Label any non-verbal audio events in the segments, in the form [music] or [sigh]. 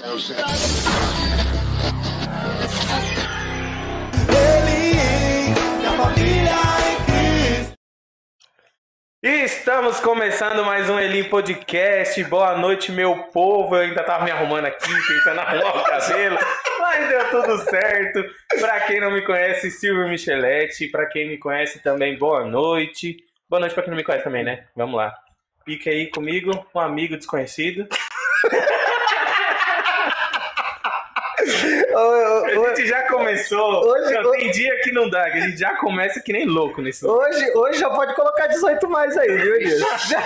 E estamos começando mais um Elim Podcast. Boa noite, meu povo. Eu ainda tava me arrumando aqui, tentando [laughs] arrumar o cabelo, mas deu tudo certo. Pra quem não me conhece, Silvio Micheletti. Pra quem me conhece também, boa noite. Boa noite pra quem não me conhece também, né? Vamos lá. Fica aí comigo, um amigo desconhecido. [laughs] A gente já começou. Hoje- Não, tem dia que não dá, que a gente já começa que nem louco nesse. Hoje, hoje já pode colocar 18 mais aí, viu, Elias? [laughs]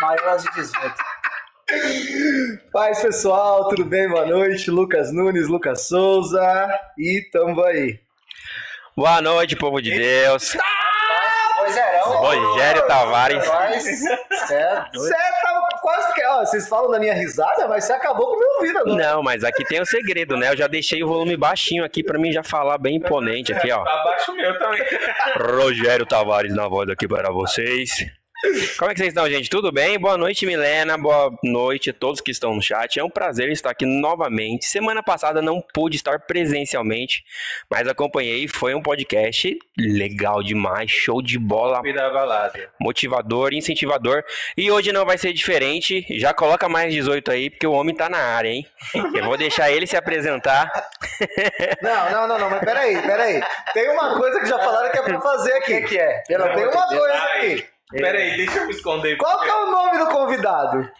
Maiores de 18. Paz, pessoal, tudo bem? Boa noite. Lucas Nunes, Lucas Souza. E tamo aí. Boa noite, povo de Deus. Boizerão. Rogério Tavares. Mas, cê é doido. Você tá quase que. Ó, vocês falam da minha risada, mas você acabou com o meu ouvido agora. Não, mas aqui tem um segredo, né? Eu já deixei o volume baixinho aqui pra mim já falar bem imponente aqui, ó. Abaixo o meu também. Rogério Tavares na voz aqui para vocês. Como é que vocês estão, gente? Tudo bem? Boa noite, Milena. Boa noite a todos que estão no chat. É um prazer estar aqui novamente. Semana passada não pude estar presencialmente, mas acompanhei. Foi um podcast legal demais, show de bola, motivador, incentivador. E hoje não vai ser diferente. Já coloca mais 18 aí, porque o homem tá na área, hein? Eu vou deixar ele se apresentar. [laughs] Não, não, não, não, mas peraí, peraí. Tem uma coisa que já falaram que é pra fazer aqui. O que, que é? Pelo Tem uma coisa Ai, aqui. Peraí, deixa eu me esconder. Qual que é o nome do convidado?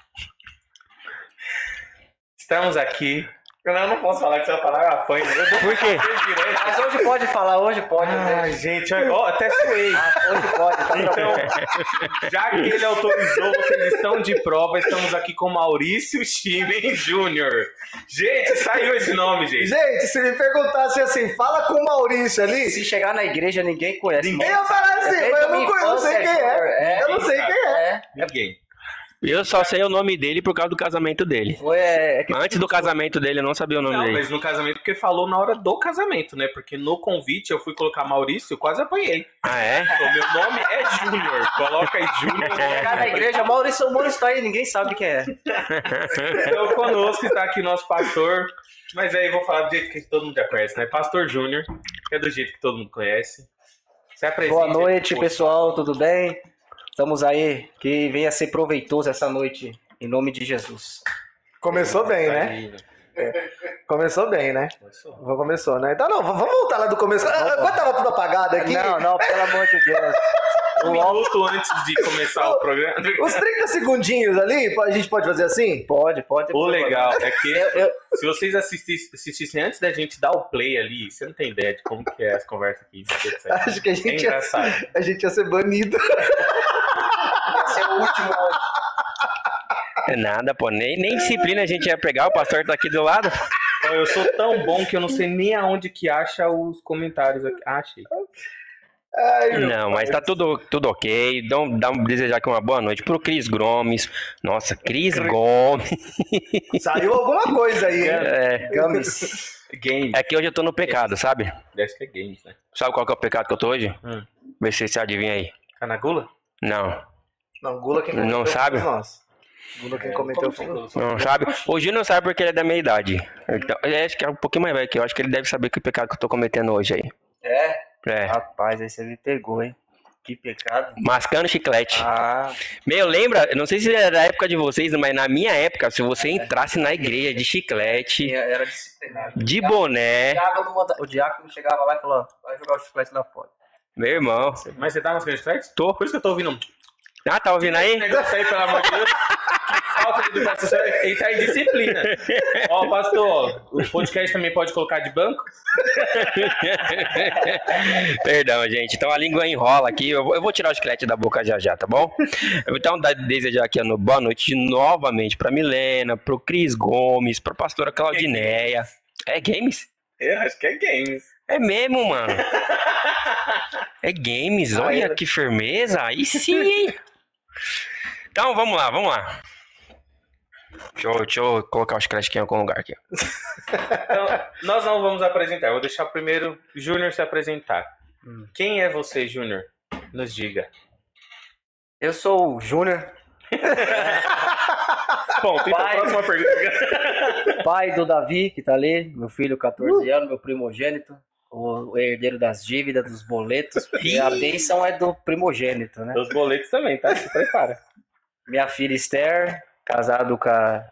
Estamos aqui. Eu não, eu não posso falar que você vai falar, eu apanho. Eu dou Por quê? Mas hoje pode falar, hoje pode. Ai, né? gente, ó, até suei. Ah, hoje pode, tá Então, já que ele autorizou, vocês estão de prova. Estamos aqui com Maurício Chimen Júnior. Gente, saiu esse nome, gente. Gente, se me perguntasse assim, fala com o Maurício ali. Se chegar na igreja, ninguém conhece. Ninguém. Eu ia falar assim, É mas eu não, conheço, eu não sei quem é. é, eu não sei quem é. É, Ninguém. Eu só sei o nome dele por causa do casamento dele. foi. É, é que- Antes do casamento dele, eu não sabia o nome Não, dele. mas no casamento, porque falou na hora do casamento, né? Porque no convite eu fui colocar Maurício, eu quase apanhei. Ah, é? Então, meu nome é Júnior. Coloca aí Júnior. [laughs] Chegar na igreja, Maurício Maurício tá aí, ninguém sabe quem é. [laughs] Então, conosco está aqui nosso pastor. Mas aí eu vou falar do jeito que todo mundo já conhece, né? Pastor Júnior, que é do jeito que todo mundo conhece. Boa noite, pessoal, tudo bem? Estamos aí, que venha ser proveitoso essa noite, em nome de Jesus. Começou bem, né? aí, Começou bem, né? Começou. Começou, né? Então, não, vamos voltar lá do começo. Quando tava tudo apagado aqui, Não, não, pelo amor de Deus. Um minuto antes de começar o programa. os 30 segundinhos ali, a gente pode fazer assim? Pode, pode. O legal é que Eu, eu, se vocês assistissem, assistissem antes da gente dar o play ali, você não tem ideia de como que é as conversas aqui. Acho que a É gente, ia, engraçado. a gente ia ser banido. [laughs] ser o último hoje. É nada, pô. Nem, nem disciplina a gente ia pegar, o pastor tá aqui do lado. Eu sou tão bom que eu não sei nem aonde que acha os comentários aqui. Ah, achei. Ai, Não, mas tá tudo, tudo ok. Dá um, dá um desejar aqui uma boa noite pro Cris Gomes. Nossa, Cris Gomes. Saiu alguma coisa aí, hein? É, Games. Game. é que hoje eu tô no pecado, sabe? Deve que é games, né? Sabe qual que é o pecado que eu tô hoje? Hum. Vê se você adivinha aí. Canagula? Não, Não, Gula quem Não comentou sabe? fomos nós. Gula quem comentou foi nós. não sabe. O Gil não sabe porque ele é da meia idade. Então, eu acho que é um pouquinho mais velho que eu. Acho que ele deve saber que pecado que eu tô cometendo hoje aí. É? É. Rapaz, aí você me pegou, hein? Que pecado. Mascando chiclete. Ah, Meu, lembra? Eu não sei se é da época de vocês, mas na minha época, se você entrasse na igreja de chiclete, era disciplinado. de boné, O diácono chegava lá e falou: ó, vai jogar o chiclete lá fora. meu irmão. Mas você tá nas redes Tô. Por isso que eu tô ouvindo um Ah, tá ouvindo aí? negócio aí, pelo amor de Deus. Que falta de educação. Ele tá em disciplina. Ó, pastor, o podcast também pode colocar de banco? Perdão, gente. Então a língua enrola aqui. Eu vou, tirar o chiclete da boca já já, tá bom? Então, desejar aqui uma boa noite novamente pra Milena, pro Cris Gomes, pra pastora Claudineia. É games? Eu acho que é games. É mesmo, mano. [laughs] É games, olha que firmeza. Aí sim, hein? Então vamos lá, vamos lá. Deixa eu, deixa eu colocar os créditos em algum lugar aqui. Então, nós não vamos apresentar. Eu vou deixar primeiro o Júnior se apresentar. Quem é você, Júnior? Nos diga. Eu sou o Júnior. [laughs] Ponto. Então, Pai. próxima pergunta. Pai do Davi, que tá ali, meu filho, 14 anos, meu primogênito, o herdeiro das dívidas, dos boletos. E [laughs] a bênção é do primogênito, né? Os boletos também, tá? Se prepara. Minha filha Esther, casado com a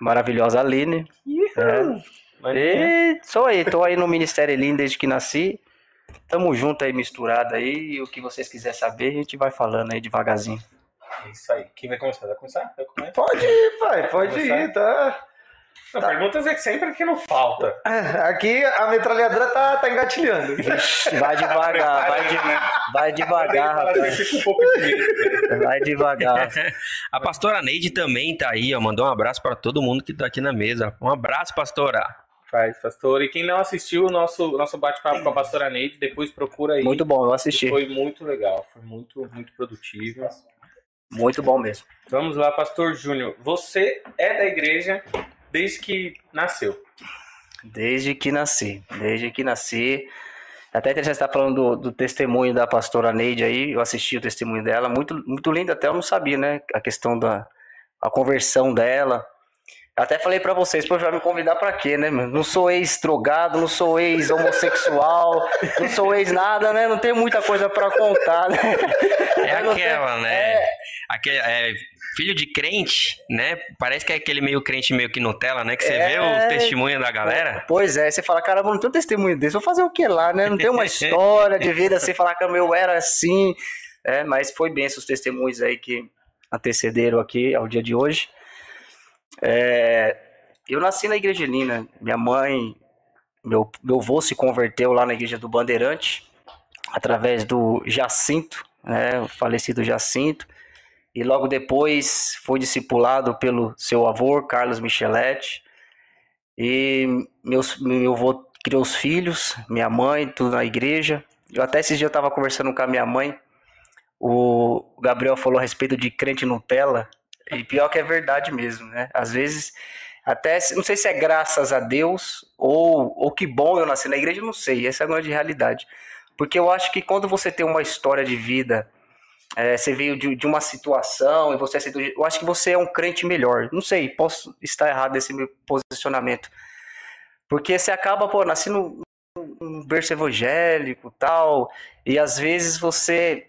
maravilhosa Aline. É. E sou aí, tô aí no Ministério Elim desde que nasci. Tamo junto aí, misturado aí. E o que vocês quiserem saber, a gente vai falando aí devagarzinho. É isso aí. Quem vai começar? Vai começar? Eu começo? Pode ir, pai, pode Começar? ir, tá? Não, Perguntas é que sempre que não falta. [laughs] Aqui a metralhadora tá, tá engatilhando. Vai devagar, vai, de, vai devagar? Vai devagar. A pastora Neide também tá aí, ó. Mandou um abraço pra todo mundo que tá aqui na mesa. Um abraço, pastora. Faz, pastor. E quem não assistiu o nosso, nosso bate-papo com a pastora Neide, depois procura aí. Muito bom, eu assisti. Foi muito legal. Foi muito, muito produtivo. Muito bom mesmo. Vamos lá, pastor Júnior. Você é da igreja desde que nasceu. Desde que nasci. Desde que nasci. Até interessante estar falando do, do testemunho da pastora Neide aí. Eu assisti o testemunho dela. Muito, muito lindo, até eu não sabia, né? A questão da a conversão dela. Até falei pra vocês, pô, vai me convidar pra quê, né, mano? Não sou ex-drogado, não sou ex-homossexual, não sou ex-nada, né? Não tenho muita coisa pra contar, né? É não tenho- aquela, né? Aquele, é, filho de crente, né? Parece que é aquele meio crente meio que Nutella, né? Que você É. vê os testemunhos da galera. Pois é, você fala, caramba, não tem um testemunho desse, vou fazer o que lá, né? Não tem uma [laughs] história de vida assim, falar que o meu era assim. É, mas foi bem esses testemunhos aí que antecederam aqui ao dia de hoje. É, eu nasci na igreja Lina, minha mãe, meu, meu avô se converteu lá na igreja do Bandeirante, através do Jacinto, né, o falecido Jacinto, e logo depois foi discipulado pelo seu avô, Carlos Micheletti, e meus, meu avô criou os filhos, minha mãe, tudo na igreja. Eu até esses dias eu estava conversando com a minha mãe, o Gabriel falou a respeito de crente Nutella, e pior que é verdade mesmo, né? Às vezes, até, não sei se é graças a Deus, ou, ou que bom eu nasci na igreja, não sei, essa é a grande realidade. Porque eu acho que quando você tem uma história de vida, é, você veio de, de uma situação e você aceitou, eu acho que você é um crente melhor. Não sei, posso estar errado nesse meu posicionamento. Porque você acaba, pô, nasci num, num berço evangélico tal, e às vezes você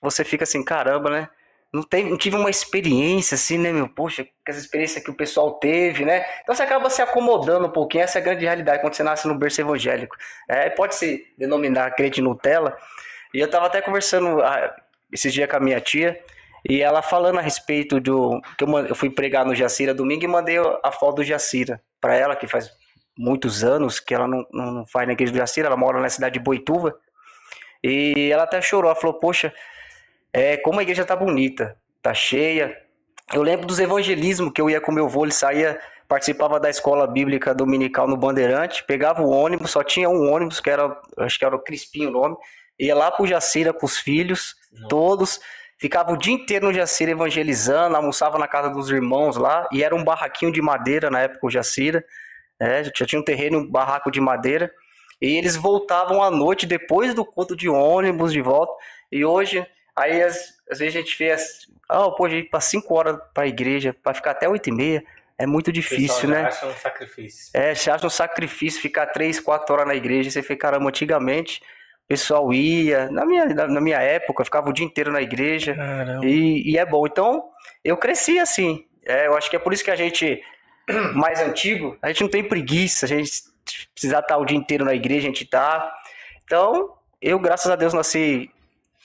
você fica assim, caramba, né? Não, não tive uma experiência assim, né, meu? Poxa, essa experiência que o pessoal teve, né? Então você acaba se acomodando um pouquinho, essa é a grande realidade quando você nasce no berço evangélico. É, pode se denominar crente Nutella. E eu tava até conversando ah, esses dias com a minha tia, e ela falando a respeito do. que eu, eu fui pregar no Jacira domingo e mandei a foto do Jacira para ela, que faz muitos anos que ela não, não, não faz na igreja do Jacira, ela mora na cidade de Boituva. E ela até chorou, ela falou, poxa, é, como a igreja tá bonita, tá cheia. Eu lembro dos evangelismos que eu ia com meu avô, ele saía, participava da escola bíblica dominical no Bandeirante, pegava o ônibus, só tinha um ônibus, que era, acho que era o Crispinho o nome, ia lá pro Jacira com os filhos, todos, ficava o dia inteiro no Jacira evangelizando, almoçava na casa dos irmãos lá, e era um barraquinho de madeira na época o Jacira, né, já tinha um terreno, um barraco de madeira, e eles voltavam à noite depois do culto de ônibus de volta, e hoje Aí às, às vezes a gente vê, ah, pô, ir para 5 horas para a igreja, para ficar até 8 e meia, é muito difícil, né? acha um sacrifício. É, você acha um sacrifício ficar 3, 4 horas na igreja, você fica, caramba, antigamente pessoal ia, na minha, na, na minha época, eu ficava o dia inteiro na igreja, e, e é bom. Então, eu cresci assim, É, eu acho que é por isso que a gente, [clears throat] mais antigo, a gente não tem preguiça, a gente precisar estar o dia inteiro na igreja, a gente tá. Então, eu, graças a Deus, nasci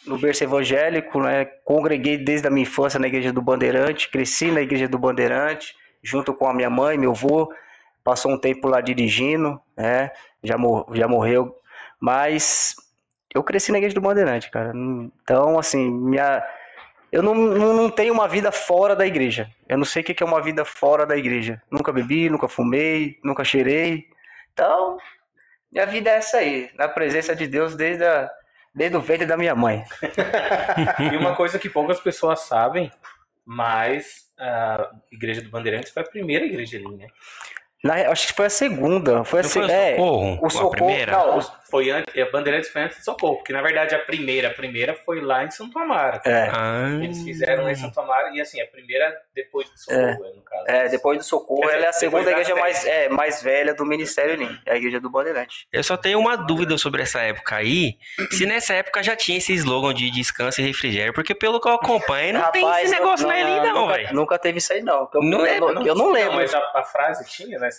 no berço evangélico, né? Congreguei desde a minha infância na igreja do Bandeirante, cresci na igreja do Bandeirante, junto com a minha mãe, meu avô, passou um tempo lá dirigindo, né? Já, mor já morreu, mas eu cresci na igreja do Bandeirante, cara. Então, assim, minha eu não, não, tenho uma vida fora da igreja. Eu não sei o que é uma vida fora da igreja. Nunca bebi, nunca fumei, nunca cheirei. Então, minha vida é essa aí, na presença de Deus desde, a, desde o ventre da minha mãe. [laughs] E uma coisa que poucas pessoas sabem, mas a Igreja do Bandeirantes foi a primeira igreja ali, né? Na, acho que foi a segunda. Foi a Não foi o é, Socorro? o a Socorro. primeira? Não, o- Foi antes, a Bandeirantes foi antes de Socorro, porque na verdade a primeira, a primeira foi lá em Santo Amaro. é, Ah, Eles fizeram lá em Santo Amaro e assim, a primeira depois de Socorro, no caso. é, depois do Socorro, dizer, ela é a segunda da igreja mais, é, mais velha do Ministério Lim. É a igreja do Bandeirante. Eu só tenho uma dúvida sobre essa época aí. Se nessa época já tinha esse slogan de descanso e refrigério, porque pelo que eu acompanho, não tem Rapaz, esse negócio na Eli, não, velho. nunca teve isso aí, não. Eu Não eu, lembro, eu, eu não lembro. mas a, a frase tinha, né?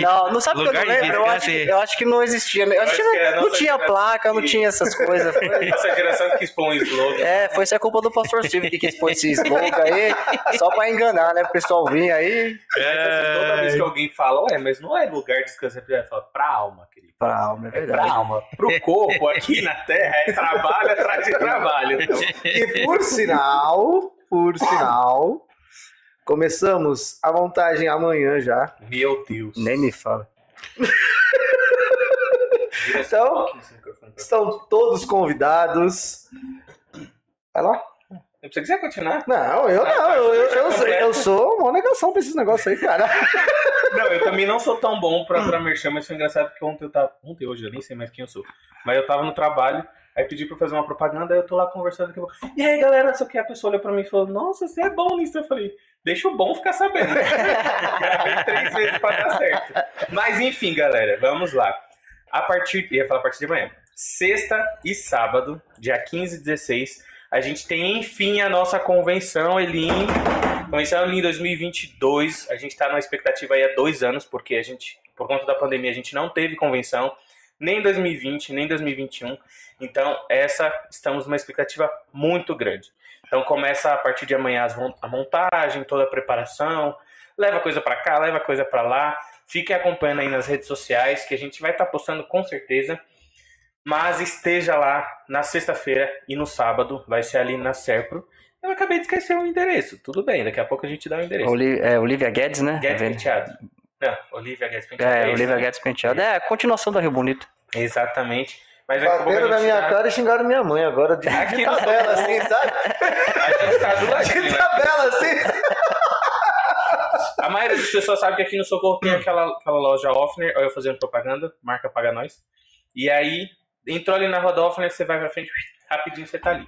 Não, não sabe o que eu não lembro? Eu acho, que, eu acho que não existia. Eu acho que acho que não, tinha geração placa, não que- tinha essas coisas. [laughs] Foi- Nossa geração quis pôr um slogan. É, foi isso é culpa do pastor Silvio que pôr esse slogan aí, só pra enganar, né? O pessoal vir aí Assim, toda vez que alguém fala, ué, mas não é lugar de descanso, você fala, pra alma, querido. pra alma, é É pra verdade. alma. Pro corpo aqui na terra é trabalho atrás de trabalho. Então, E por sinal, por sinal, começamos a montagem amanhã já. meu Deus. Nem me fala. Então, Estão todos convidados. Vai lá. Se você quiser continuar. Não, eu não. Eu, eu, eu, sou- eu sou uma negação pra esses negócios aí, cara. Não, eu também não sou tão bom pra, pra merchan, mas foi engraçado porque ontem eu tava. Ontem, hoje, eu nem sei mais quem eu sou. Mas eu tava no trabalho, aí pedi pra fazer uma propaganda, aí eu tô lá conversando. com E aí, galera, só que a pessoa olhou pra mim e falou: Nossa, você é bom nisso. Eu falei: Deixa o bom ficar sabendo. [laughs] Gravei três vezes pra dar certo. Mas enfim, galera, vamos lá. A partir. Ia falar a partir de amanhã. Sexta e sábado, dia 15 e 16, a gente tem enfim a nossa convenção Elim. Convenção Elim 2022. A gente tá numa expectativa aí há dois anos, porque a gente, por conta da pandemia, a gente não teve convenção, nem em 2020, nem em 2021. Então, essa estamos numa expectativa muito grande. Então, começa a partir de amanhã a montagem, toda a preparação. Leva coisa pra cá, leva coisa pra lá. Fique acompanhando aí nas redes sociais, que a gente vai estar postando com certeza. Mas esteja lá na sexta-feira e no sábado, vai ser ali na Serpro. Eu acabei de esquecer o endereço. Tudo bem, daqui a pouco a gente dá o endereço. Oli- é, Olivia Guedes, né? Guedes É, Penteado. Não, Olivia Guedes Penteado. É, esse, Olivia né? Guedes Penteado. É, a continuação da Rio Bonito. Exatamente. Mas Bateram na minha tá- cara e xingaram minha mãe agora de, Aqui de tabela, assim, sabe? A gente tá do [laughs] ladinho, De né? tabela, assim. A maioria das pessoas sabe que aqui no Socorro tem aquela, aquela loja Offner, olha eu fazendo propaganda, marca paga nós. E aí, entrou ali na roda Offner, você vai pra frente, [laughs] rapidinho você tá ali.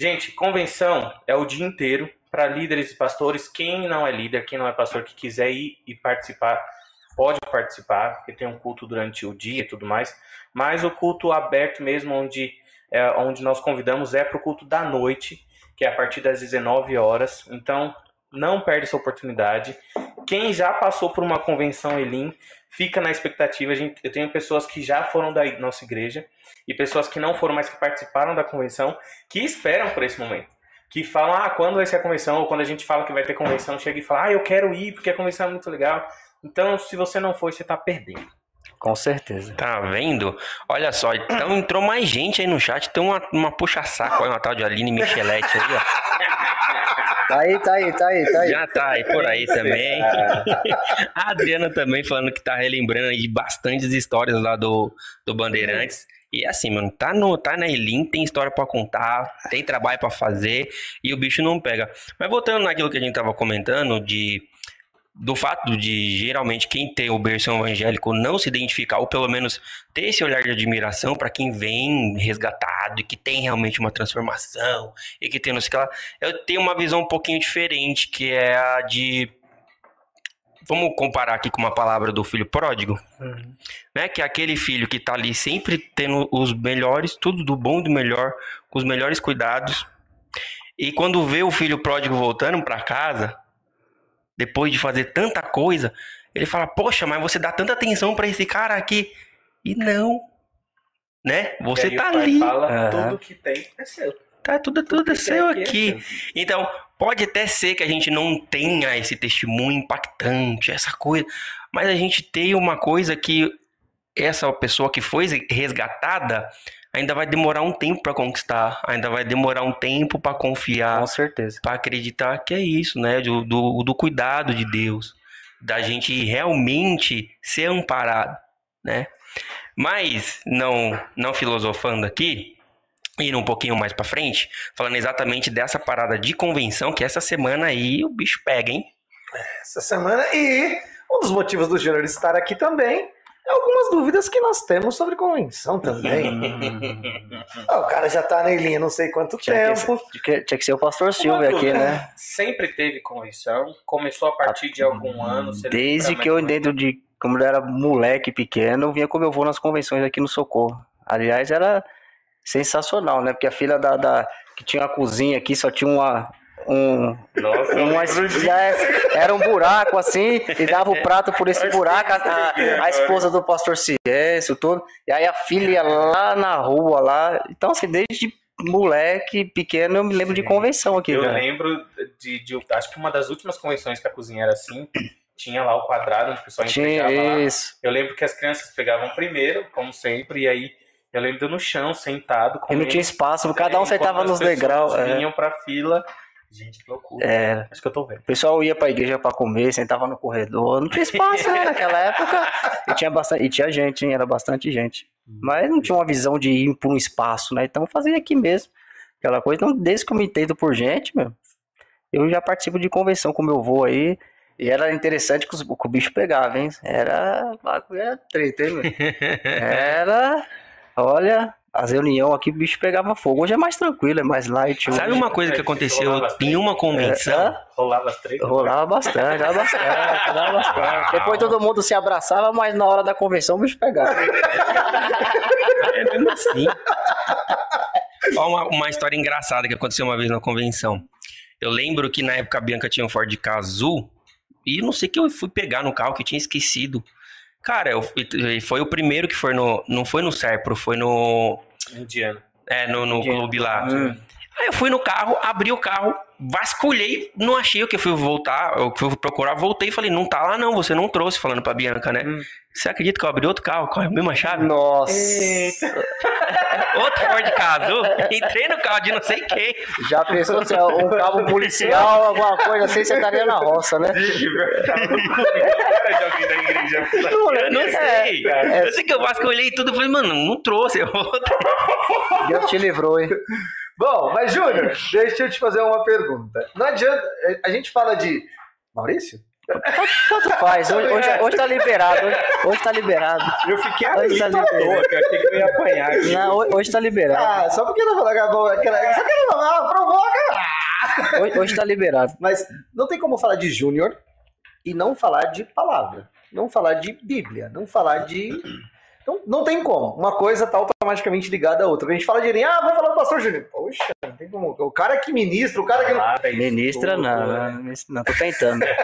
Gente, convenção é o dia inteiro para líderes e pastores. Quem não é líder, quem não é pastor que quiser ir e participar, pode participar, porque tem um culto durante o dia e tudo mais. Mas o culto aberto mesmo, onde, é, onde nós convidamos, é para o culto da noite, que é a partir das 19 horas. Então, não perde essa oportunidade. Quem já passou por uma convenção Elim, fica na expectativa. Gente, eu tenho pessoas que já foram da nossa igreja e pessoas que não foram, mas que participaram da convenção, que esperam por esse momento. Que falam, ah, quando vai ser a convenção? Ou quando a gente fala que vai ter convenção, chega e fala, ah, eu quero ir porque a convenção é muito legal. Então, se você não for, você tá perdendo. Com certeza. Tá vendo? Olha só, então entrou mais gente aí no chat. Tem uma, uma puxa-saco aí, uma tal de Aline Michelete aí, ó. Tá aí, tá aí, tá aí, tá aí. Já tá aí por aí também. [laughs] A Adriana também falando que tá relembrando aí de bastantes histórias lá do, do Bandeirantes. E assim, mano, tá, no, tá na Elim, tem história pra contar, tem trabalho pra fazer e o bicho não pega. Mas voltando naquilo que a gente tava comentando de do fato de geralmente quem tem o berço evangélico não se identificar, ou pelo menos ter esse olhar de admiração para quem vem resgatado e que tem realmente uma transformação e que tem não sei o que lá, eu tenho uma visão um pouquinho diferente, que é a de. Vamos comparar aqui com uma palavra do filho pródigo, né? Que é aquele filho que tá ali sempre tendo os melhores, tudo do bom e do melhor, com os melhores cuidados. E quando vê o filho pródigo voltando para casa, depois de fazer tanta coisa, ele fala: Poxa, mas você dá tanta atenção para esse cara aqui. E não. Né? Você E aí tá ali. fala, tudo que tem é seu. Tá tudo, tudo que seu tem aqui. é seu. Então, pode até ser que a gente não tenha esse testemunho impactante, essa coisa, mas a gente tem uma coisa que essa pessoa que foi resgatada ainda vai demorar um tempo para conquistar, ainda vai demorar um tempo para confiar, Com certeza. para acreditar que é isso, né? Do, do, do cuidado de Deus, da gente realmente ser amparado, né? Mas não não filosofando aqui, indo um pouquinho mais para frente, falando exatamente dessa parada de convenção que essa semana aí o bicho pega, hein? Essa semana. E Um dos motivos do Júnior estar aqui também algumas dúvidas que nós temos sobre convenção também. [laughs] Ah, o cara já tá na linha não sei quanto Tinha tempo. tinha que- tinha que ser o pastor Silvio aqui, né? Sempre teve convenção, começou a partir de algum ano. você Desde que eu dentro de. Como eu era moleque pequeno, eu vinha como eu vou nas convenções aqui no Socorro. Aliás, era sensacional, né? Porque a filha da, da- que tinha uma cozinha aqui só tinha uma. Um, Nossa, uma, é- era um buraco assim, e dava o prato por esse buraco, a, a- esposa do pastor Ciêncio, tudo. E aí a filha ia lá na rua lá. Então, assim, desde moleque pequeno eu me lembro de convenção aqui, Eu cara. lembro de, de- Acho que uma das últimas convenções que a cozinha era assim, tinha lá o quadrado onde o pessoal entregava lá. Tinha isso. Eu lembro que as crianças pegavam primeiro, como sempre, e aí eu lembro no chão, sentado, E não comendo. tinha espaço, cada um É, sentava nos degraus. é. vinham pra fila. Gente, que loucura. É, Acho que eu tô vendo. o pessoal ia pra igreja pra comer, sentava no corredor, não tinha espaço né, naquela época. E tinha bastante, e tinha gente, hein, era bastante gente. Mas não tinha uma visão de ir pra um espaço, né? Então fazia aqui mesmo. Aquela coisa, então, desde que eu me entendo por gente, meu, eu já participo de convenção com meu avô aí. E era interessante que, os- que o bicho pegava, hein? Era, era treta, hein, meu? [laughs] Era, olha, as reuniões aqui, o bicho pegava fogo. Hoje é mais tranquilo, é mais light. Sabe hoje uma coisa que aconteceu em uma convenção? É, Rolava as três. Rolava bastante, rolava bastante, rolava bastante. Depois todo mundo se abraçava, mas na hora da convenção o bicho pegava. É mesmo assim. Ó, uma, uma história engraçada que aconteceu uma vez na convenção. Eu lembro que na época a Bianca tinha um Ford Ka azul e não sei o que eu fui pegar no carro que eu tinha esquecido. Cara, eu foi o primeiro que foi no. Não foi no Serpro, foi no. Indiano. É, no, no Indiano. clube lá. Hum. Aí eu fui no carro, abri o carro, vasculhei, não achei o que eu fui voltar, eu fui procurar, voltei e falei, não tá lá não, você não trouxe, falando pra Bianca, né? Hum. Você acredita que eu abri outro carro com a mesma chave? Nossa, [laughs] Outro Ford azul, entrei no carro de não sei quem. já pensou se é um cabo policial, alguma coisa assim, você estaria na roça, né? de alguém da igreja. Eu não sei. é. Eu sei que eu vasculhei tudo, falei, mano, não trouxe. Eu outro. Deus te livrou, hein? Bom, mas Júnior, deixa eu te fazer uma pergunta. Não adianta. A gente fala de. Maurício? Tanto faz, hoje, hoje, hoje tá liberado, hoje, hoje tá liberado. Eu fiquei Hoje tá liberado. que eu achei que eu ia apanhar aqui. Não, hoje, tá liberado. Ah, só porque não falar que aquela. Só quero falar, provoca! Hoje, hoje tá liberado. Mas não tem como falar de Júnior e não falar de palavra. Não falar de Bíblia. Não falar de. Não, não tem como. Uma coisa tá automaticamente ligada à outra. A gente fala de ah, vou falar do pastor Júnior. Poxa, não tem como. O cara que ministra, o cara que. não- Palavra, Ministra, estudo, não, né? não, não, tô tentando. [laughs]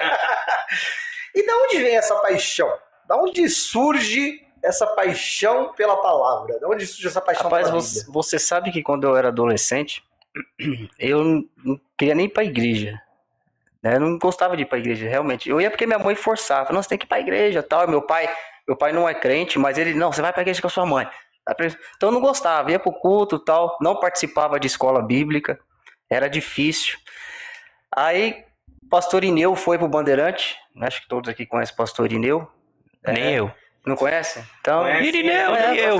E da onde vem essa paixão? Da onde surge essa paixão pela palavra? Da onde surge essa paixão Rapaz, pela você, Bíblia? você sabe que quando eu era adolescente, [clears throat] eu não não queria nem ir pra igreja. né? Eu não gostava de ir pra igreja, realmente. Eu ia porque minha mãe forçava. Não, você tem que ir pra igreja tal. E Meu pai, meu pai não é crente, mas ele, não, você vai pra igreja com a sua mãe. Então eu não gostava, ia pro culto tal. Não participava de escola bíblica. Era difícil. Aí, pastor Ineu foi pro Bandeirante. Acho que todos aqui conhecem o pastor Ineu. Nem eu. Não conhecem? Então, Conhece, Irineu, né? nem eu.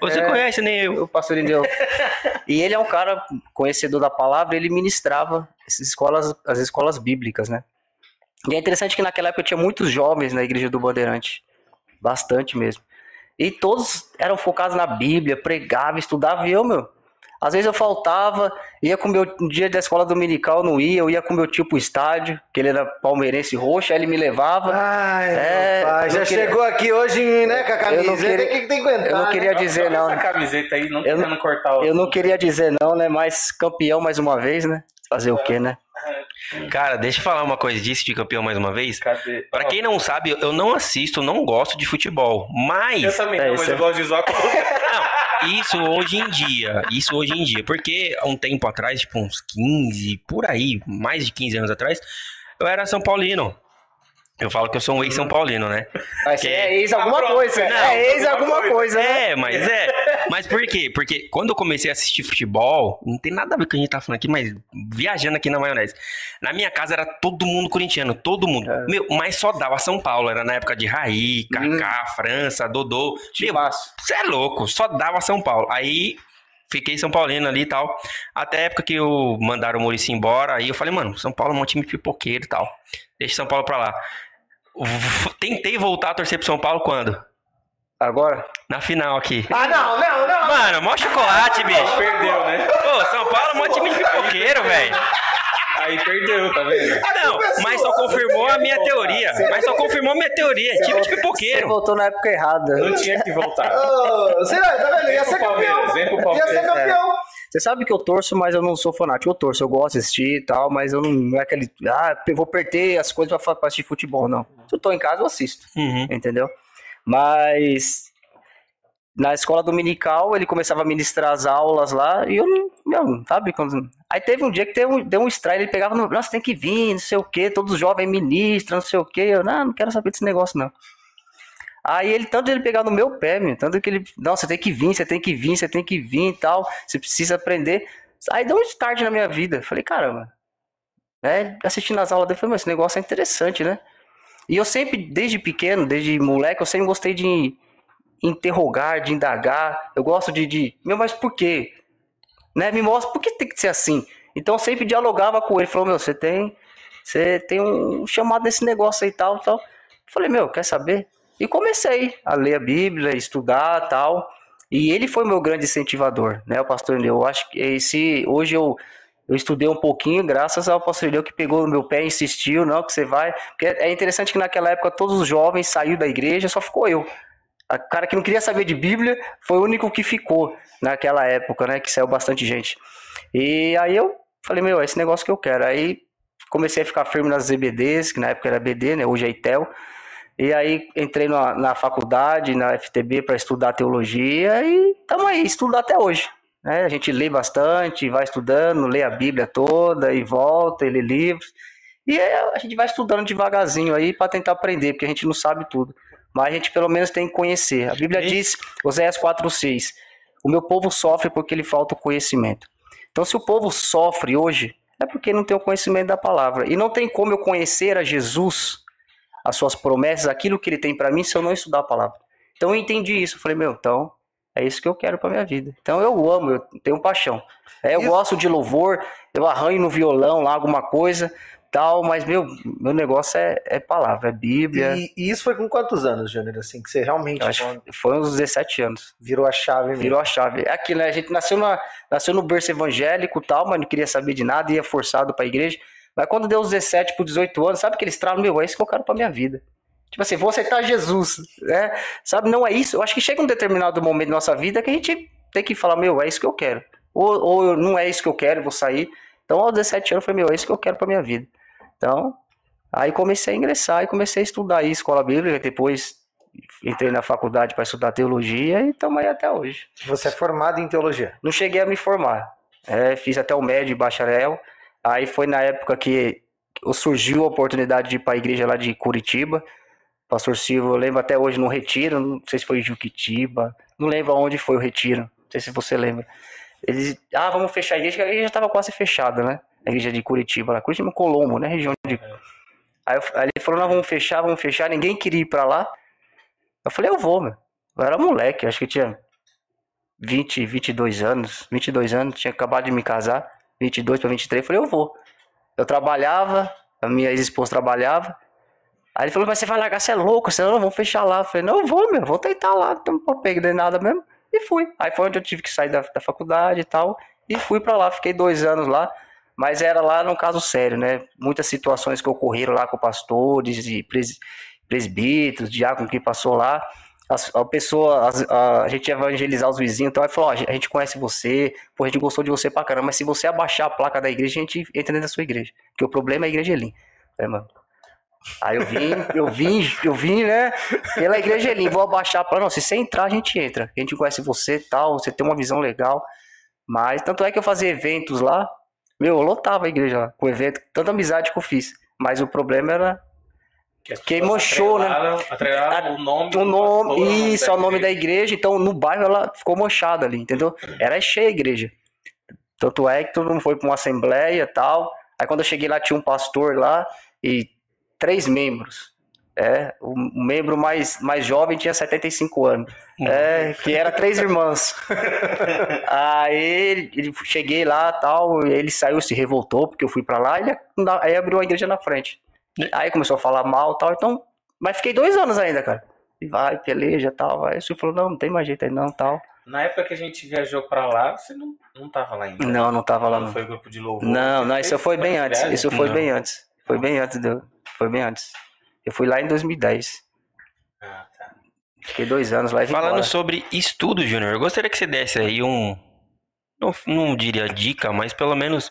Você É. conhece, nem eu. o pastor Indeu. [laughs] e ele é um cara conhecedor da palavra, ele ministrava as escolas, as escolas bíblicas, né? E é interessante que naquela época tinha muitos jovens na igreja do Bandeirante. Bastante mesmo. E todos eram focados na Bíblia, pregavam, estudavam, e eu, meu. Às vezes eu faltava, ia com o meu no dia da escola dominical, eu não ia, eu ia com meu tio pro estádio, que ele era palmeirense roxo, aí ele me levava. Ai, É, meu pai, já queria- chegou aqui hoje, né, com a camiseta. que, tem que aguentar? Eu não né? queria dizer não, Essa né? camiseta aí, não Eu não- cortar o. Eu não queria dizer não, né? Mas campeão mais uma vez, né? Fazer o quê, né? Cara, deixa eu falar uma coisa disso de campeão mais uma vez. Cadê? Pra quem não sabe, eu não assisto, não gosto de futebol. Mas. Eu também É, mas isso eu é- gosto de [laughs] Não, isso hoje em dia. Isso hoje em dia. Porque há um tempo atrás, tipo uns 15, por aí, mais de 15 anos atrás, eu era São Paulino. Eu falo que eu sou um ex-São Paulino, né? Mas Que- é ex alguma pronto, coisa. não, é ex alguma coisa, né? É, mas é. Mas por quê? Porque quando eu comecei a assistir futebol, não tem nada a ver com o que a gente tá falando aqui, mas viajando aqui na maionese. Na minha casa era todo mundo corintiano, todo mundo. É. Meu, mas só dava São Paulo. Era na época de Raí, Kaká, França, Dodô. Você é louco, só dava São Paulo. Aí fiquei São Paulino ali e tal. Até a época que eu mandaram o Maurício embora, aí eu falei, mano, São Paulo é um time pipoqueiro e tal. Deixa São Paulo pra lá. tentei voltar a torcer pro São Paulo quando? Agora? Na final aqui. Ah, não, não, não. Mano, mó chocolate, bicho. Perdeu, né? Pô, São Paulo é mó time de pipoqueiro, [laughs] velho. Aí perdeu, tá vendo? Não, mas só confirmou a minha teoria. Mas só confirmou a minha teoria. Time de Você pipoqueiro. voltou na época errada. Não tinha que voltar. Você vai, tá vendo? Ia Vem ser campeão. Ia ser campeão. Você sabe que eu torço, mas eu não sou fanático. Eu torço, eu gosto de assistir e tal, mas eu não, não é aquele. Ah, eu vou perder as coisas pra, pra assistir futebol, não. Se eu tô em casa, eu assisto, Uhum. entendeu? Mas. Na escola dominical, ele começava a ministrar as aulas lá e eu não. Sabe? Quando... Aí teve um dia que deu um, deu um estranho, ele pegava no. Nossa, tem que vir, não sei o quê, todos os jovens ministram, não sei o quê. Eu, não, não quero saber desse negócio, não. Aí ele, tanto ele pegar no meu pé, meu, tanto que ele, não, você tem que vir, você tem que vir, você tem que vir e tal, você precisa aprender. Aí deu um start na minha vida. Falei, caramba, né? Assistindo as aulas dele, falei, mas esse negócio é interessante, né? E eu sempre, desde pequeno, desde moleque, eu sempre gostei de interrogar, de indagar. Eu gosto de, de meu, mas por quê? Né? Me mostra por que tem que ser assim. Então eu sempre dialogava com ele, falou, meu, você tem, você tem um chamado nesse negócio aí tal, tal. Falei, meu, quer saber? E comecei a ler a Bíblia, estudar tal. E ele foi meu grande incentivador, né, o pastor Neu. Eu acho que esse, hoje eu, eu estudei um pouquinho, graças ao pastor Neu que pegou no meu pé e insistiu, não, que você vai. Porque é interessante que naquela época todos os jovens saíram da igreja, só ficou eu. O cara que não queria saber de Bíblia foi o único que ficou naquela época, né, que saiu bastante gente. E aí eu falei, meu, é esse negócio que eu quero. Aí comecei a ficar firme nas ZBDs, que na época era BD, né, hoje é ITEL. E aí entrei na, na faculdade, na FTB, para estudar teologia e estamos aí, estudo até hoje. Né? A gente lê bastante, vai estudando, lê a Bíblia toda e volta, e lê livros. E aí a gente vai estudando devagarzinho aí para tentar aprender, porque a gente não sabe tudo. Mas a gente pelo menos tem que conhecer. A Bíblia diz, Oséias 4,6, o meu povo sofre porque lhe falta o conhecimento. Então, se o povo sofre hoje, é porque não tem o conhecimento da palavra. E não tem como eu conhecer a Jesus as suas promessas, aquilo que ele tem para mim, se eu não estudar a palavra. Então eu entendi isso. Eu falei, meu, então é isso que eu quero para minha vida. Então eu amo, eu tenho paixão. É, eu Isso- gosto de louvor, eu arranho no violão lá alguma coisa, tal, mas meu, meu negócio é, é palavra, é Bíblia. E, e isso foi com quantos anos, Júnior? Assim, que você realmente acho foi uns 17 anos. virou a chave mesmo. Virou a chave. É aquilo, né? A gente nasceu, na, nasceu no berço evangélico tal, mas não queria saber de nada, ia forçado pra igreja. Mas quando deu os 17 por 18 anos, sabe que eles tralam, meu, é isso que eu quero pra minha vida. Tipo assim, vou aceitar Jesus, né? Sabe, não é isso. Eu acho que chega um determinado momento da nossa vida que a gente tem que falar, meu, é isso que eu quero. Ou, ou não é isso que eu quero, vou sair. Então, aos 17 anos, eu falei, meu, é isso que eu quero pra minha vida. Então, aí comecei a ingressar e comecei a estudar aí, escola bíblica, depois entrei na faculdade para estudar teologia e estamos aí até hoje. Você é formado em teologia. Não cheguei a me formar. É, fiz até o médio e bacharel. Aí foi na época que surgiu a oportunidade de ir para a igreja lá de Curitiba. Pastor Silva, eu lembro até hoje no retiro, não sei se foi em Juquitiba, não lembro aonde foi o retiro, não sei se você lembra. Eles, ah, vamos fechar a igreja, que a igreja estava quase fechada, né? A igreja de Curitiba, lá, Curitiba Colombo, né? Região de. Aí, eu- aí ele falou, não, vamos fechar, vamos fechar, ninguém queria ir para lá. Eu falei, eu vou, meu. Eu era moleque, acho que tinha 20, 22 anos, 22 anos, tinha acabado de me casar, 22 para 23, eu falei, eu vou. Eu trabalhava, a minha ex-esposa trabalhava. Aí ele falou, mas você vai largar, você é louco, você não, vamos fechar lá. Eu falei, não, eu vou, meu, vou tentar lá, não tô pegando nada mesmo. E fui. Aí foi onde eu tive que sair da, da faculdade e tal, e fui para lá, fiquei dois anos lá. Mas era lá num caso sério, né? Muitas situações que ocorreram lá com pastores e pres, presbíteros, diácono que passou lá. As- a pessoa, a, a gente ia evangelizar os vizinhos, então aí falou: ó, a gente conhece você, pô, a gente gostou de você pra caramba, mas se você abaixar a placa da igreja, a gente entra dentro da sua igreja. Porque o problema é a igreja Elim. É, mano. Aí eu vim, eu vim, eu vim, né? Pela igreja Elim, vou abaixar a placa. Não, se você entrar, a gente entra. A gente conhece você tal, você tem uma visão legal. Mas tanto é que eu fazia eventos lá, meu, eu lotava a igreja lá, com evento, tanta amizade que eu fiz. Mas o problema era Que Queimou show, né? atrelaram- o nome do nome, pastor, isso, é o nome da igreja. Então, no bairro ela ficou manchada ali, entendeu? Era cheia a igreja. Tanto é que todo mundo foi para uma assembleia e tal. Aí quando eu cheguei lá, tinha um pastor lá e três membros. É, o membro mais, mais jovem tinha 75 anos. É, que era três irmãs. [laughs] aí ele, cheguei lá tal, ele saiu, se revoltou, porque eu fui pra lá, ele aí abriu a igreja na frente. Aí começou a falar mal tal, então Mas fiquei dois anos ainda, cara. E vai, peleja e tal. Aí o senhor falou, não, não tem mais jeito aí não, tal. Na época que a gente viajou pra lá, você não, não tava lá ainda. Não, não tava lá Não não. foi grupo de louvor. Não, não, isso foi bem antes. viagem? Isso foi Não. bem antes. Foi bem antes, deu. Foi bem antes. Eu fui lá em 2010. Ah, tá. Fiquei dois anos lá e Falando embora. sobre estudo, Júnior, eu gostaria que você desse aí um. Não, não diria dica, mas pelo menos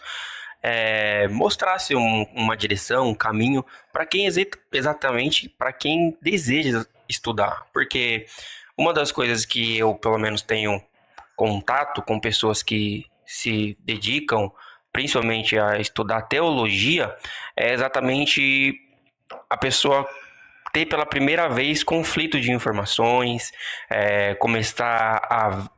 é, mostrasse um- uma direção, um caminho para quem exatamente para quem deseja estudar. Porque uma das coisas que eu pelo menos tenho contato com pessoas que se dedicam principalmente a estudar teologia é exatamente a pessoa ter pela primeira vez conflito de informações, é, começar a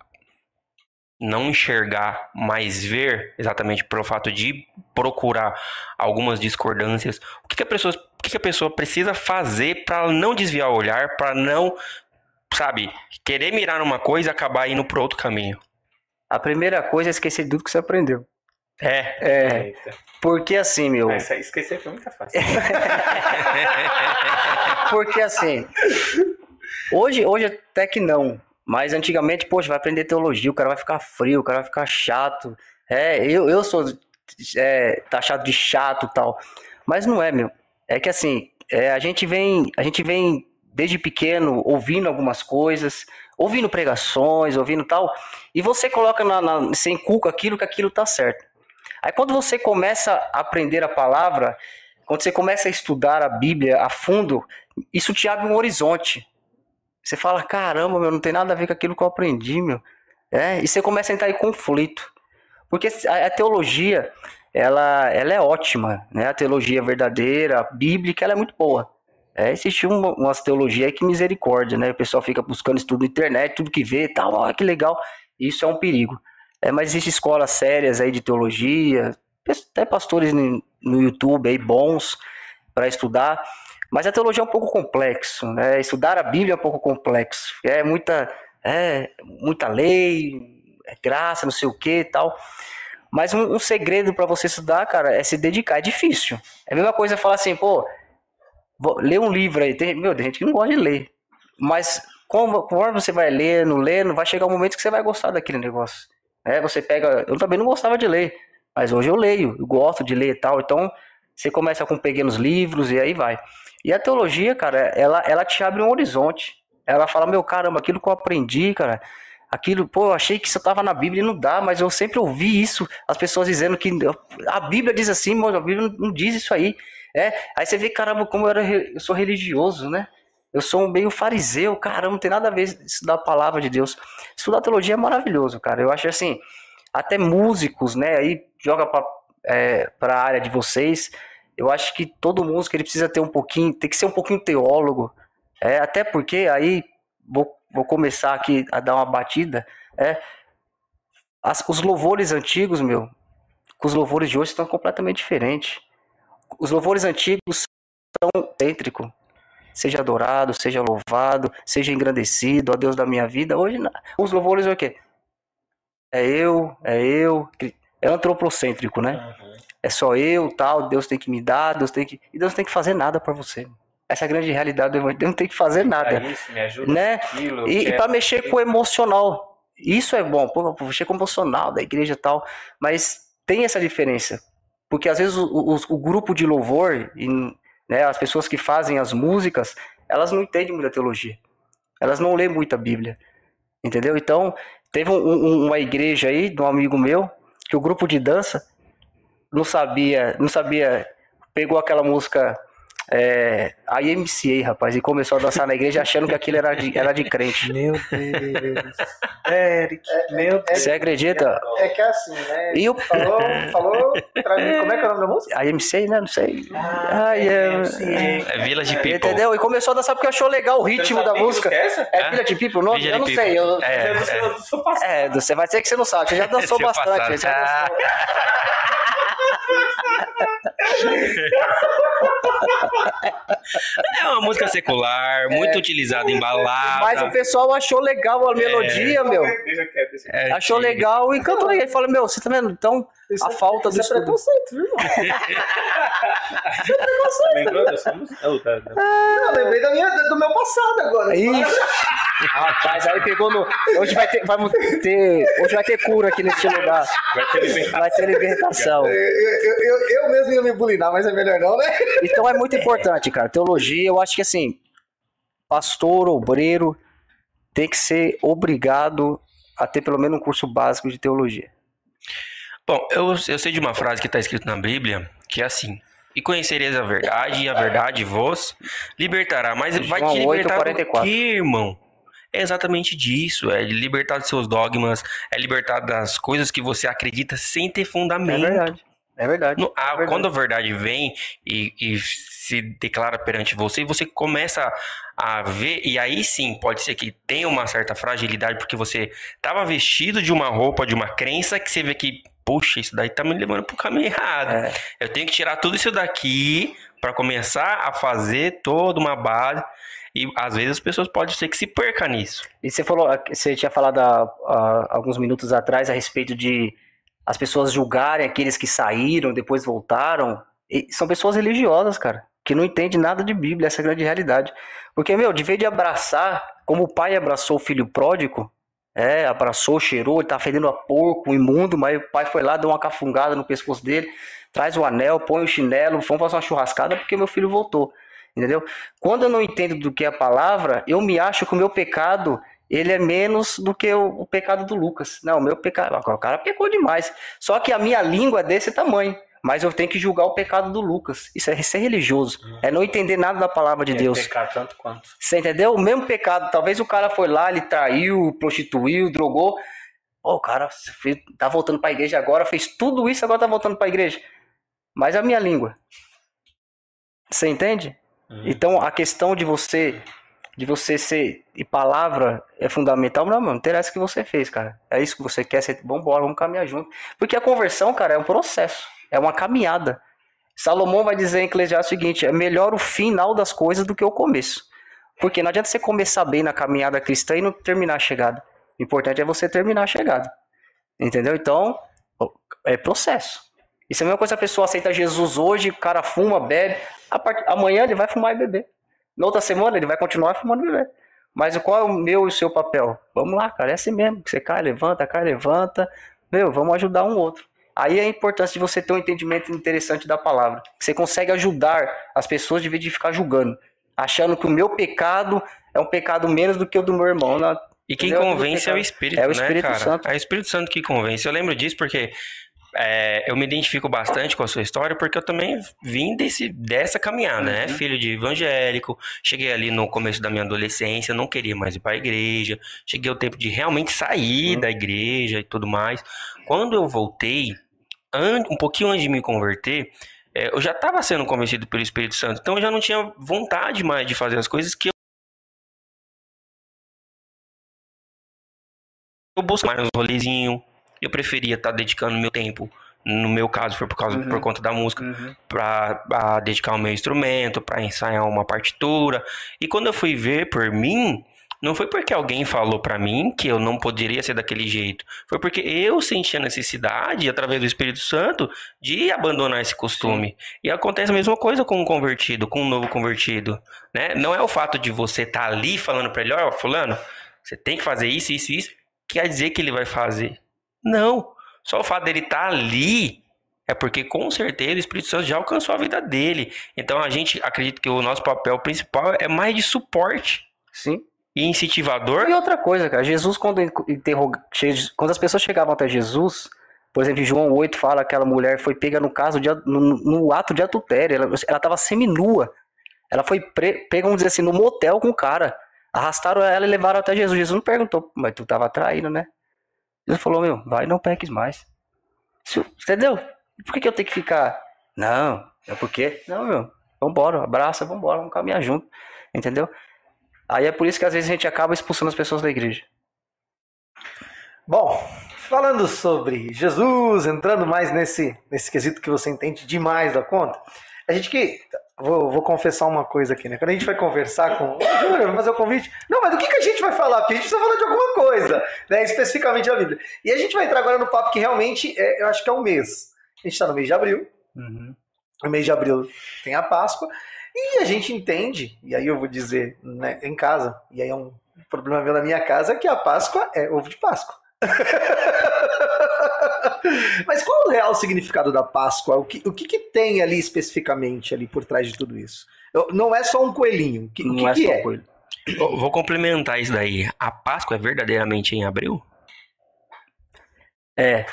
não enxergar, mas ver, exatamente pelo fato de procurar algumas discordâncias. O que, que a pessoa, o que, que a pessoa precisa fazer para não desviar o olhar, para não, sabe, querer mirar numa coisa e acabar indo para outro caminho? A primeira coisa é esquecer tudo que você aprendeu. É. É, Eita. porque assim, meu. Isso aí esquecer foi muito fácil. [laughs] Porque assim, hoje, hoje até que não. Mas antigamente, poxa, vai aprender teologia, o cara vai ficar frio, o cara vai ficar chato. É, eu, eu sou é, taxado de chato tal. Mas não é, meu. É que assim, é, a gente vem, a gente vem desde pequeno ouvindo algumas coisas, ouvindo pregações, ouvindo tal, e você coloca na, na você inculca aquilo que aquilo tá certo. Aí quando você começa a aprender a palavra, quando você começa a estudar a Bíblia a fundo, isso te abre um horizonte. Você fala, caramba, meu, não tem nada a ver com aquilo que eu aprendi, meu. É, e você começa a entrar em conflito. Porque a, a teologia, ela, ela é ótima, né? A teologia verdadeira, a bíblica, ela é muito boa. É, existe uma, umas teologias aí que misericórdia, né? O pessoal fica buscando estudo na internet, tudo que vê, tal, ó, que legal. Isso é um perigo. É, mas existem escolas sérias aí de teologia, até pastores no, no YouTube aí bons para estudar. Mas a teologia é um pouco complexo, né? Estudar a Bíblia é um pouco complexo. É muita, é, muita lei, é graça, não sei o que e tal. Mas um, um segredo para você estudar, cara, é se dedicar. É difícil. É a mesma coisa falar assim, pô, ler um livro aí. Tem, meu, tem gente que não gosta de ler. Mas como, conforme você vai lendo, lendo, vai chegar um momento que você vai gostar daquele negócio. É, você pega. Eu também não gostava de ler, mas hoje eu leio, eu gosto de ler e tal. Então, você começa com pequenos livros e aí vai. E a teologia, cara, ela, ela te abre um horizonte. Ela fala, meu caramba, aquilo que eu aprendi, cara, aquilo, pô, eu achei que isso tava na Bíblia e não dá, mas eu sempre ouvi isso, as pessoas dizendo que a Bíblia diz assim, mas a Bíblia não diz isso aí. É, aí você vê, caramba, como eu, era, eu sou religioso, né? Eu sou um meio fariseu, caramba, não tem nada a ver estudar a palavra de Deus. Estudar teologia é maravilhoso, cara. Eu acho assim, até músicos, né, aí joga pra, é, pra área de vocês. Eu acho que todo músico ele precisa ter um pouquinho, tem que ser um pouquinho teólogo. É, até porque aí vou, vou começar aqui a dar uma batida. É, as, os louvores antigos, meu, com os louvores de hoje estão completamente diferentes. Os louvores antigos são cêntricos. Seja adorado, seja louvado, seja engrandecido, ó Deus da minha vida. Hoje, os louvores é o quê? É eu, é eu. É antropocêntrico, né? Uhum. É só eu, tal, Deus tem que me dar, Deus tem que. E Deus não tem que fazer nada para você. Essa é a grande realidade do evangelho. Deus não tem que fazer nada. É isso, me ajuda Né? aquilo, E, e para mexer aquilo. com o emocional. Isso é bom, pô, pô, mexer com o emocional da igreja e tal. Mas tem essa diferença. Porque às vezes o, o, o grupo de louvor, e, né, as pessoas que fazem as músicas, elas não entendem muita teologia. Elas não lêem muita Bíblia. Entendeu? Então, teve um- um- uma igreja aí, de um amigo meu, que o grupo de dança não sabia, não sabia, pegou aquela música é, a IMCA, rapaz, e começou a dançar na igreja achando que aquilo era de, era de crente. Meu Deus. Eric, meu Deus. Você acredita? É que é assim, né? E o Falou, falou pra mim, como é que é o nome da música? a IMCA, né? Não sei. Ah, Ai, é, É Village People. Entendeu? E começou a dançar porque achou legal o ritmo da música. É essa? É Village People, o nome? Village Eu não People. sei. Eu, É, É do seu, do seu passado. É, você vai dizer que você não sabe, você já [laughs] dançou bastante. passado. você já dançou. [laughs] [laughs] É uma música secular, muito utilizada em balada. Mas o pessoal achou legal a melodia, meu. Deixa quieto, deixa quieto. É, Achou legal e cantou legal. Ele falou, meu, você tá vendo? Então, Isso a falta do Isso é preconceito, viu, irmão? [laughs] Lembrou dessa música? Oh, tá, tá. Eu lembrei da minha, do meu passado agora. Ixi. Rapaz, aí pegou no. Hoje vai ter, vamos ter. Hoje vai ter cura aqui nesse lugar. Vai ter libertação. Vai ter libertação. Eu, eu, eu, eu mesmo ia me bulinar, mas é melhor não, né? Então é muito importante, cara. Teologia, eu acho que assim, pastor, obreiro, tem que ser obrigado a ter pelo menos um curso básico de teologia. Bom, eu, eu sei de uma frase que está escrita na Bíblia, que é assim. E conhecereis a verdade, e a verdade vos libertará. Mas vai te João 8, libertar do 44. quê, irmão? É exatamente disso. É libertar dos seus dogmas, é libertar das coisas que você acredita sem ter É fundamento. verdade. É verdade. No- a- É verdade. quando a verdade vem e, e se declara perante você, você começa a ver, e aí sim pode ser que tenha uma certa fragilidade, porque você estava vestido de uma roupa, de uma crença, que você vê que, poxa, isso daí tá me levando pro caminho errado. É. Eu tenho que tirar tudo isso daqui para começar a fazer toda uma base. E às vezes as pessoas podem ser que se perca nisso. E você falou, você tinha falado há, há alguns minutos atrás a respeito de as pessoas julgarem aqueles que saíram, depois voltaram. E são pessoas religiosas, cara, que não entendem nada de Bíblia, essa é a grande realidade. Porque, meu, de vez de abraçar, como o pai abraçou o filho pródigo, é, abraçou, cheirou, ele tá fedendo a porco, imundo, mas o pai foi lá, deu uma cafungada no pescoço dele, traz o anel, põe o chinelo, vamos fazer uma churrascada porque meu filho voltou. Entendeu? Quando eu não entendo do que é a palavra, eu me acho que o meu pecado ele é menos do que o, o pecado do Lucas. Não, o meu pecado. O cara pecou demais. Só que a minha língua é desse tamanho. Mas eu tenho que julgar o pecado do Lucas. Isso é ser religioso. É não entender nada da palavra de Deus. Pecar tanto quanto. Você entendeu? O mesmo pecado. Talvez o cara foi lá, ele traiu, prostituiu, drogou. Pô, o cara fez- tá voltando pra igreja agora, fez tudo isso, agora tá voltando pra igreja. Mas a minha língua. Você entende? Então a questão de você de você ser e palavra é fundamental, não, mano, não interessa o que você fez, cara. É isso que você quer, você, vambora, vamos caminhar junto. Porque a conversão, cara, é um processo, é uma caminhada. Salomão vai dizer em Eclesiastes o seguinte: é melhor o final das coisas do que o começo. Porque não adianta você começar bem na caminhada cristã e não terminar a chegada. O importante é você terminar a chegada. Entendeu? Então, é processo. Isso é a mesma coisa a pessoa aceita Jesus hoje, o cara fuma, bebe. Part... Amanhã ele vai fumar e beber. Na outra semana ele vai continuar fumando e beber. Mas qual é o meu e o seu papel? Vamos lá, cara, é assim mesmo. Você cai, levanta, cai, levanta. Meu, vamos ajudar um outro. Aí é a importância de você ter um entendimento interessante da palavra. Você consegue ajudar as pessoas de vez de ficar julgando. Achando que o meu pecado é um pecado menos do que o do meu irmão. E quem Entendeu? convence é o Espírito, É o né, Espírito cara? Santo. É o Espírito Santo que convence. Eu lembro disso porque é, eu me identifico bastante com a sua história, porque eu também vim desse, dessa caminhada, né? Uhum. Filho de evangélico, cheguei ali no começo da minha adolescência, não queria mais ir para a igreja, cheguei ao tempo de realmente sair Uhum. da igreja e tudo mais. Quando eu voltei, um pouquinho antes de me converter, é, eu já estava sendo convencido pelo Espírito Santo, então eu já não tinha vontade mais de fazer as coisas que eu busco mais uns rolezinhos. Eu preferia estar dedicando meu tempo, no meu caso foi por causa Uhum. por conta da música, Uhum. para dedicar o meu instrumento, para ensaiar uma partitura. E quando eu fui ver por mim, não foi porque alguém falou para mim que eu não poderia ser daquele jeito. Foi porque eu senti a necessidade, através do Espírito Santo, de abandonar esse costume. E acontece a mesma coisa com um convertido, com um novo convertido, né? Não é o fato de você estar ali falando para ele, ó, fulano, você tem que fazer isso, isso, isso, quer dizer que ele vai fazer. Não. Só o fato dele estar ali é porque com certeza o Espírito Santo já alcançou a vida dele. Então a gente acredita que o nosso papel principal é mais de suporte Sim. E incentivador. E outra coisa, cara, Jesus, quando, interroga, quando as pessoas chegavam até Jesus, por exemplo, em João 8 fala que aquela mulher foi pega no caso de, no, no ato de adultério, ela, ela tava seminua. Ela foi pre, pega, vamos dizer assim, no motel com o cara. Arrastaram ela e levaram até Jesus. Jesus não perguntou, mas tu tava traindo, né? Jesus falou, meu, vai não peques mais. Entendeu? Por que, que eu tenho que ficar? Não, é porque. Não, meu, vambora, abraça, vambora, vamos caminhar junto. Entendeu? Aí é por isso que às vezes a gente acaba expulsando as pessoas da igreja. Bom, falando sobre Jesus, entrando mais nesse, nesse quesito que você entende demais da conta, a gente que. Vou, vou confessar uma coisa aqui, né? Quando a gente vai conversar com. Júnior, vai fazer o convite. Não, mas do que, que a gente vai falar? Porque a gente precisa falar de alguma coisa, né? Especificamente a Bíblia. E a gente vai entrar agora no papo que realmente é, eu acho que é o mês. A gente está no mês de abril. Uhum. No mês de abril tem a Páscoa. E a gente entende, e aí eu vou dizer né, em casa, e aí é um problema meu na minha casa, que a Páscoa é ovo de Páscoa. [laughs] Mas qual é o real significado da Páscoa? O que, o que, que, tem ali especificamente ali por trás de tudo isso? Eu, não é só um coelhinho. O que, não o que é que só é? coelho. Vou vou complementar isso daí. A Páscoa é verdadeiramente em abril? É,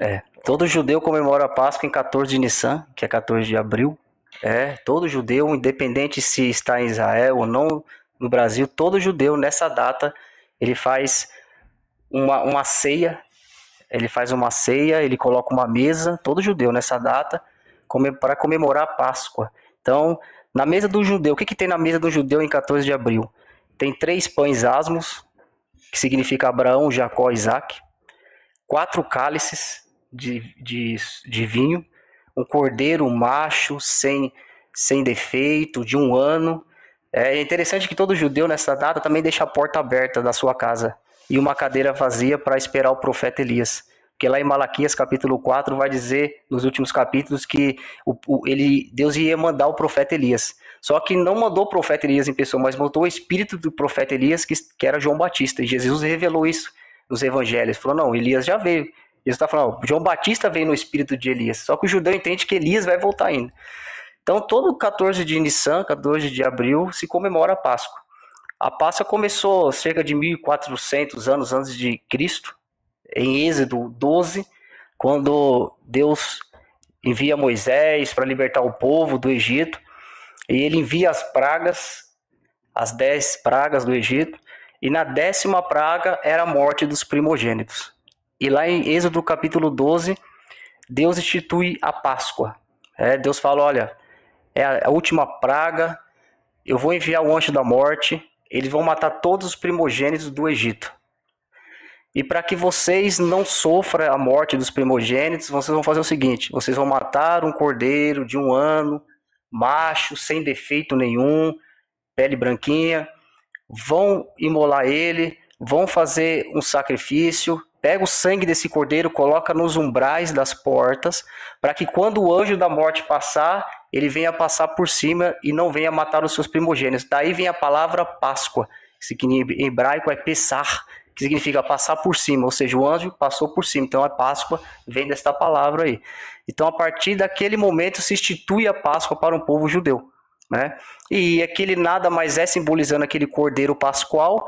É? todo judeu comemora a Páscoa em 14 de Nissan, que é 14 de abril. É, todo judeu, independente se está em Israel ou não, no Brasil, todo judeu nessa data ele faz uma, uma ceia, ele faz uma ceia, ele coloca uma mesa, todo judeu nessa data, para comemorar a Páscoa. Então, na mesa do judeu, o que, que tem na mesa do judeu em 14 de abril? Tem três pães asmos, que significa Abraão, Jacó e Isaac, quatro cálices de, de, de vinho, um cordeiro macho sem, sem defeito, de um ano. É interessante que todo judeu nessa data também deixa a porta aberta da sua casa e uma cadeira vazia para esperar o profeta Elias. Porque lá em Malaquias capítulo 4 vai dizer, nos últimos capítulos, que o, o- ele, Deus ia mandar o profeta Elias. Só que não mandou o profeta Elias em pessoa, mas mandou o espírito do profeta Elias, que, que era João Batista. E Jesus revelou isso nos evangelhos. Falou, não, Elias já veio. Jesus está falando, João Batista veio no espírito de Elias. Só que o judeu entende que Elias vai voltar ainda. Então, todo 14 de Nissan, 14 de abril, se comemora a Páscoa. A Páscoa começou cerca de 1400 anos antes de Cristo, em Êxodo 12, quando Deus envia Moisés para libertar o povo do Egito, e ele envia as pragas, as dez pragas do Egito, e na décima praga era a morte dos primogênitos. E lá em Êxodo capítulo 12, Deus institui a Páscoa. É, Deus fala: olha, é a última praga, eu vou enviar o anjo da morte, eles vão matar todos os primogênitos do Egito. E para que vocês não sofram a morte dos primogênitos, vocês vão fazer o seguinte: vocês vão matar um cordeiro de um ano, macho, sem defeito nenhum, pele branquinha, vão imolar ele, vão fazer um sacrifício, pega o sangue desse cordeiro, coloca nos umbrais das portas, para que quando o anjo da morte passar, ele venha passar por cima e não venha matar os seus primogênitos. Daí vem a palavra Páscoa, que em hebraico é Pessar, que significa passar por cima, ou seja, o anjo passou por cima. Então a Páscoa vem desta palavra aí. Então a partir daquele momento se institui a Páscoa para um povo judeu. Né? E aquele nada mais é simbolizando aquele cordeiro pascual,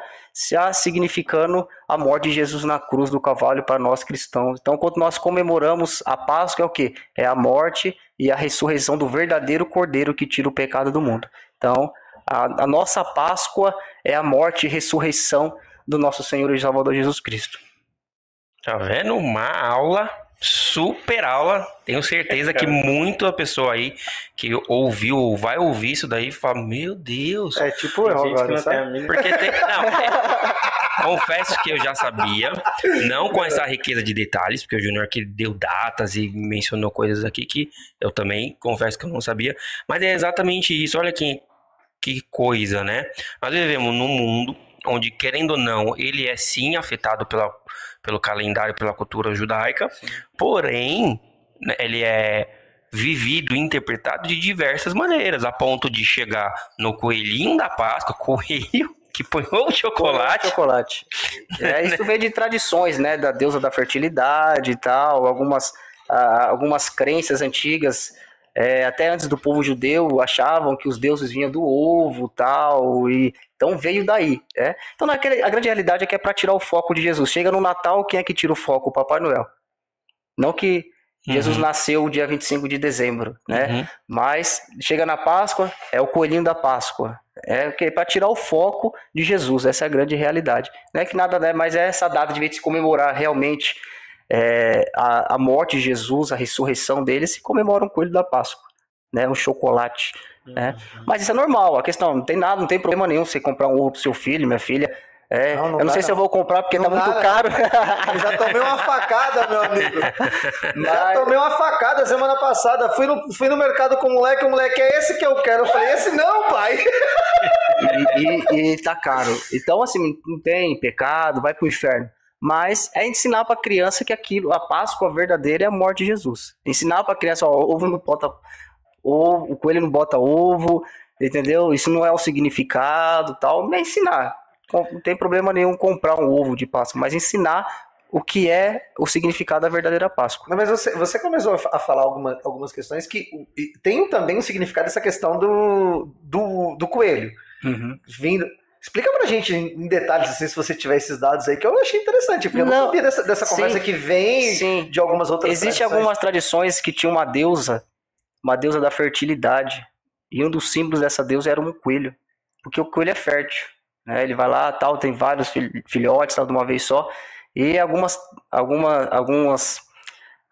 significando a morte de Jesus na cruz do cavalo para nós cristãos. Então, quando nós comemoramos a Páscoa, é o que? É a morte e a ressurreição do verdadeiro cordeiro que tira o pecado do mundo. Então, a, a nossa Páscoa é a morte e ressurreição do nosso Senhor e Salvador Jesus Cristo. Tá vendo? Uma aula, super aula. Tenho certeza que [laughs] muita pessoa aí que ouviu ou vai ouvir isso daí fala: Meu Deus. É tipo eu agora, sabe? Porque tem. Não, é- [laughs] confesso que eu já sabia. Não com essa riqueza de detalhes, porque o Júnior aqui deu datas e mencionou coisas aqui que eu também confesso que eu não sabia. Mas é exatamente isso. Olha que, que coisa, né? Nós vivemos num mundo onde, querendo ou não, ele é sim afetado pela, pelo calendário, pela cultura judaica, porém, né, ele é vivido e interpretado de diversas maneiras, a ponto de chegar no coelhinho da Páscoa, [laughs] coelho que põe o chocolate. Chocolate. É, [laughs] isso vem de tradições, né? Da deusa da fertilidade e tal, algumas, ah, algumas crenças antigas, é, até antes do povo judeu, achavam que os deuses vinham do ovo tal, e então veio daí. Né? Então a grande realidade é que é para tirar o foco de Jesus. Chega no Natal, quem é que tira o foco? O Papai Noel. Não que Jesus Uhum. nasceu dia 25 de dezembro, né? Uhum. Mas chega na Páscoa, é o coelhinho da Páscoa. É para tirar o foco de Jesus, essa é a grande realidade. Não é que nada é, mas é essa data de se comemorar realmente é, a, a morte de Jesus, a ressurreição dele, se comemora um coelho da Páscoa, né? Um chocolate, né? Mas isso é normal, a questão não tem nada, não tem problema nenhum você comprar um ovo pro seu filho, minha filha. É, Não, não eu não sei se eu vou comprar porque tá Não muito dá, né? caro. [laughs] Eu já tomei uma facada, meu amigo. [laughs] Já Mas- tomei uma facada semana passada. Fui no, fui no mercado com o moleque, o moleque é esse que eu quero. Eu falei, esse não, pai. e, e- e tá caro. Então, assim, não tem pecado, vai pro inferno. Mas é ensinar pra criança que aquilo, a Páscoa verdadeira é a morte de Jesus. Ensinar pra criança, ó, ovo não bota ovo, o coelho não bota ovo, entendeu? Isso não é o significado tal. É ensinar. Não tem problema nenhum comprar um ovo de Páscoa, mas ensinar o que é o significado da verdadeira Páscoa. Não, mas você, você começou a fa- a falar alguma- algumas questões que tem também um significado essa questão do, do, do coelho. Vindo. Explica pra gente em detalhes, assim, se você tiver esses dados aí, que eu achei interessante, porque eu não Não, sabia dessa, dessa sim. conversa que vem Sim. de algumas outras Existem algumas tradições que tinha uma deusa, uma deusa da fertilidade, e um dos símbolos dessa deusa era um coelho, porque o coelho é fértil, né? Ele vai lá, tal, tem vários fil- filhotes, tal, de uma vez só, e algumas, alguma, algumas,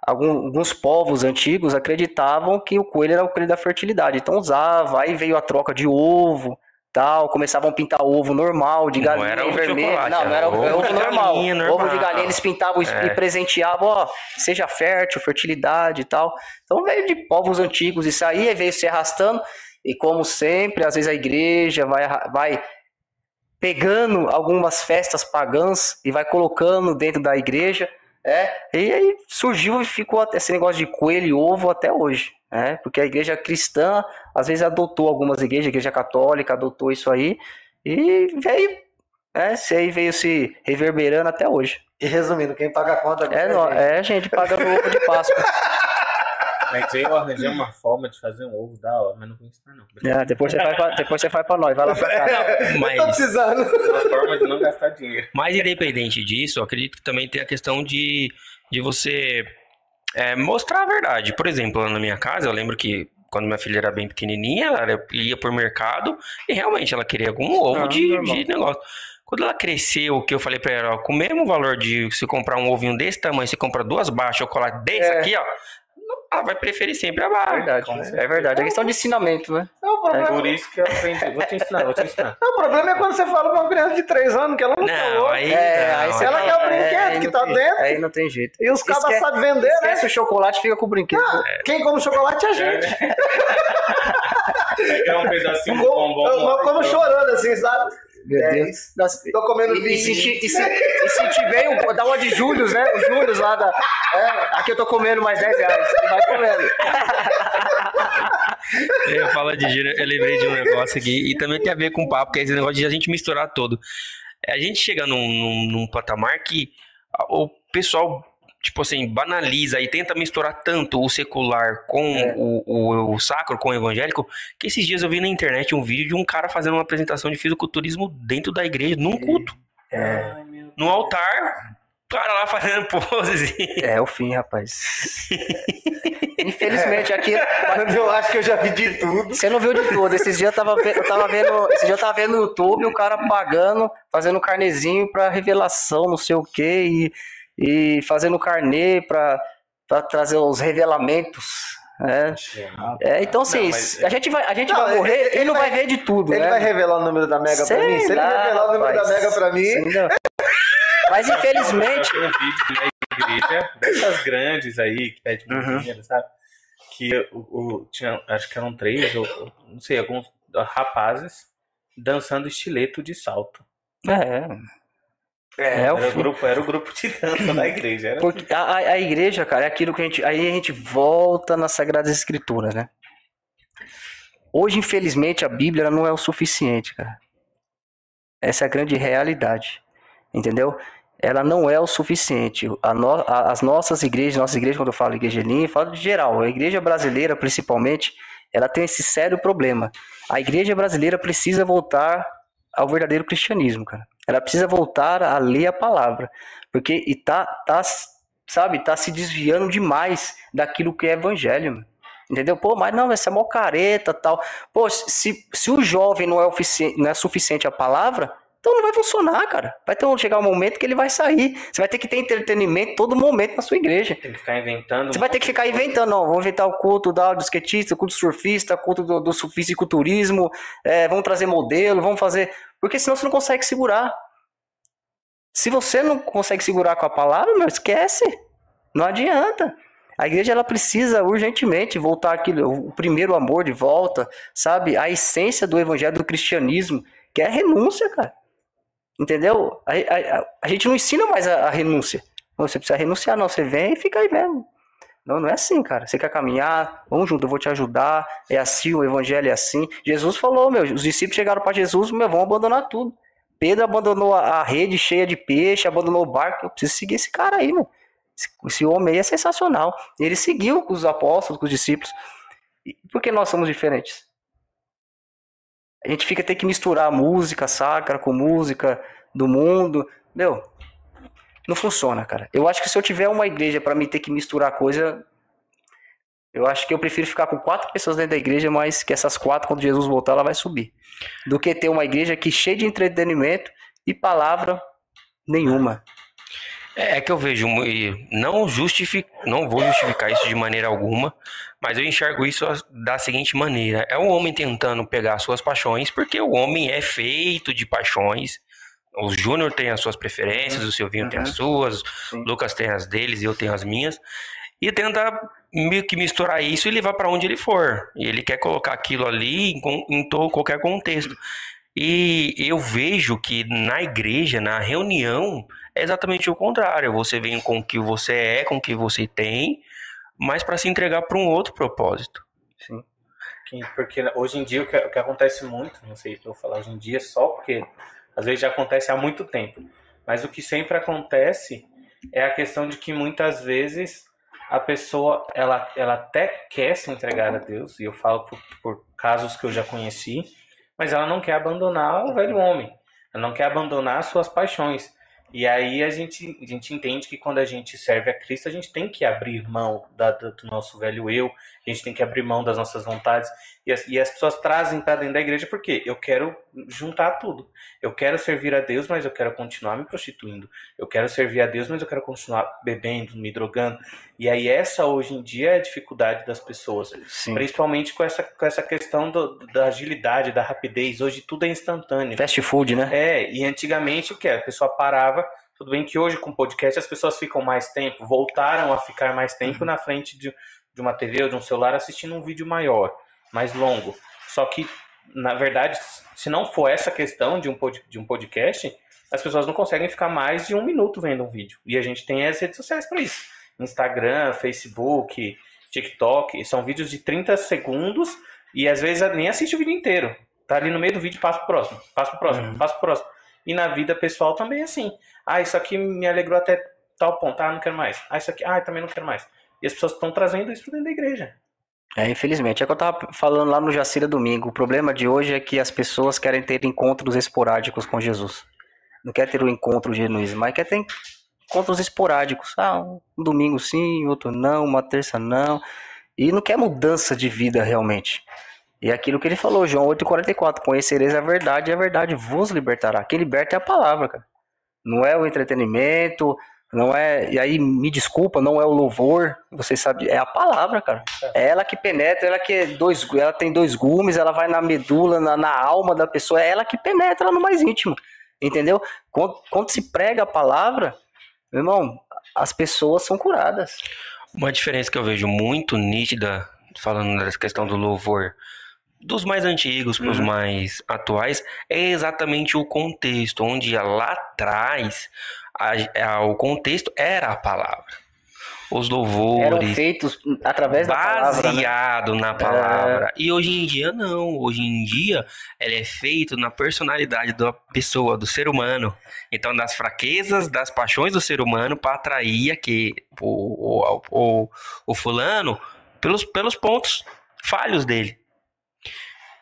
algum- alguns povos antigos acreditavam que o coelho era o coelho da fertilidade, então usava, aí veio a troca de ovo, tal, começavam a pintar ovo normal, de Não galinha era ovo de vermelho, não, não era era ovo ovo normal, galinha ovo de normal. galinha eles pintavam e- É. e presenteavam, ó, seja fértil, fertilidade e tal. Então veio de povos antigos isso aí, veio se arrastando, e como sempre, às vezes a igreja vai, vai pegando algumas festas pagãs e vai colocando dentro da igreja, é, e aí surgiu e ficou esse negócio de coelho e ovo até hoje, né? Porque a igreja cristã, às vezes adotou algumas igrejas, a igreja católica adotou isso aí, e veio, né? Isso aí veio se reverberando até hoje. E resumindo, quem paga a conta agora É, é nó- a gente. é gente pagando ovo de Páscoa. [laughs] Mas eu arranjei uma forma de fazer um ovo da hora, mas não vou ensinar não. É, depois você faz pra, depois você faz pra nós, vai lá pra cá. Eu tô Mas, precisando. Uma forma de não gastar dinheiro. mas independente disso, eu acredito que também tem a questão de, de você é, mostrar a verdade. Por exemplo, lá na minha casa, eu lembro que quando minha filha era bem pequenininha, ela era- ia pro mercado e realmente ela queria algum ovo Ah, de, de negócio. Quando ela cresceu, que eu falei pra ela, ó, com o mesmo valor de se comprar um ovinho desse tamanho, você compra duas barras de chocolate desse É. aqui, ó, ela vai preferir sempre a É barra. verdade, é verdade. É questão de ensinamento, né? Não, o, problema, Por isso que eu aprendi. Vou te ensinar, vou te ensinar. [laughs] não, o problema é quando você fala pra uma criança de 3 anos que ela não, tá Não, louca. aí, É, não, aí você ela fala- quer o brinquedo aí que não tá tem- dentro. Aí não tem jeito. E os cabas Esquece- sabem vender, né? Esquece o chocolate fica com o brinquedo. Quem come chocolate é a gente. Pegar [laughs] um pedacinho de Eu, bombom. eu, eu como chorando assim, sabe? Meu É Deus. Nossa, Tô comendo E, e, se, e, se, e se tiver um, dá uma de Július, né? O Július lá da. É, aqui eu tô comendo mais 10 reais. Vai comendo. [laughs] Eu falo de gíria, eu lembrei de um negócio aqui, e também tem a ver com o papo, que é esse negócio de a gente misturar todo. A gente chega num, num, num patamar que o pessoal, tipo assim, banaliza e tenta misturar tanto o secular com É. o, o, o sacro, com o evangélico, que esses dias eu vi na internet um vídeo de um cara fazendo uma apresentação de fisiculturismo dentro da igreja, num culto. Meu No altar, o cara lá fazendo [laughs] poses. É o fim, rapaz. [laughs] Infelizmente, aqui. [laughs] Eu acho que eu já vi de tudo. Você não viu de tudo. Esses dias eu tava, eu tava vendo. Esse dia eu tava vendo no YouTube o cara pagando, fazendo carnezinho pra revelação, não sei o quê, e, e fazendo carnê pra, pra trazer os revelamentos. né? É, então assim, Não, mas- a gente vai, a gente Não, vai morrer ele- ele não vai, vai- ver de tudo, Ele né? vai revelar o número da Mega pra Sei mim? Se ele revelar o número da. Mega pra mim? Mas infelizmente, vi um vídeo na igreja, dessas grandes aí, que pede muito Uhum. dinheiro, sabe? Que o, o- tinha, acho que eram três, ou ou não sei, alguns rapazes dançando estileto de salto. é, é, o Era o grupo, era o grupo de dança da igreja. Era Porque a, a- a igreja, cara, é aquilo que a gente. Aí a gente volta nas Sagradas Escrituras, né? Hoje, infelizmente, a Bíblia não é o suficiente, cara. Essa é a grande realidade. Entendeu? Ela não é o suficiente. A no- a- as nossas igrejas, nossa igreja, quando eu falo igreja linha, eu falo de geral. A igreja brasileira, principalmente, ela tem esse sério problema. A igreja brasileira precisa voltar ao verdadeiro cristianismo, cara. Ela precisa voltar a ler a palavra. Porque e tá, tá, sabe, tá se desviando demais daquilo que é evangelho. Entendeu? Pô, mas não, essa é mó careta tal. Pô, se, se o jovem não é, não é suficiente a palavra, então não vai funcionar, cara. Vai ter um, chegar um momento que ele vai sair. Você vai ter que ter entretenimento todo momento na sua igreja. Tem que ficar inventando. Você vai ter que ficar inventando, não. Vamos inventar o culto da, do skatista, o culto surfista, o culto do, do fisiculturismo, é, vamos trazer modelo, vamos fazer. Porque senão você não consegue segurar. Se você não consegue segurar com a palavra, meu, esquece. Não adianta. A igreja ela precisa urgentemente voltar aquilo, o primeiro amor de volta, sabe? A essência do evangelho do cristianismo, que é a renúncia, cara. Entendeu? A, a, a gente não ensina mais a, a renúncia. Você precisa renunciar, não. Você vem e fica aí mesmo. Não, não é assim, cara. Você quer caminhar? Vamos junto, eu vou te ajudar. É assim, o evangelho é assim. Jesus falou, meu, os discípulos chegaram para Jesus, meu, vão abandonar tudo. Pedro abandonou a, rede cheia de peixe, abandonou o barco. Eu preciso seguir esse cara aí, meu. Esse, esse homem aí é sensacional. Ele seguiu com os apóstolos, com os discípulos. Por que nós somos diferentes? A gente fica ter que misturar música sacra com música do mundo. Meu, não funciona, cara. Eu acho que se eu tiver uma igreja para me ter que misturar coisa, eu acho que eu prefiro ficar com quatro pessoas dentro da igreja, mas que essas quatro, quando Jesus voltar, ela vai subir. Do que ter uma igreja que cheia de entretenimento e palavra nenhuma. É, é que eu vejo, não justifico, não vou justificar isso de maneira alguma, mas eu enxergo isso da seguinte maneira: é o homem tentando pegar suas paixões, porque o homem é feito de paixões, o Júnior tem as suas preferências, o Silvinho uhum. tem as suas, o Lucas tem as deles eu tenho as minhas. E tenta meio que misturar isso e levar para onde ele for. E ele quer colocar aquilo ali em, em todo, qualquer contexto. E eu vejo que na igreja, na reunião, é exatamente o contrário. Você vem com o que você é, com o que você tem, mas para se entregar para um outro propósito. Sim. Porque hoje em dia o que, o que acontece muito, não sei se vou falar hoje em dia só porque às vezes já acontece há muito tempo. Mas o que sempre acontece é a questão de que muitas vezes a pessoa ela, ela até quer se entregar a Deus, e eu falo por, por casos que eu já conheci, mas ela não quer abandonar o velho homem, ela não quer abandonar suas paixões. E aí a gente, a gente entende que quando a gente serve a Cristo, a gente tem que abrir mão da, do nosso velho eu, a gente tem que abrir mão das nossas vontades. E as, e as pessoas trazem para dentro da igreja porque eu quero juntar tudo. Eu quero servir a Deus, mas eu quero continuar me prostituindo. Eu quero servir a Deus, mas eu quero continuar bebendo, me drogando. E aí essa hoje em dia é a dificuldade das pessoas. Sim. Principalmente com essa, com essa questão do, da agilidade, da rapidez. Hoje tudo é instantâneo. Fast food, né? É, e antigamente o que? A pessoa parava tudo bem que hoje com podcast as pessoas ficam mais tempo, voltaram a ficar mais tempo uhum. na frente de, de uma TV ou de um celular assistindo um vídeo maior, mais longo. Só que, na verdade, se não for essa questão de um, pod, de um podcast, as pessoas não conseguem ficar mais de um minuto vendo um vídeo. E a gente tem as redes sociais para isso. Instagram, Facebook, TikTok, são vídeos de 30 segundos e às vezes nem assiste o vídeo inteiro. Tá ali no meio do vídeo, passa pro próximo, passa pro próximo, uhum. passa pro próximo. E na vida pessoal também é assim. Ah, isso aqui me alegrou até tal ponto. Ah, não quero mais. Ah, isso aqui, ah, também não quero mais. E as pessoas estão trazendo isso para dentro da igreja. É, infelizmente. É que eu tava falando lá no Jacira domingo. O problema de hoje é que as pessoas querem ter encontros esporádicos com Jesus. Não quer ter um encontro genuíno, mas quer ter encontros esporádicos. Ah, um domingo sim, outro não, uma terça não. E não quer mudança de vida realmente. E aquilo que ele falou, João 8,44, conhecereis a verdade e a verdade vos libertará. Quem liberta é a palavra, cara. Não é o entretenimento, não é. E aí, me desculpa, não é o louvor, você sabe, é a palavra, cara. É ela que penetra, ela que é dois, ela tem dois gumes, ela vai na medula, na, na alma da pessoa, é ela que penetra no mais íntimo. Entendeu? Quando, quando se prega a palavra, meu irmão, as pessoas são curadas. Uma diferença que eu vejo muito nítida, falando dessa questão do louvor, dos mais antigos para os uhum. mais atuais é exatamente o contexto, onde lá atrás a, a, o contexto era a palavra. Os louvores. Eram feitos através da palavra. Né? Baseado né? na palavra. É... E hoje em dia, não. Hoje em dia, ele é feito na personalidade da pessoa, do ser humano. Então, das fraquezas, das paixões do ser humano para atrair aqui, o, o, o, o fulano pelos, pelos pontos falhos dele.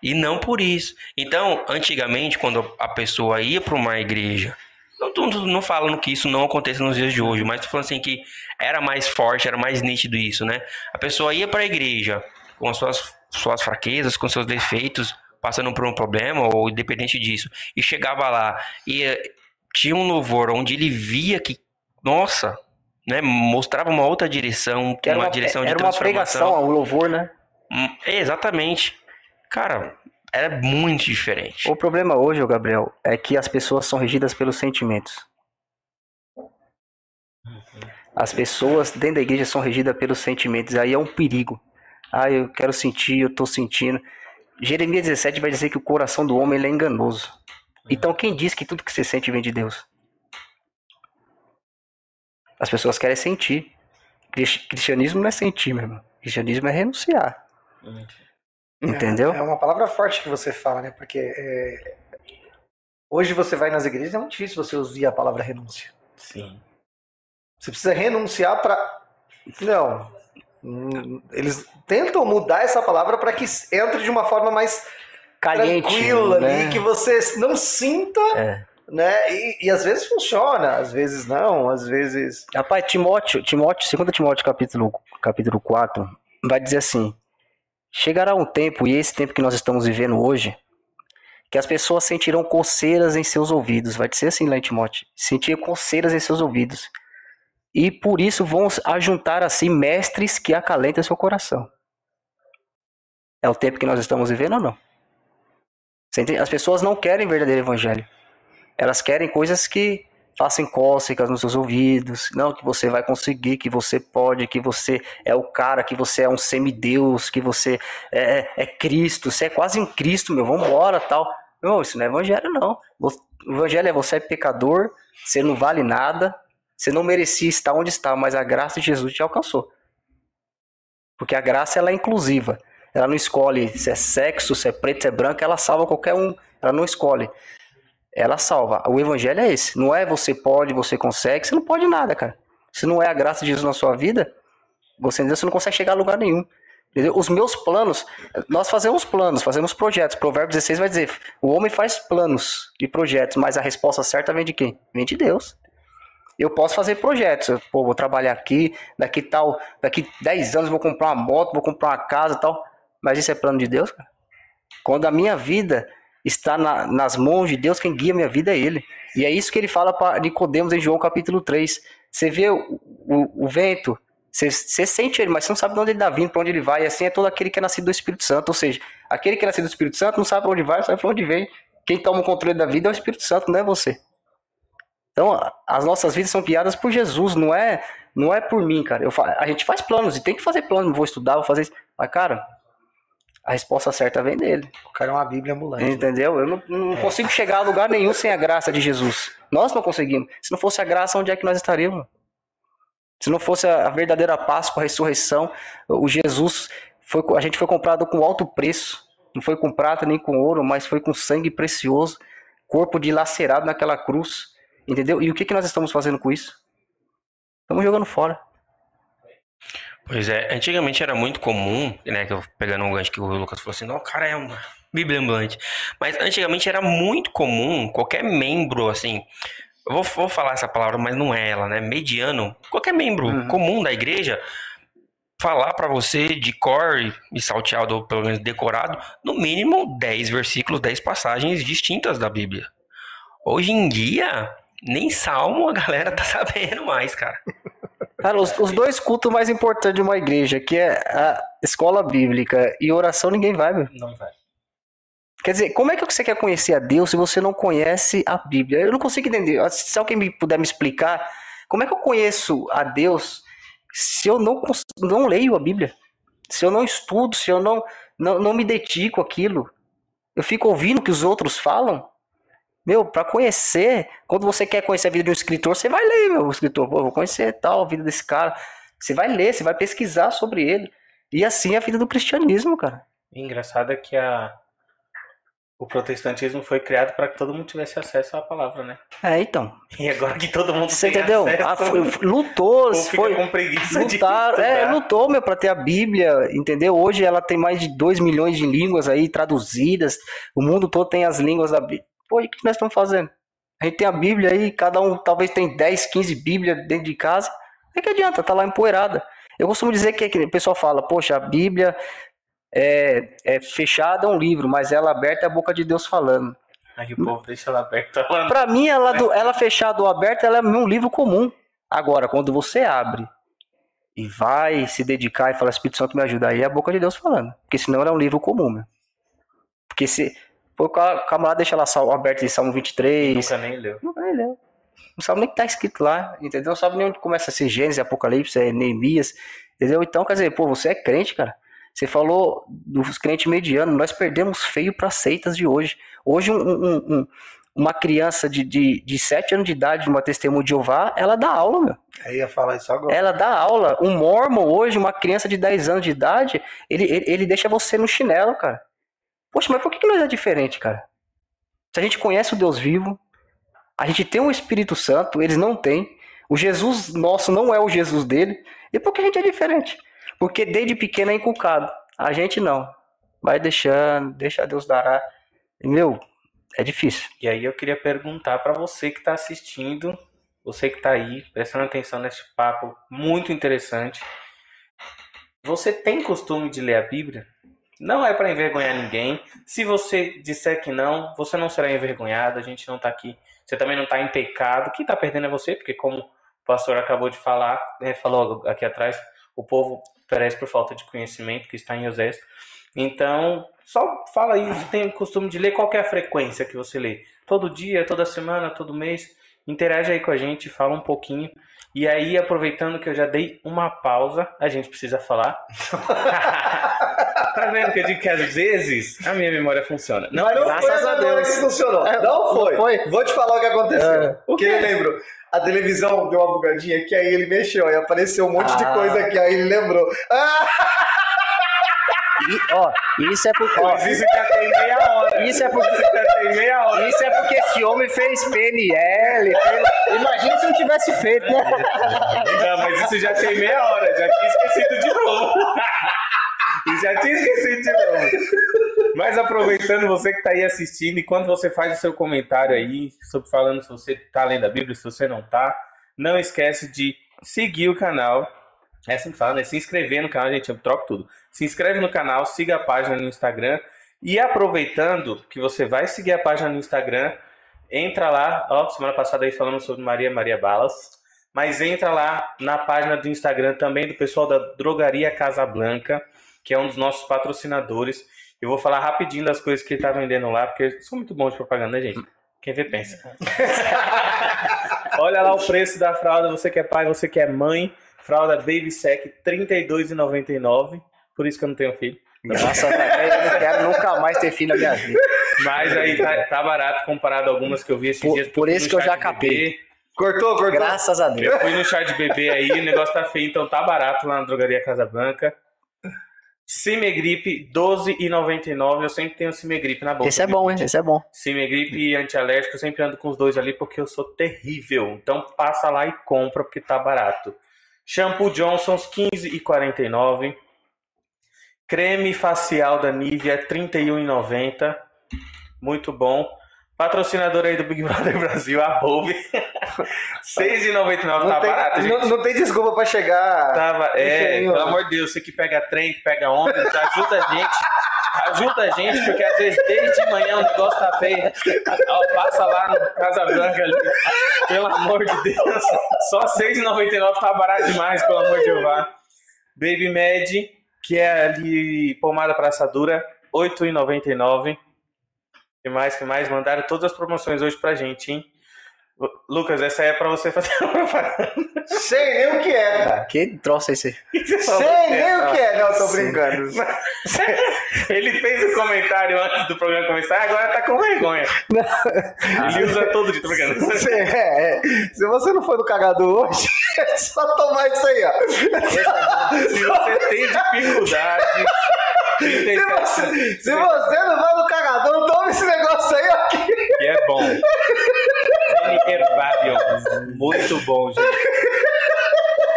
E não por isso. Então, antigamente, quando a pessoa ia para uma igreja, não, não, não falando que isso não aconteça nos dias de hoje, mas tô falando assim que era mais forte, era mais nítido isso, né? A pessoa ia para a igreja com as suas, suas fraquezas, com seus defeitos, passando por um problema ou independente disso, e chegava lá e eh, tinha um louvor onde ele via que, nossa, né, mostrava uma outra direção, uma, uma, direção de era transformação. Era uma pregação ao louvor, né? Hum, exatamente. Cara, era muito diferente. O problema hoje, Gabriel, é que as pessoas são regidas pelos sentimentos. As pessoas dentro da igreja são regidas pelos sentimentos. Aí é um perigo. Ah, eu quero sentir, eu tô sentindo. Jeremias 17 vai dizer que o coração do homem ele é enganoso. Então quem diz que tudo que você sente vem de Deus? As pessoas querem sentir. Cris- Cristianismo não é sentir, meu irmão. Cristianismo é renunciar. Entendeu? É, é uma palavra forte que você fala, né? Porque é, hoje você vai nas igrejas, é muito difícil você ouvir a palavra renúncia. Sim. Você precisa renunciar para. Não. Eles tentam mudar essa palavra para que entre de uma forma mais Caliente. tranquila né? ali, que você não sinta, É. né? E, e às vezes funciona, às vezes não, às vezes. Rapaz, Timóteo, Timóteo, 2 Timóteo capítulo, capítulo 4, vai dizer assim: Chegará um tempo, e esse tempo que nós estamos vivendo hoje, que as pessoas sentirão coceiras em seus ouvidos. Vai dizer assim Timóteo: sentir coceiras em seus ouvidos. E por isso vão ajuntar a si mestres que acalentam seu coração. É o tempo que nós estamos vivendo ou não? As pessoas não querem verdadeiro evangelho. Elas querem coisas que façam cócegas nos seus ouvidos. Não, que você vai conseguir, que você pode, que você é o cara, que você é um semideus, que você é, é- é Cristo, você é quase um Cristo, meu, vambora, tal. Não, isso não é evangelho, não. O evangelho é você é pecador, você não vale nada, você não merecia estar onde está, mas a graça de Jesus te alcançou. Porque a graça ela é inclusiva. Ela não escolhe se é sexo, se é preto, se é branco, ela salva qualquer um. Ela não escolhe. Ela salva. O evangelho é esse. Não é você pode, você consegue, você não pode nada, cara. Se não é a graça de Jesus na sua vida, você, não consegue chegar a lugar nenhum. Entendeu? Os meus planos, nós fazemos planos, fazemos projetos. Provérbios 16 vai dizer: o homem faz planos e projetos, mas a resposta certa vem de quem? Vem de Deus. Eu posso fazer projetos. Eu, pô, vou trabalhar aqui, daqui tal, daqui 10 anos vou comprar uma moto, vou comprar uma casa tal. Mas isso é plano de Deus, cara? Quando a minha vida está na- nas mãos de Deus, quem guia minha vida é Ele. E é isso que ele fala para Nicodemos em João capítulo 3. Você vê o, o- o vento, você, você sente ele, mas você não sabe de onde ele está vindo, para onde ele vai. E assim é todo aquele que é nascido do Espírito Santo. Ou seja, aquele que é nascido do Espírito Santo não sabe para onde vai, sabe para onde vem. Quem toma o controle da vida é o Espírito Santo, não é você. Então, as nossas vidas são guiadas por Jesus, não é, não é por mim, cara. Eu, a gente faz planos e tem que fazer planos. Vou estudar, vou fazer isso. Mas, cara, a resposta certa vem dele. O cara é uma Bíblia ambulante. Entendeu? Eu não, não consigo chegar a lugar nenhum sem a graça de Jesus. Nós não conseguimos. Se não fosse a graça, onde é que nós estaríamos? Se não fosse a a verdadeira Páscoa, a ressurreição, o Jesus foi, a gente foi comprado com alto preço. Não foi com prata nem com ouro, mas foi com sangue precioso, corpo dilacerado naquela cruz. Entendeu? E o que, que nós estamos fazendo com isso? Estamos jogando fora. Pois é, antigamente era muito comum, né, que eu pegando um gancho que o Lucas falou assim, não, cara é uma bíblia ambulante. Mas antigamente era muito comum qualquer membro, assim, eu vou, vou falar essa palavra, mas não é ela, né, mediano, qualquer membro Uhum. comum da igreja falar pra você de cor e- e salteado, ou pelo menos decorado, no mínimo 10 versículos, 10 passagens distintas da Bíblia. Hoje em dia, nem salmo a galera tá [laughs] sabendo mais, cara. Cara, os, os dois cultos mais importantes de uma igreja, que é a escola bíblica e oração, ninguém vai, meu. Não vai. Quer dizer, como é que você quer conhecer a Deus se você não conhece a Bíblia? Eu não consigo entender. Se alguém me puder me explicar, como é que eu conheço a Deus se eu não, não leio a Bíblia? Se eu não estudo, se eu não, não, não me dedico àquilo? Eu fico ouvindo o que os outros falam? Meu, pra conhecer, quando você quer conhecer a vida de um escritor, você vai ler, meu, o escritor. Pô, vou conhecer tal, a vida desse cara. Você vai ler, você vai pesquisar sobre ele. E assim é a vida do cristianismo, cara. Engraçado é que a... o protestantismo foi criado para que todo mundo tivesse acesso à palavra, né? É, então. [laughs] E agora que todo mundo Você entendeu? acesso, Ah, foi- [laughs] lutou, foi, com preguiça de lutaram, é, lutou, meu, pra ter a Bíblia, entendeu? Hoje ela tem mais de 2 milhões de línguas aí traduzidas, o mundo todo tem as línguas da O que nós estamos fazendo? A gente tem a Bíblia aí, cada um talvez tem 10, 15 Bíblias dentro de casa. O que adianta? Tá lá empoeirada. Eu costumo dizer que, que o pessoal fala, poxa, a Bíblia é, é fechada, é um livro, mas ela aberta é a boca de Deus falando. Aí o povo deixa ela aberta. Pra mim, ela, do- ela fechada ou aberta, ela é um livro comum. Agora, quando você abre e vai se dedicar e fala, Espírito Santo me ajuda, aí é a boca de Deus falando. Porque senão ela é um livro comum, meu. Porque se pô, o ca- camarada deixa lá sal- aberto em Salmo 23, Nunca nem leu. não vai ler. Não sabe nem o que tá escrito lá, entendeu? Não sabe nem onde começa a ser Gênesis, Apocalipse, é Neemias, entendeu? Então, quer dizer, pô, você é crente, cara. Você falou dos crentes medianos, nós perdemos feio para seitas de hoje. Hoje, um, um- um- uma criança de, de, de 7 anos de idade, uma testemunha de Jeová, ela dá aula, meu. Eu ia falar isso agora. Ela dá aula. Um mormon hoje, uma criança de 10 anos de idade, ele, ele, ele deixa você no chinelo, cara. Poxa, mas por que, nós é diferente, cara? Se a gente conhece o Deus vivo, a gente tem o Espírito Santo, eles não têm. O Jesus nosso não é o Jesus dele. E por que a gente é diferente? Porque desde pequeno é inculcado. A gente não. Vai deixando, deixa Deus dará. E, meu, é difícil. E aí eu queria perguntar pra você que tá assistindo, você que tá aí, prestando atenção nesse papo muito interessante. Você tem costume de ler a Bíblia? Não é pra envergonhar ninguém. Se você disser que não, você não será envergonhado. A gente não tá aqui. Você também não tá em pecado. Quem tá perdendo é você, porque como o pastor acabou de falar, né, falou aqui atrás, o povo perece por falta de conhecimento, que está em Osés. Então, só fala aí, você tem o costume de ler qual é a frequência que você lê? Todo dia, toda semana, todo mês? Interage aí com a gente, fala um pouquinho. E aí, aproveitando que eu já dei uma pausa, a gente precisa falar. [laughs] [laughs] tá vendo que eu digo que às vezes a minha memória funciona? Não, Mas não graças foi a agora Deus. que funcionou. É, não, não foi. foi. Vou te falar o que aconteceu. É. O que eu lembro. A televisão deu uma bugadinha que aí ele mexeu e apareceu um monte de Ah. coisa aqui, aí ele lembrou. Ah, E, ó, isso é porque. ó, isso já tem meia hora. Isso é porque- Isso já tem meia hora. Isso é porque esse homem fez PNL. fez- Imagina se não tivesse feito, né? Não, mas isso já tem meia hora. Já tinha esquecido de novo. E já tinha esquecido de novo. Mas aproveitando você que está aí assistindo, enquanto você faz o seu comentário aí, sobre falando se você está lendo a Bíblia, se você não está, não esquece de seguir o canal. É assim que fala, né? Se inscrever no canal, gente, eu troco tudo. Se inscreve no canal, siga a página no Instagram. E aproveitando que você vai seguir a página no Instagram, entra lá. Ó, semana passada aí falamos sobre Maria Maria Balas. Mas entra lá na página do Instagram também do pessoal da Drogaria Casablanca, que é um dos nossos patrocinadores. Eu vou falar rapidinho das coisas que ele tá vendendo lá, porque são muito bons de propaganda, né, gente? Quem vê, pensa. [laughs] Olha lá o preço da fralda, você que é pai, você que é mãe. Fralda Baby Sec, R$ 32,99. Por isso que eu não tenho filho. Graças a Deus, eu não quero nunca mais ter filho na minha vida. Mas aí tá, tá barato comparado a algumas que eu vi esses Por- dias. por isso que eu já bebê. cortou, cortou. Graças a Deus. Eu fui no chá de bebê aí, o negócio tá feio, então tá barato lá na Drogaria Casablanca. Cimegripe, R$12,99. Eu sempre tenho Cimegripe na bolsa. Esse é bom, hein? Esse é bom. Cimegripe e antialérgico, eu sempre ando com os dois ali porque eu sou terrível. Então passa lá e compra porque tá barato. Shampoo Johnson's, R$15,49. Creme facial da Nivea, R$31,90. Muito bom. Patrocinador aí do Big Brother Brasil, a Volve. R$6,99 [laughs] tá tem, barato, gente. não, não tem desculpa pra chegar. Tava, é, pelo amor de Deus, você que pega trem, que pega ônibus, ajuda a gente. Ajuda a gente, porque às vezes desde de manhã o negócio tá feio. Passa lá no Casa Branca ali. Pelo amor de Deus. Só R$6,99 tá barato demais, pelo amor de Deus. Baby Med, que é ali pomada pra assadura, R$8,99. Que mais, que mais? Mandaram todas as promoções hoje pra gente, hein? Lucas, essa aí é pra você fazer uma propaganda. Sei nem o que é, cara. Que troço é esse? [laughs] Sei nem o que é. Não, eu tô Sim. brincando. [laughs] Ele fez o comentário antes do programa começar, agora tá com vergonha. Ele usa todo dia, tô brincando. [laughs] Você- é, é. Se você não for no cagador hoje, é só tomar isso aí, ó. Se você tem dificuldade, Se 37, você, se você não vai no cagador, toma esse negócio aí, ó. Bom. Herbarium, muito bom, gente.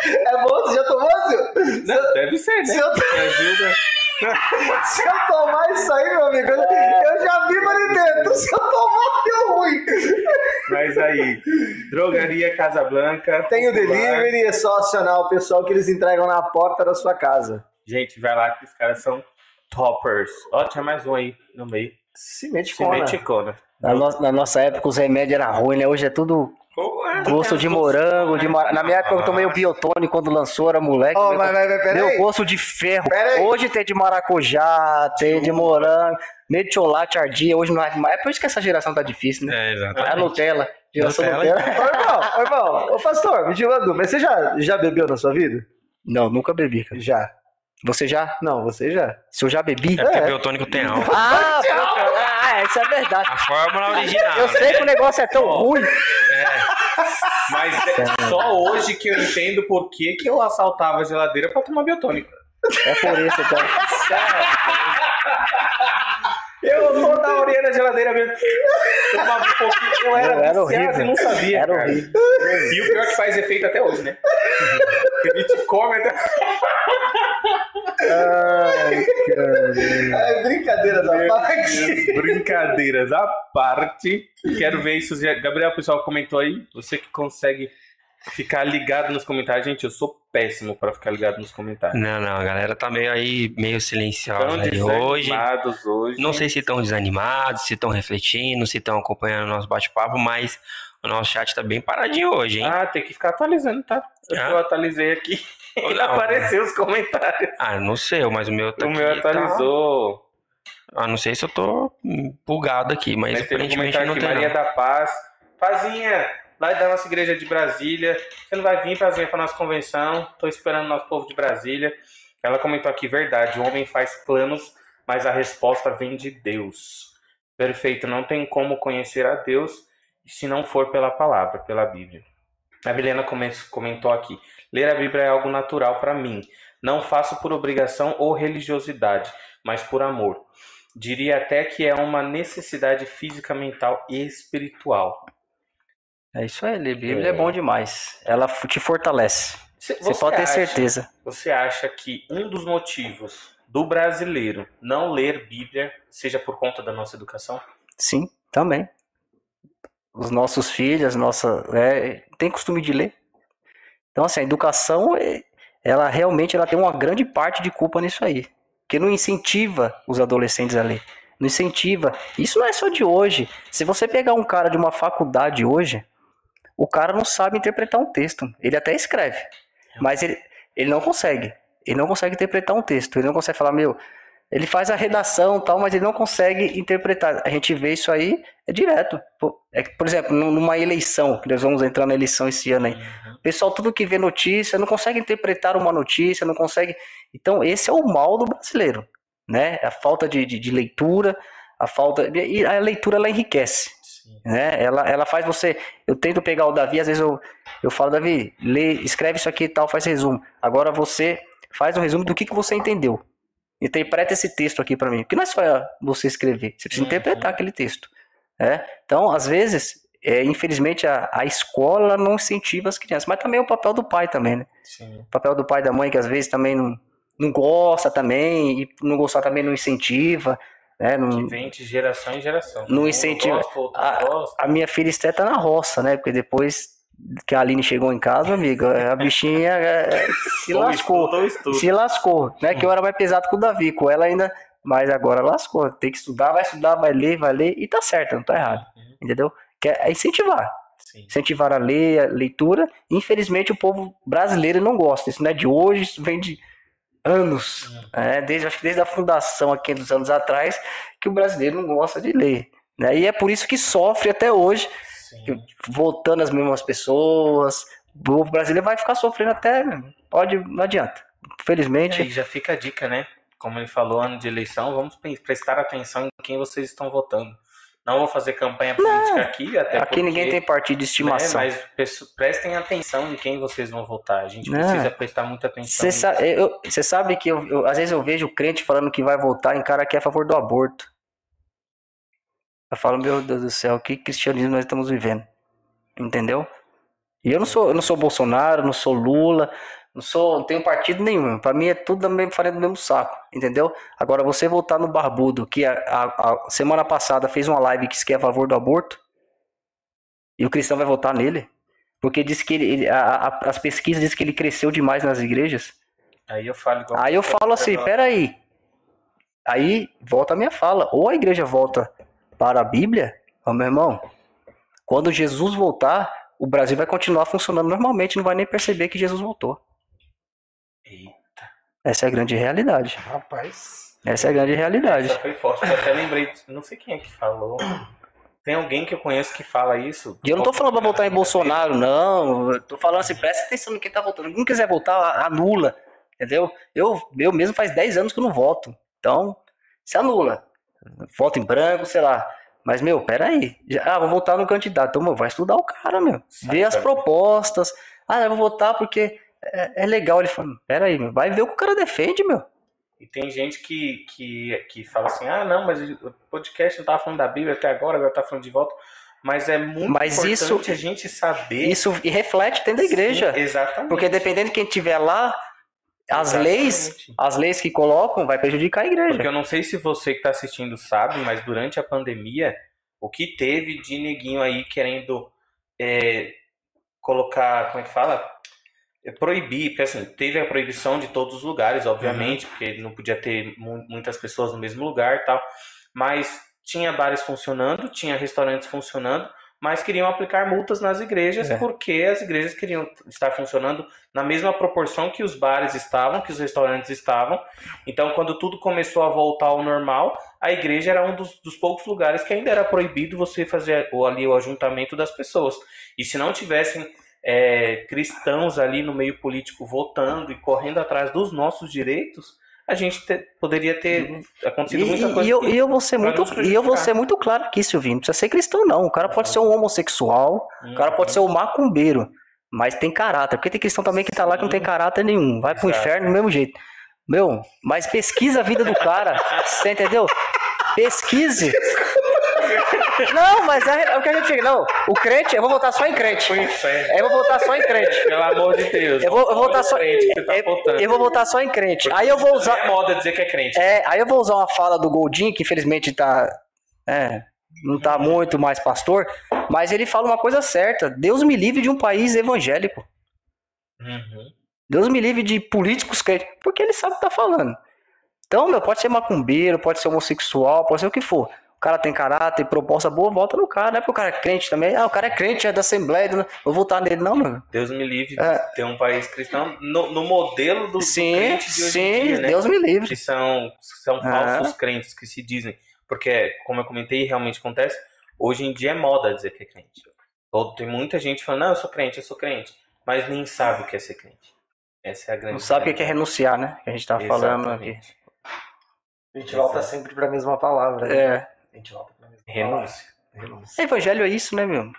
É bom, você já tomou, Zil? Não, deve ser, né? Se eu, Que ajuda. [laughs] se eu tomar isso aí, meu amigo, eu, já vivo ali dentro. Se eu tomar, deu ruim. Mas aí, Drogaria Casablanca. Tem o delivery, é só acionar o pessoal que eles entregam na porta da sua casa. Gente, vai lá que os caras são toppers. Ó, tinha mais um aí no meio. Cimente Cona. Na, no- na nossa época os remédios eram ruins, né? Hoje é tudo gosto de morango. De mora- Na minha época eu tomei o biotônico quando lançou, era moleque. Ó, meu, mas, mas, mas, meu gosto de ferro. Hoje tem de maracujá, tem de morango, meio de chocolate ardia. Hoje não é mais. É por isso que essa geração tá difícil, né? É, É a exatamente. Nutella. Geração Nutella. Nutella. Ô, irmão, ô, irmão, ô pastor, me diga uma dúvida, mas você já, já bebeu na sua vida? Não, nunca bebi, cara. Já. Você já? Não, você já. Se eu já bebi? É porque É. biotônico tem álcool. Ah, pô, ah, isso é verdade. A fórmula original. Eu né? sei que o negócio é tão ruim. Mas é só hoje que eu entendo por que, que eu assaltava a geladeira pra tomar biotônico. É por isso, então. Eu toda hora ia na geladeira mesmo. Tomava um pouquinho. Eu era, Era viciado horrível. e não sabia. Era cara. horrível. E o pior é que faz efeito até hoje, né? Que a gente come até. Ai, cara. É brincadeira da parte. Brincadeiras à parte. Quero ver isso. Gabriel, o pessoal comentou aí. Você que consegue ficar ligado nos comentários. Gente, eu sou péssimo pra ficar ligado nos comentários. Não, não, a galera tá meio aí, meio silenciosa aí hoje. hoje. Não sei se estão desanimados, se estão refletindo, se estão acompanhando o nosso bate-papo, mas o nosso chat tá bem paradinho hoje, hein? Ah, tem que ficar atualizando, tá? Eu, Ah. atualizei aqui. [laughs] E não, apareceu os comentários. Ah, não sei, mas o meu tá o meu aqui, tá- atualizou. Ah, não sei se eu tô bugado aqui, mas, Mas um aparentemente comentário não tem Maria não. da Paz. Pazinha, lá da nossa igreja de Brasília. Você não vai vir, Pazinha, pra nossa convenção. Tô esperando nosso povo de Brasília. Ela comentou aqui, verdade, o homem faz planos, mas a resposta vem de Deus. Perfeito, não tem como conhecer a Deus se não for pela palavra, pela Bíblia. A Milena come- comentou aqui, ler a Bíblia é algo natural para mim. Não faço por obrigação ou religiosidade, mas por amor. Diria até que é uma necessidade física, mental e espiritual. É isso aí, ler Bíblia é bom demais. Ela te fortalece. Cê- Você pode ter acha- certeza. Você acha que um dos motivos do brasileiro não ler Bíblia seja por conta da nossa educação? Sim, também. Os nossos filhos, nossa, é, tem costume de ler. Então, assim, a educação, é- ela realmente ela tem uma grande parte de culpa nisso aí. Porque não incentiva os adolescentes a ler. Não incentiva. Isso não é só de hoje. Se você pegar um cara de uma faculdade hoje, o cara não sabe interpretar um texto. Ele até escreve, mas ele, ele não consegue. Ele não consegue interpretar um texto. Ele não consegue falar, meu, ele faz a redação e tal, mas ele não consegue interpretar. A gente vê isso aí é direto. É por exemplo, num- numa eleição, que nós vamos entrar na eleição esse ano aí. O pessoal, tudo que vê notícia, não consegue interpretar uma notícia, não consegue. Então, esse é o mal do brasileiro, né? A falta de, de, de leitura, a falta. E a leitura ela enriquece Sim. né? Ela, ela faz você. Eu tento pegar o Davi, às vezes eu, eu falo, Davi, lê, escreve isso aqui e tal, faz resumo. Agora você faz um resumo do que, que você entendeu. Interpreta esse texto aqui pra mim. Porque não é só você escrever, você precisa Uhum. interpretar aquele texto. né? Então, às vezes, é, infelizmente, a, a escola não incentiva as crianças, mas também é o papel do pai também, né? Sim. O papel do pai e da mãe, que às vezes também não, não gosta também, e não gostar também não incentiva, né? Não, Que vem de geração em geração. Não incentiva. gosta, outro A- a minha filha Esté tá na roça, né? Porque depois que a Aline chegou em casa, amigo, a bichinha é, se Ou lascou. Se lascou, né? Que eu era mais pesado que o Davi, com ela ainda, mas agora lascou. Tem que estudar, vai estudar, vai ler, vai ler, e tá certo, não tá errado. Uhum. Entendeu? Que é incentivar. Sim. Incentivar a ler, a leitura. Infelizmente, o povo brasileiro não gosta. Isso não é de hoje, isso vem de anos. né? desde, acho que desde a fundação aqui dos anos atrás, que o brasileiro não gosta de ler. Né? E é por isso que sofre até hoje Sim. votando as mesmas pessoas. O brasileiro vai ficar sofrendo até. Pode, não adianta. E Felizmente. aí já fica a dica, né? Como ele falou, ano de eleição, vamos prestar atenção em quem vocês estão votando. Não vou fazer campanha política aqui, até aqui porque, ninguém tem partido de estimação. Né, mas prestem atenção em quem vocês vão votar. A gente Não. precisa prestar muita atenção. Você sabe, eu- sabe que eu, eu- às vezes eu vejo crente falando que vai votar em cara que é a favor do aborto. Eu falo, meu Deus do céu, que cristianismo nós estamos vivendo? Entendeu? E eu não sou, eu não sou Bolsonaro, não sou Lula, não sou, não tenho partido nenhum. Pra mim é tudo da mesma farinha do mesmo saco, entendeu? Agora você votar no Barbudo, que a, a- a semana passada fez uma live que disse que é a favor do aborto, e o cristão vai votar nele, porque disse que ele, ele- a- as pesquisas dizem que ele cresceu demais nas igrejas. Aí eu falo. Aí eu falo assim, peraí. Aí volta a minha fala. Ou a igreja volta para a Bíblia, ó meu irmão, quando Jesus voltar, o Brasil vai continuar funcionando normalmente, não vai nem perceber que Jesus voltou. Essa é a grande realidade. Rapaz. Essa é a grande realidade. essa foi forte. Eu até lembrei, não sei quem é que falou. Tem alguém que eu conheço que fala isso? E eu não tô falando pra votar em Bolsonaro, não. Eu tô falando assim, presta atenção no quem tá votando. Quem quiser votar, anula. Entendeu? Eu, eu mesmo faz 10 anos que eu não voto. Então, se anula. Voto em branco, sei lá. Mas, meu, peraí. Já, ah, vou votar no candidato. Então, meu, vai estudar o cara, meu. Ver as propostas. Ah, eu vou votar porque é, é legal. Ele fala, peraí, meu, vai ver o que o cara defende, meu. E tem gente que, que, que fala assim, ah, não, mas o podcast não tava falando da Bíblia até agora, agora tá falando de volta. Mas é muito Mas importante isso- a gente saber. Isso e reflete dentro da igreja. Sim, exatamente. Porque dependendo de quem tiver lá, as Exatamente. leis, as leis que colocam vai prejudicar a igreja. Porque eu não sei se você que está assistindo sabe, mas durante a pandemia, o que teve de neguinho aí querendo é, colocar, como é que fala? É, proibir, porque assim, teve a proibição de todos os lugares, obviamente, porque não podia ter mu- muitas pessoas no mesmo lugar e tal, mas tinha bares funcionando, tinha restaurantes funcionando, mas queriam aplicar multas nas igrejas É. porque as igrejas queriam estar funcionando na mesma proporção que os bares estavam, que os restaurantes estavam. Então, quando tudo começou a voltar ao normal, a igreja era um dos, dos poucos lugares que ainda era proibido você fazer ali o ajuntamento das pessoas. E se não tivessem é, cristãos ali no meio político votando e correndo atrás dos nossos direitos, a gente te- poderia ter acontecido E, muita coisa. e eu, eu vou ser muito, e eu vou ser muito claro aqui, Silvinho. Não precisa ser cristão, não. O cara pode ser um homossexual, o cara pode ser um macumbeiro, mas tem caráter. Porque tem cristão também que tá lá que não tem caráter nenhum. Vai pro Exato. inferno do mesmo jeito. Meu, mas pesquisa a vida do cara. [laughs] Você entendeu? Pesquise. Não, mas é, é o que a gente fica. Não, o crente, eu vou votar só em crente. Inferno. Eu vou votar só em crente. Pelo amor de Deus. Eu vou, eu vou votar só. crente tá eu- votando. eu vou votar só em crente. Aí eu vou usar. É moda dizer que é crente. É, aí eu vou usar uma fala do Goldin, que infelizmente tá. É, não tá muito mais pastor, mas ele fala uma coisa certa. Deus me livre de um país evangélico. Uhum. Deus me livre de políticos crentes. Porque ele sabe o que tá falando. Então, meu, pode ser macumbeiro, pode ser homossexual, pode ser o que for. O cara tem caráter, proposta boa, volta no cara. Não é porque o cara é crente também. Ah, o cara é crente, é da Assembleia, do- vou votar nele. Não, meu. Deus me livre de É. ter um país cristão no, no modelo do, do Sim, crente de hoje sim, em dia, né? Deus me livre. que são, são É. falsos crentes que se dizem. Porque, como eu comentei, realmente acontece. Hoje em dia é moda dizer que é crente. Tem muita gente falando, não, eu sou crente, eu sou crente. Mas nem sabe o que é ser crente. Essa é a grande Não sabe o que é renunciar, né? Que a gente tá falando aqui. Exatamente. A gente volta sempre pra mesma palavra. né? É. A gente volta pra mesma Renúncia. Renúncia. Evangelho é isso, né, meu?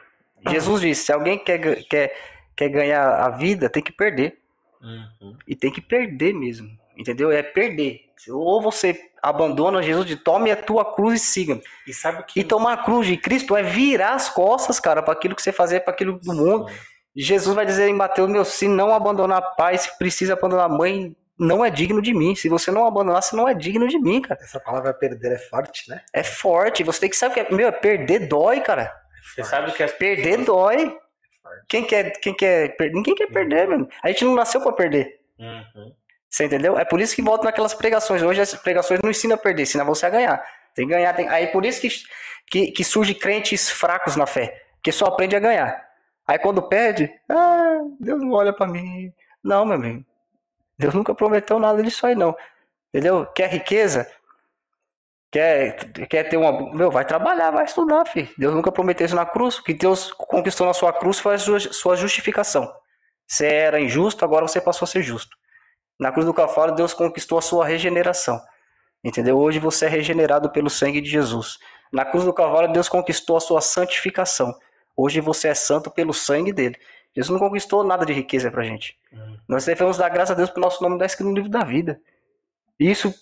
Jesus disse: se alguém quer, quer, quer ganhar a vida, tem que perder. Uhum. E tem que perder mesmo. Entendeu? É perder. Ou você abandona Jesus de tome a tua cruz e siga. E sabe o que. E tomar a cruz de Cristo é virar as costas, cara, para aquilo que você fazer, para aquilo do mundo. Jesus vai dizer em Mateus: meu, se não abandonar pai, se precisa abandonar mãe, não é digno de mim. Se você não abandonar, você não é digno de mim, cara. Essa palavra perder é forte, né? É forte. Você tem que saber que é, meu, perder dói, cara. Você sabe que as Perder dói. Quem quer, quem quer perder? Ninguém quer perder, mano. A gente não nasceu pra perder. Uhum. Você entendeu? É por isso que volta naquelas pregações. Hoje as pregações não ensinam a perder, ensinam você a ganhar. Tem que ganhar. Tem... Aí por isso que, que, que surge crentes fracos na fé. Que só aprende a ganhar. Aí quando perde, ah, Deus não olha pra mim. Não, meu amigo. Deus nunca prometeu nada disso aí, não. Entendeu? Quer riqueza? Quer, quer ter uma. Meu, vai trabalhar, vai estudar, filho. Deus nunca prometeu isso na cruz. O que Deus conquistou na sua cruz foi a sua, sua justificação. Você era injusto, agora você passou a ser justo. Na cruz do Calvário, Deus conquistou a sua regeneração. Entendeu? Hoje você é regenerado pelo sangue de Jesus. Na cruz do Calvário, Deus conquistou a sua santificação. Hoje você é santo pelo sangue dele. Jesus não conquistou nada de riqueza pra gente. Uhum. Nós devemos dar graças a Deus pelo nosso nome estar escrito no livro da vida. Isso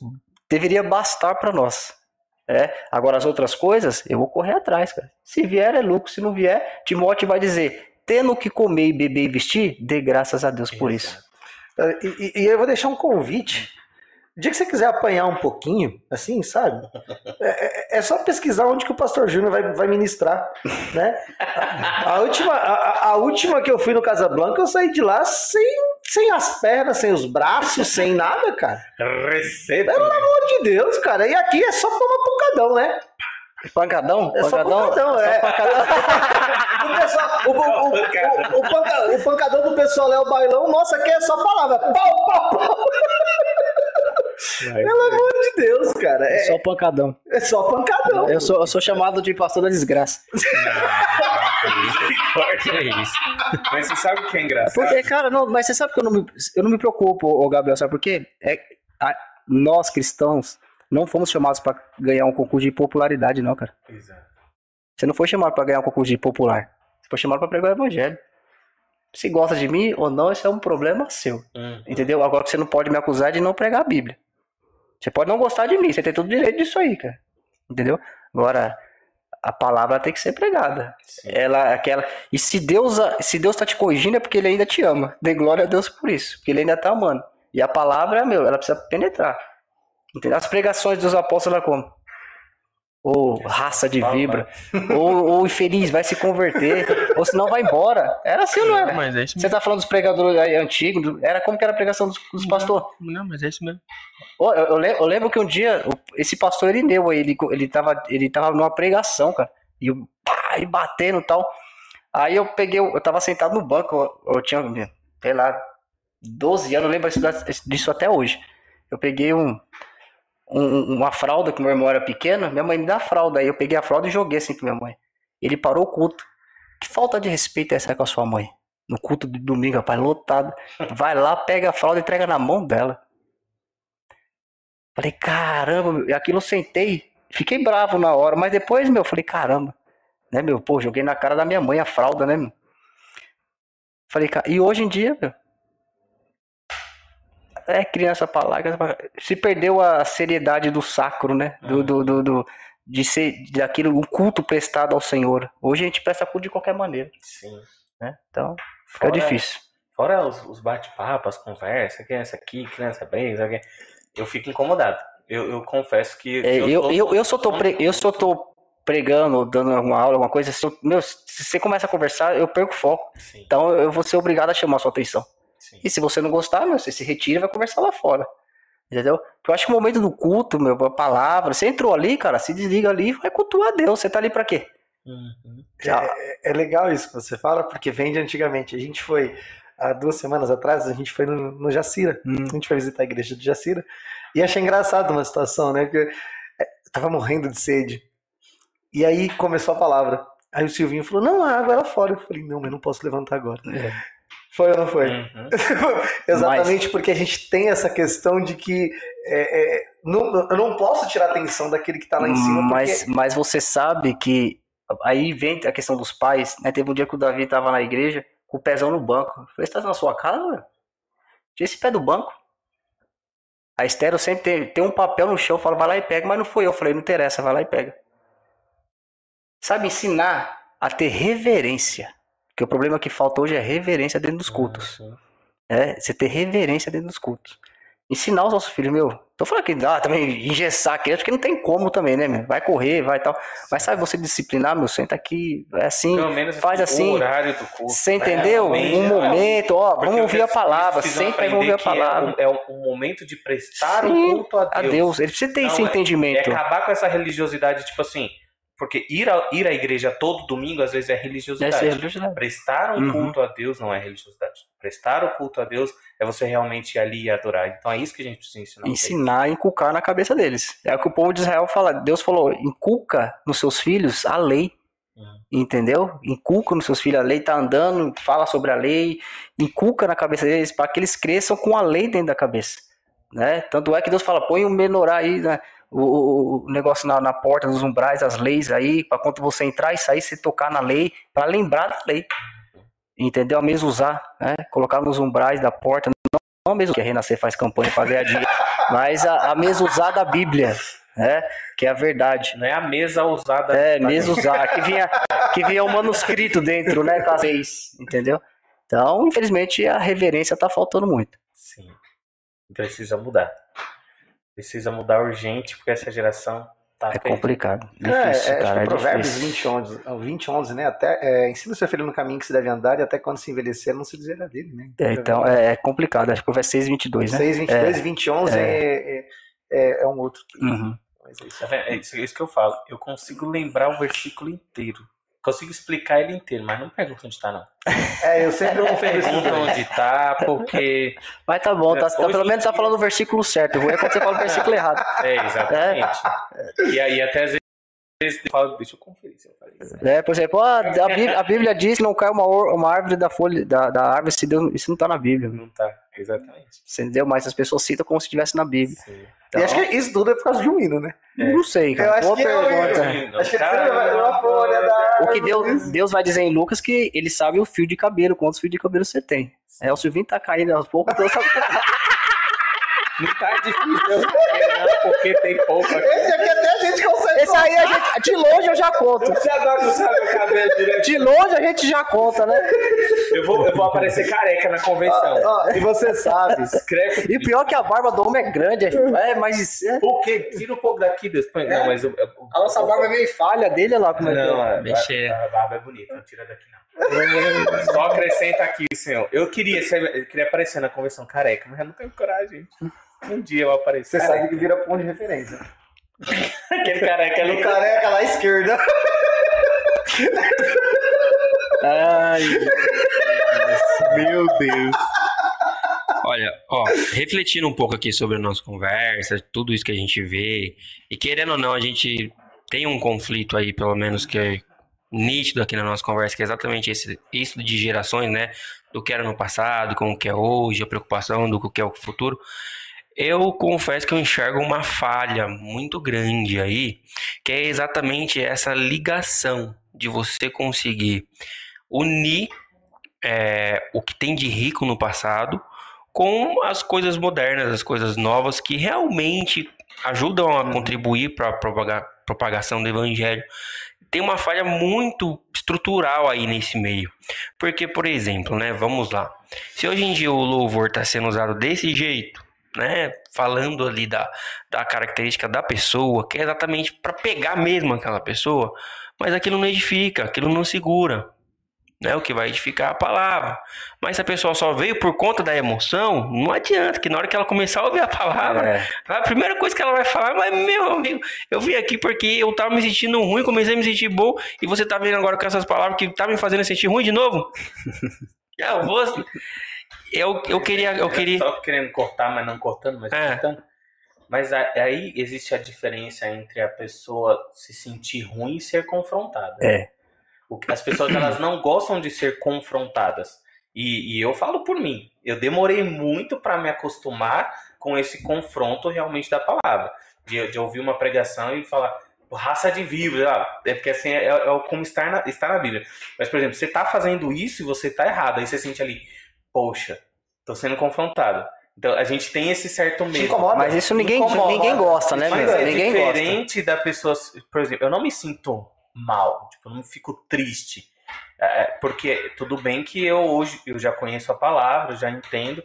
deveria bastar para nós. É, agora as outras coisas, eu vou correr atrás, cara. Se vier é lucro, se não vier, Timóteo vai dizer: tendo o que comer, e beber e vestir, dê graças a Deus por isso. E, e- e eu vou deixar um convite. O dia que você quiser apanhar um pouquinho, assim, sabe? É, é- é só pesquisar onde que o pastor Júnior vai, vai ministrar, né? A, a última, a, a- última que eu fui no Casablanca, eu saí de lá sem, sem as pernas, sem os braços, sem nada, cara. Receba. Pelo amor de Deus, cara. E aqui é só tomar pancadão, né? Pancadão? É só pancadão, é. O, pessoal, o, o, o, o, o panca- o pancadão do pessoal é o bailão, nossa, aqui é só palavra. Pau, pau, pau. Pelo amor de Deus, cara. É É, só pancadão. é só pancadão. Eu sou, eu sou chamado de pastor da desgraça. [laughs] Corta isso. Mas você sabe o que é engraçado? Porque, cara, não, mas você sabe que eu não me, eu não me preocupo, ô Gabriel, sabe por quê? É, a- nós, cristãos, não fomos chamados pra ganhar um concurso de popularidade, não, cara. Exato. Você não foi chamado pra ganhar um concurso de popular. Você foi chamado pra pregar o evangelho. Se gosta de mim ou não, isso é um problema seu. Hum. Entendeu? Agora que você não pode me acusar de não pregar a Bíblia. Você pode não gostar de mim, você tem todo o direito disso aí, cara. Entendeu? Agora, a palavra tem que ser pregada. Sim. Ela, aquela. E se Deus, se Deus tá te corrigindo, é porque ele ainda te ama. Dê glória a Deus por isso. Porque ele ainda tá amando. E a palavra, meu, ela precisa penetrar. Entendeu? As pregações dos apóstolos, ela como? Ou raça de vibra. ou, ou infeliz, vai se converter. ou senão vai embora. Era assim, não era? Mas é isso Você tá falando dos pregadores antigos, era como que era a pregação dos, dos pastores. Não, mas é isso mesmo. Eu, eu eu lembro que um dia, esse pastor Irineu aí, ele, ele, tava, ele tava numa pregação, cara. E, eu, pá, e batendo e tal. Aí eu peguei, eu tava sentado no banco, eu, eu tinha, sei lá, 12 anos, eu lembro disso, disso até hoje. Eu peguei um, um- uma fralda, que meu irmão era pequeno, minha mãe me dá a fralda, aí eu peguei a fralda e joguei assim pra minha mãe. Ele parou o culto. Que falta de respeito é essa com a sua mãe? No culto de domingo, rapaz, lotado. Vai lá, pega a fralda e entrega na mão dela. Falei, caramba, meu. E aquilo eu sentei, fiquei bravo na hora, mas depois, meu, falei, caramba, né, meu, pô, joguei na cara da minha mãe a fralda, né, meu? Falei, e hoje em dia, meu, é criança pra lá, criança pra cá. se perdeu a seriedade do sacro, né, do, do, do, do- de ser, daquilo, um culto prestado ao Senhor. Hoje a gente presta culto de qualquer maneira, Sim. né, então fica Fora- difícil. Fora os, os bate-papos, as conversas, criança aqui, criança bem, sabe? eu fico incomodado. Eu, eu confesso que. É, eu, tô- eu, eu, só tô pre- eu só tô pregando, dando alguma aula, alguma coisa, se eu- meu, se você começa a conversar, eu perco o foco. Sim, Então eu vou ser obrigado a chamar a sua atenção. Sim. E se você não gostar, meu, você se retira e vai conversar lá fora. Entendeu? Porque eu acho que o momento do culto, meu, a palavra, você entrou ali, cara, se desliga ali e vai cultuar Deus. Você tá ali pra quê? Uhum. É, é legal isso que você fala, porque vem de antigamente. A gente foi, há duas semanas atrás, a gente foi no, no Jacira. Hum. A gente foi visitar a igreja do Jacira. E achei engraçado uma situação, né? Porque é, eu tava morrendo de sede. E aí começou a palavra. Aí o Silvinho falou: Não, a água é lá fora. Eu falei: Não, mas não posso levantar agora. Foi ou não foi? Uhum. [laughs] Exatamente porque a gente tem essa questão de que é, é, não- eu não posso tirar a atenção daquele que tá lá em cima. porque- Mas, mas você sabe que aí vem a questão dos pais, né? Teve um dia que o Davi tava na igreja com o pezão no banco. Eu falei, você tá na sua casa, velho? Tira esse pé do banco. A estéreo sempre tem, tem um papel no chão, fala, vai lá e pega, mas não foi eu. Eu falei, não interessa, vai lá e pega. Sabe, ensinar a ter reverência. Porque o problema que falta hoje é reverência dentro dos cultos. Uhum. É, você ter reverência dentro dos cultos. Ensinar os nossos filhos, meu. Tô falando que dá também engessar a criança, porque não tem como também, né, meu? Vai correr, vai tal. Mas sabe você disciplinar, meu? Senta aqui, é assim. Pelo menos faz assim. horário do culto. Você né? entendeu? Realmente, Um é, momento, ó, vamos ouvir a eles palavra. precisam Senta e vamos ouvir a palavra. É o, é o momento de prestar Sim, o culto a Deus. A Deus. Ele precisa ter Não, esse é- É entendimento. acabar com essa religiosidade, tipo assim. Porque ir, a, ir à igreja todo domingo, às vezes, é religiosidade. ser religiosidade. Prestar um Uhum. culto a Deus não é religiosidade. Prestar o culto a Deus é você realmente ir ali e adorar. Então é isso que a gente precisa ensinar. Ensinar, inculcar na cabeça deles. É o que o povo de Israel fala. Deus falou: inculca nos seus filhos a lei. Uhum. Entendeu? Inculca nos seus filhos a lei, tá andando, fala sobre a lei, inculca na cabeça deles para que eles cresçam com a lei dentro da cabeça. Né? Tanto é que Deus fala: põe o menorá aí, né? O, o- negócio na, na porta, nos umbrais, as leis aí, para quando você entrar e sair, você tocar na lei, para lembrar da lei. Entendeu? A mesa usar, né? Colocar nos umbrais da porta, não, não a mesa que a Renascer faz campanha para ganhar dinheiro, [laughs] mas a, a mesa usar da Bíblia, né? Que é a verdade. Não é a mesa usada. É, mesa usar, que vinha, que vinha o manuscrito dentro, né? Com as leis, entendeu? Então, infelizmente, a reverência tá faltando muito. Sim. Precisa mudar. Precisa mudar urgente, porque essa geração tá É complicado. É, Difícil, é, cara. acho que É Provérbios difícil. 20, 11, ó, 20, 11, né? Até, é, ensina o seu filho no caminho que se deve andar e até quando se envelhecer não se desviará dele, né? É, então, é, é complicado. Acho que vai 6, 22, né? 6, 22 e 20, 11 é, é, é, é um outro. Uhum. Mas é isso. Tá? É isso, é isso que eu falo. Eu consigo lembrar o versículo inteiro. Consigo explicar ele inteiro, mas não pergunta onde tá, não. É, eu sempre [laughs] Não ofendo esse pergunta onde tá, porque. Mas tá bom, tá, tá- pelo menos tá falando o versículo certo. O ruim é quando você fala o versículo errado. É, exatamente. E aí, até às vezes, eu falo, deixa eu conferir se eu falei isso. É, por exemplo, ó, a, Bíblia, a Bíblia diz que não cai uma, uma árvore da folha da, da árvore se Deus, isso não tá na Bíblia. Não tá, exatamente. Entendeu? Mas as pessoas citam como se estivesse na Bíblia. Sim. Então, E acho que isso tudo é por causa de um hino, né? Não sei, cara. Eu acho Boa que é o pergunta. hino. Acho que vai uma folha da O que Deus, Deus vai dizer em Lucas que ele sabe o fio de cabelo, quantos fios de cabelo você tem. É, o Silvinho tá caindo aos poucos, Deus [laughs] sabe. Não tá difícil saber, não, porque tem pouco aqui. Esse aqui até a gente consegue. Esse aí a gente, de longe eu já conto. Você adora não sabe o cabelo direito. De longe a gente já conta, né? Eu vou, eu vou aparecer careca na convenção. Ó, e você sabe. Escreve. E pior que a barba do homem é grande, é, é mas é, Por quê? Tira um pouco daqui, Deus. Põe- Não, mas eu, eu- a nossa barba é meio falha dele, olha lá como é que Não, é. a, Mexer. a, a barba é bonita, não tira daqui não. Só acrescenta aqui, senhor. Eu queria, ser- eu queria aparecer na convenção careca, mas eu não tenho coragem. Um dia eu aparecer. Você sabe que vira ponto de referência. [laughs] Aquele careca ali. O careca lá à esquerda. Ai, Meu Deus. Olha, ó, refletindo um pouco aqui sobre a nossa conversa, tudo isso que a gente vê, e querendo ou não, a gente tem um conflito aí, pelo menos que é nítido aqui na nossa conversa, que é exatamente esse, isso de gerações, né? Do que era no passado, com o que é hoje, a preocupação do que é o futuro. Eu confesso que eu enxergo uma falha muito grande aí, que é exatamente essa ligação de você conseguir unir é, o que tem de rico no passado com as coisas modernas, as coisas novas que realmente ajudam a contribuir para a propagação do evangelho. Tem uma falha muito estrutural aí nesse meio. Porque, por exemplo, né, vamos lá. Se hoje em dia o louvor está sendo usado desse jeito, né, falando ali da, da característica da pessoa, que é exatamente para pegar mesmo aquela pessoa, mas aquilo não edifica, aquilo não segura né? O que vai edificar a palavra. Mas se a pessoa só veio por conta da emoção, não adianta, que na hora que ela começar a ouvir a palavra, É. a primeira coisa que ela vai falar, mas meu amigo, eu vim aqui porque eu tava me sentindo ruim, comecei a me sentir bom, e você tá vendo agora com essas palavras que tá me fazendo sentir ruim de novo? [laughs] eu vou. Eu, eu queria. Eu queria. Só querendo cortar, mas não cortando, mas É. cortando. Mas aí existe a diferença entre a pessoa se sentir ruim e ser confrontada. É. O que- As pessoas [clears throat] elas não gostam de ser confrontadas. E, e eu falo por mim. Eu demorei muito para me acostumar com esse confronto realmente da palavra. De, de ouvir uma pregação e falar, raça de vivos, ah, é porque assim é, é o como estar na, estar na Bíblia. Mas, por exemplo, você tá fazendo isso e você tá errado. Aí você sente ali, poxa, tô sendo confrontado. Então a gente tem esse certo medo. incomoda? Mas isso ninguém, Incomoda. ninguém gosta, né, Mas é Ninguém gosta. diferente da pessoa. Por exemplo, eu não me sinto mal, tipo, eu não fico triste. É, porque tudo bem que eu hoje eu já conheço a palavra, já entendo,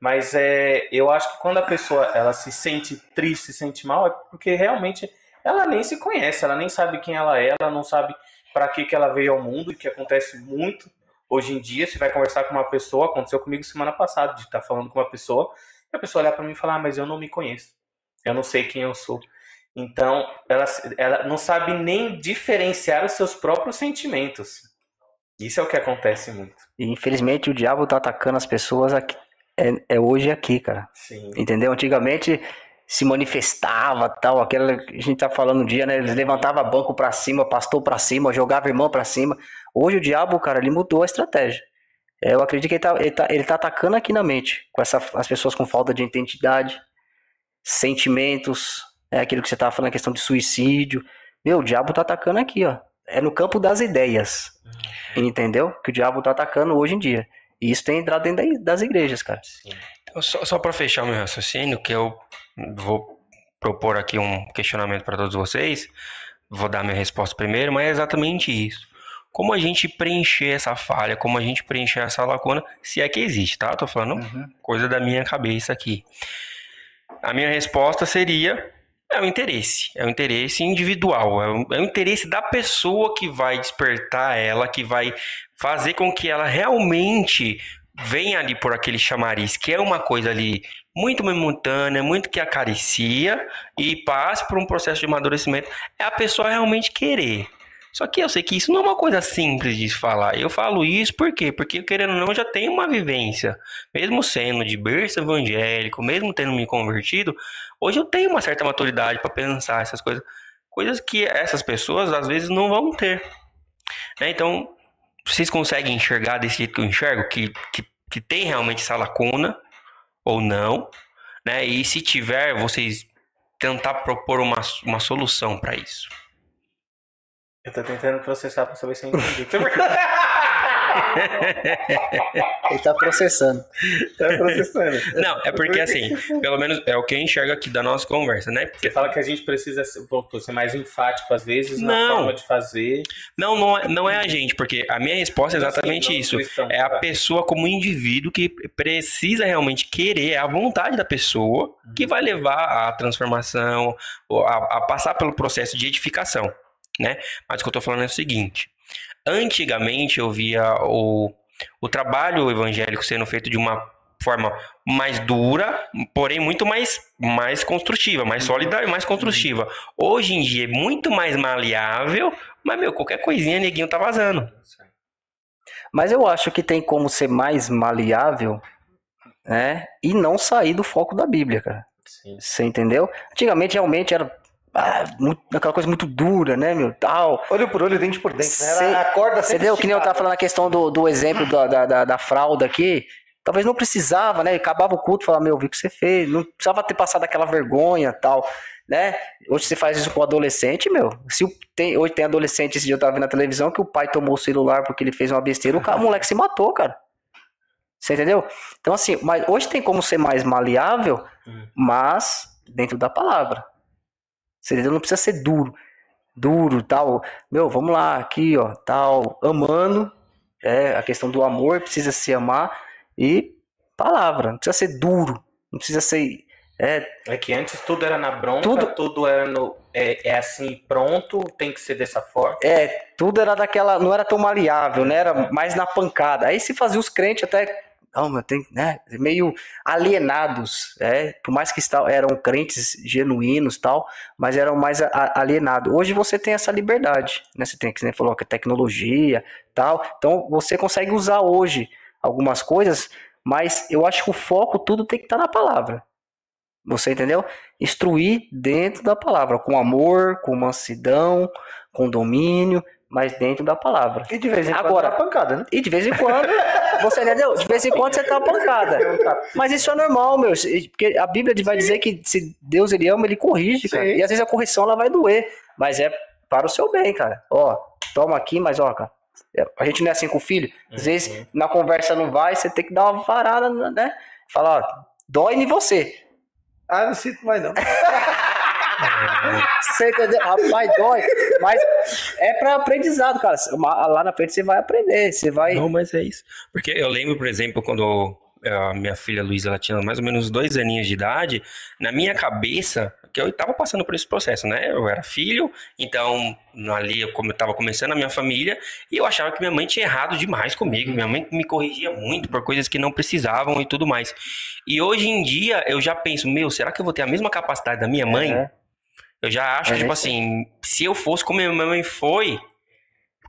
mas é, eu acho que quando a pessoa ela se sente triste, se sente mal, é porque realmente ela nem se conhece, ela nem sabe quem ela é, ela não sabe para que, que ela veio ao mundo, e que acontece muito hoje em dia. Você vai conversar com uma pessoa, aconteceu comigo semana passada, de estar falando com uma pessoa, e a pessoa olhar para mim e falar, ah, mas eu não me conheço, eu não sei quem eu sou. Então, ela, ela não sabe nem diferenciar os seus próprios sentimentos. Isso é o que acontece muito. E infelizmente o diabo tá atacando as pessoas aqui. É, é hoje aqui, cara. Sim. Entendeu? Antigamente se manifestava tal, aquela que a gente tá falando um dia, né? Eles levantava banco pra cima, pastor pra cima, jogava irmão pra cima. Hoje o diabo, cara, ele mudou a estratégia. É, Eu acredito que ele tá, ele tá, ele tá atacando aqui na mente, com essa, as pessoas com falta de identidade, sentimentos, é aquilo que você tava falando, a questão de suicídio. Meu, o diabo tá atacando aqui, ó. É no campo das ideias. Entendeu? Que o diabo tá atacando hoje em dia. E isso tem entrado dentro da- das igrejas, cara. Sim. Então, Só, só para fechar o meu raciocínio, que eu vou propor aqui um questionamento para todos vocês, vou dar minha resposta primeiro, mas é exatamente isso. Como a gente preencher essa falha, como a gente preencher essa lacuna, se é que existe, tá? Tô falando coisa da minha cabeça aqui. A minha resposta seria: é o interesse. É o interesse individual. É o, é o interesse da pessoa que vai despertar ela, que vai fazer com que ela realmente venha ali por aquele chamariz, que é uma coisa ali muito momentânea, muito que acaricia e passe por um processo de amadurecimento. É a pessoa realmente querer. Só que eu sei que isso não é uma coisa simples de falar. Eu falo isso por quê? Porque, querendo ou não, já tenho uma vivência. Mesmo sendo de berço evangélico, mesmo tendo me convertido, hoje eu tenho uma certa maturidade para pensar essas coisas. Coisas que essas pessoas, às vezes, não vão ter. Né? Então, vocês conseguem enxergar desse jeito que eu enxergo? Que, que, que tem realmente essa lacuna ou não? Né? E se tiver, vocês tentar propor uma, uma solução para isso. Eu tô tentando processar pra saber se eu entendi. [laughs] Ele tá processando. tá processando. Não, é porque assim, pelo menos é o que eu enxergo aqui da nossa conversa, né? Você fala que a gente precisa ser, mais enfático às vezes na Não. forma de fazer. Não, não é, não é a gente, porque a minha resposta é exatamente Assim, não isso. cristão, É a tá? pessoa como indivíduo que precisa realmente querer, é a vontade da pessoa que vai levar à transformação, ou a, a passar pelo processo de edificação, né? Mas o que eu tô falando é o seguinte: antigamente eu via o, o trabalho evangélico sendo feito de uma forma mais dura, porém muito mais, mais construtiva, mais sólida e mais construtiva. Hoje em dia é muito mais maleável, mas, meu, qualquer coisinha, neguinho tá vazando. Mas eu acho que tem como ser mais maleável, né? E não sair do foco da Bíblia, cara. Sim. Você entendeu? Antigamente realmente era ah, muito- aquela coisa muito dura, né, meu? Tal. Olho por olho, dente por dente. Né? Cê- Era a corda Você sempre entendeu? Que nem eu tava falando a questão do, do exemplo da, da, da, da fralda aqui. Talvez não precisava, né? Acabava o culto e falava, meu, vi o que você fez. Não precisava ter passado aquela vergonha tal, né? Hoje você faz isso com o adolescente, meu. Se tem, hoje tem adolescente, esse dia eu tava vendo na televisão, que o pai tomou o celular porque ele fez uma besteira, o, cara, o moleque se matou, cara. Você entendeu? Então, assim, mas hoje tem como ser mais maleável, Hum. mas dentro da palavra. Entendeu? Não precisa ser duro. Duro, tal. Meu, vamos lá, aqui, ó, tal, amando. É, a questão do amor precisa se amar e palavra, não precisa ser duro, não precisa ser é, É que antes tudo era na bronca, Tudo- tudo, era no. É, é assim, pronto, tem que ser dessa forma. é, tudo era daquela, não era tão maleável, né? Era mais na pancada. Aí se fazia os crentes até não, mas tem, né, meio alienados, é, por mais que eram crentes genuínos tal, mas eram mais alienados. Hoje você tem essa liberdade, né? Você tem que você falou que é tecnologia, tal. Então você consegue usar hoje algumas coisas, mas eu acho que o foco tudo tem que estar na palavra. Você entendeu? Instruir dentro da palavra, com amor, com mansidão, com domínio, mas dentro da palavra. E de vez em quando Agora- era pancada, né? E de vez em quando, você entendeu? De vez em quando você tá pancada. Mas isso é normal, meu. Porque a Bíblia vai dizer que se Deus ele ama, ele corrige, cara. Sim. E às vezes a correção ela vai doer. Mas é para o seu bem, cara. Ó, toma aqui, mas ó, cara. A gente não é assim com o filho. Às vezes Uhum. na conversa não vai, você tem que dar uma varada, né? Falar, ó, dói em você. Ah, não sinto mais não. [laughs] Você entendeu? Rapaz, dói. Mas é pra aprendizado, cara. Lá na frente você vai aprender. Você vai. Não, mas é isso. Porque eu lembro, por exemplo, quando eh, a minha filha Luísa ela tinha mais ou menos dois aninhos de idade, na minha cabeça, que eu estava passando por esse processo, né? Eu era filho, então ali eu como eu estava começando a minha família e eu achava que minha mãe tinha errado demais comigo. Minha mãe me corrigia muito por coisas que não precisavam e tudo mais. E hoje em dia eu já penso, meu, será que eu vou ter a mesma capacidade da minha mãe? É. Eu já acho, É, tipo né? assim, se eu fosse como minha mãe foi,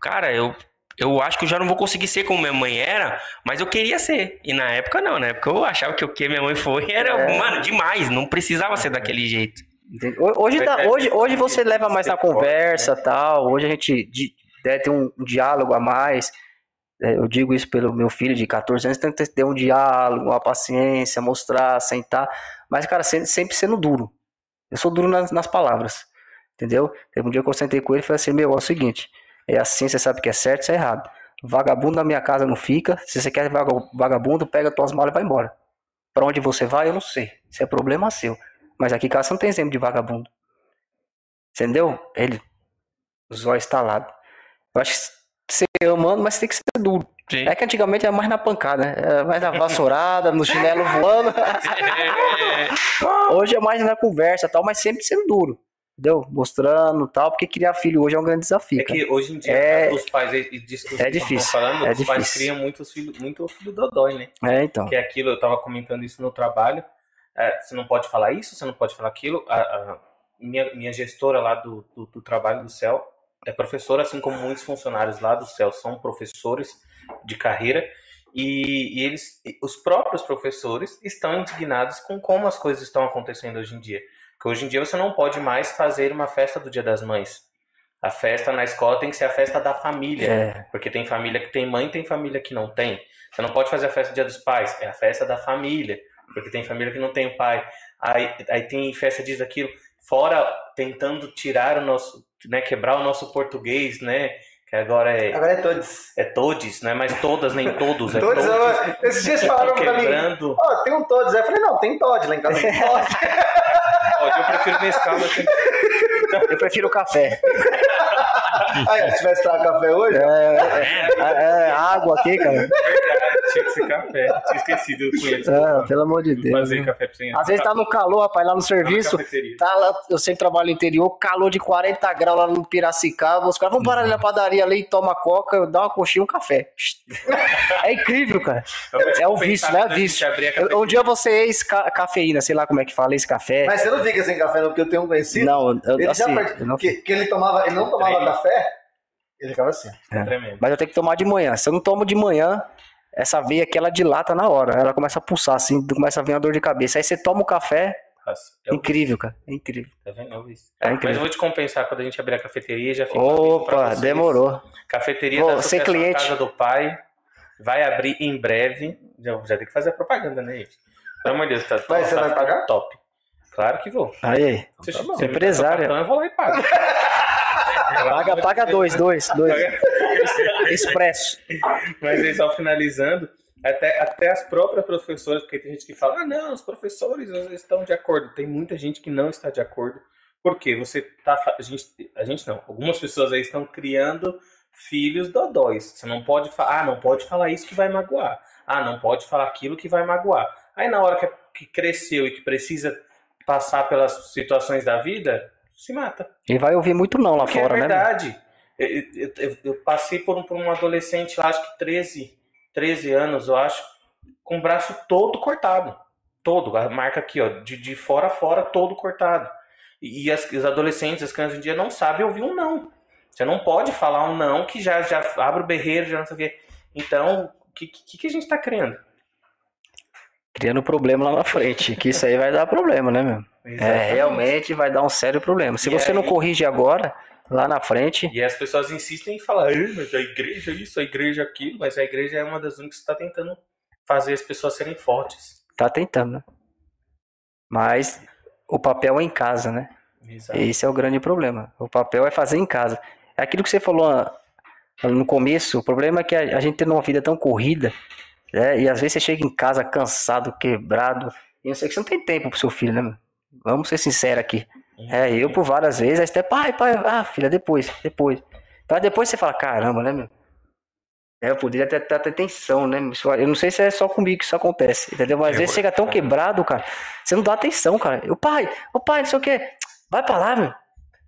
cara, eu, eu acho que eu já não vou conseguir ser como minha mãe era, mas eu queria ser. E na época não, na época eu achava que o que minha mãe foi [laughs] era, É. mano, demais, não precisava ser daquele jeito. Hoje, tá- hoje, hoje você leva mais na conversa tal. Hoje a gente deve ter um, diálogo a mais. É, Eu digo isso pelo meu filho de 14 anos, tem que ter um diálogo, uma paciência, mostrar, sentar. Mas, cara, sempre sendo duro. Eu sou duro nas, nas palavras. Entendeu? Teve um dia que eu sentei com ele e falei assim: Meu, é o seguinte, é assim, você sabe que é certo, isso é errado. Vagabundo na minha casa não fica. Se você quer vaga- vagabundo, pega tuas malas e vai embora. Pra onde você vai, eu não sei. Isso é problema seu. Mas aqui em casa não tem exemplo de vagabundo. Entendeu? Ele, os olhos estalados. Eu acho que você amando, mas tem que ser duro. Sim. É que antigamente era mais na pancada, né? Era mais na vassourada, no chinelo voando. [laughs] Hoje é mais na conversa e tal, mas sempre sendo duro. Entendeu? Mostrando e tal, porque criar filho hoje é um grande desafio. É cara. que hoje em dia É- os pais, e disso que é vocês estão difícil, falando, é os pais difícil. criam muitos filhos, muito filho dodói, né? É, então. Que é aquilo, eu tava comentando isso no trabalho. é, você não pode falar isso, você não pode falar aquilo. A, a minha, minha gestora lá do, do, do trabalho do céu, é professor, assim como muitos funcionários lá do céu são professores de carreira. E, e eles, os próprios professores estão indignados com como as coisas estão acontecendo hoje em dia. Porque hoje em dia você não pode mais fazer uma festa do Dia das Mães. A festa na escola tem que ser a festa da família. É. Porque tem família que tem mãe, tem família que não tem. Você não pode fazer a festa do Dia dos Pais, é a festa da família. Porque tem família que não tem o pai. Aí, aí tem festa disso, daquilo. Fora tentando tirar o nosso, né, quebrar o nosso português, né? Que agora é, Agora é todos. é todes, não é mais todas nem todos, é Todos, todes. eu- esses dias falaram pra mim, ó, tem um todos. Aí eu falei, não, tem Todd lá em casa. Tem Todd. Ó, eu prefiro Nescau, mas tem Eu prefiro o café. Aí, se tivesse trago café hoje, É, é, água aqui, cara. Tinha que ser café. Tinha esquecido o cunhado. É, pelo amor de Deus. Fazer café pra você. Às vezes tá no calor, rapaz, lá no serviço. Cafeteria. Tá lá, eu sempre trabalho no interior, calor de 40 graus lá no Piracicaba. Os caras vão parar ali na padaria ali e toma coca, eu dou uma coxinha e um café. [laughs] É incrível, cara. É o vício, né? gente Vício. Um dia você é ex-cafeína, sei lá como é que fala, ex-café. mas você não fica sem café, não, porque eu tenho um conhecido. Não, eu, ele assim, já não- que, que ele tomava, ele não tomava café, ele ficava assim. Tremendo. mas eu tenho que tomar de manhã. Se eu não tomo de manhã, essa veia aqui ela dilata na hora. Ela começa a pulsar assim, começa a vir uma dor de cabeça. Aí você toma o café, Nossa, é o incrível, cara. É incrível. Tá vendo? É vício. É Mas eu incrível. vou te compensar quando a gente abrir a cafeteria. Já fica Opa, demorou. Cafeteria Vou da ser cliente. Casa do Pai. Vai abrir em breve. Já, já tem que fazer a propaganda, né, gente? Pelo amor de Deus, tá, Mas você tá vai pagar? top. Claro que vou. Aí, aí. Tá me Empresário. cartão, eu vou lá e pago. [laughs] Paga, paga dois, dois, dois. Expresso. Mas aí, só finalizando, até, até as próprias professoras, porque tem gente que fala, ah, não, os professores estão de acordo. Tem muita gente que não está de acordo. Porque você tá. A gente, a gente não. Algumas pessoas aí estão criando filhos dodóis. Você não pode falar, ah, não pode falar isso que vai magoar. Ah, não pode falar aquilo que vai magoar. Aí na hora que, que cresceu e que precisa passar pelas situações da vida, se mata. E vai ouvir muito não lá Porque fora, é né? meu? verdade. Eu, eu- passei por um, por um adolescente, acho que 13, 13 anos, eu acho, com o braço todo cortado. Todo, a marca aqui, ó, de, de fora a fora, todo cortado. E, as- os adolescentes, as crianças hoje em dia não sabem ouvir um não. Você não pode falar um não que já, já abre o berreiro, já não sei o quê. Então, o que, que, que a gente tá criando? Criando problema lá na frente. Que isso aí vai dar problema, né, meu? É, realmente vai dar um sério problema. Se E você não aí- corrige agora, lá na frente, E as pessoas insistem em falar, "Ah, mas a igreja isso, a igreja aquilo, mas a igreja é uma das únicas que está tentando fazer as pessoas serem fortes. tá tentando, né? Mas o papel é em casa, né? Exato. Esse é o grande problema. O papel é fazer em casa. É aquilo que você falou ah, no começo. O problema é que a, gente tem uma vida tão corrida, né? E às vezes você chega em casa cansado, quebrado. E não sei que você não tem tempo pro seu filho, né? Vamos ser sinceros aqui. É, eu por várias vezes, aí você, pai, pai, ah, filha, depois, depois. Pra depois você fala, caramba, né, meu? É, eu poderia ter, ter atenção, né? Eu não sei se é só comigo que isso acontece, entendeu? Mas às Eu vezes chega tão quebrado, cara, você não dá atenção, cara. O pai, o pai, não sei o quê. Vai pra lá, meu.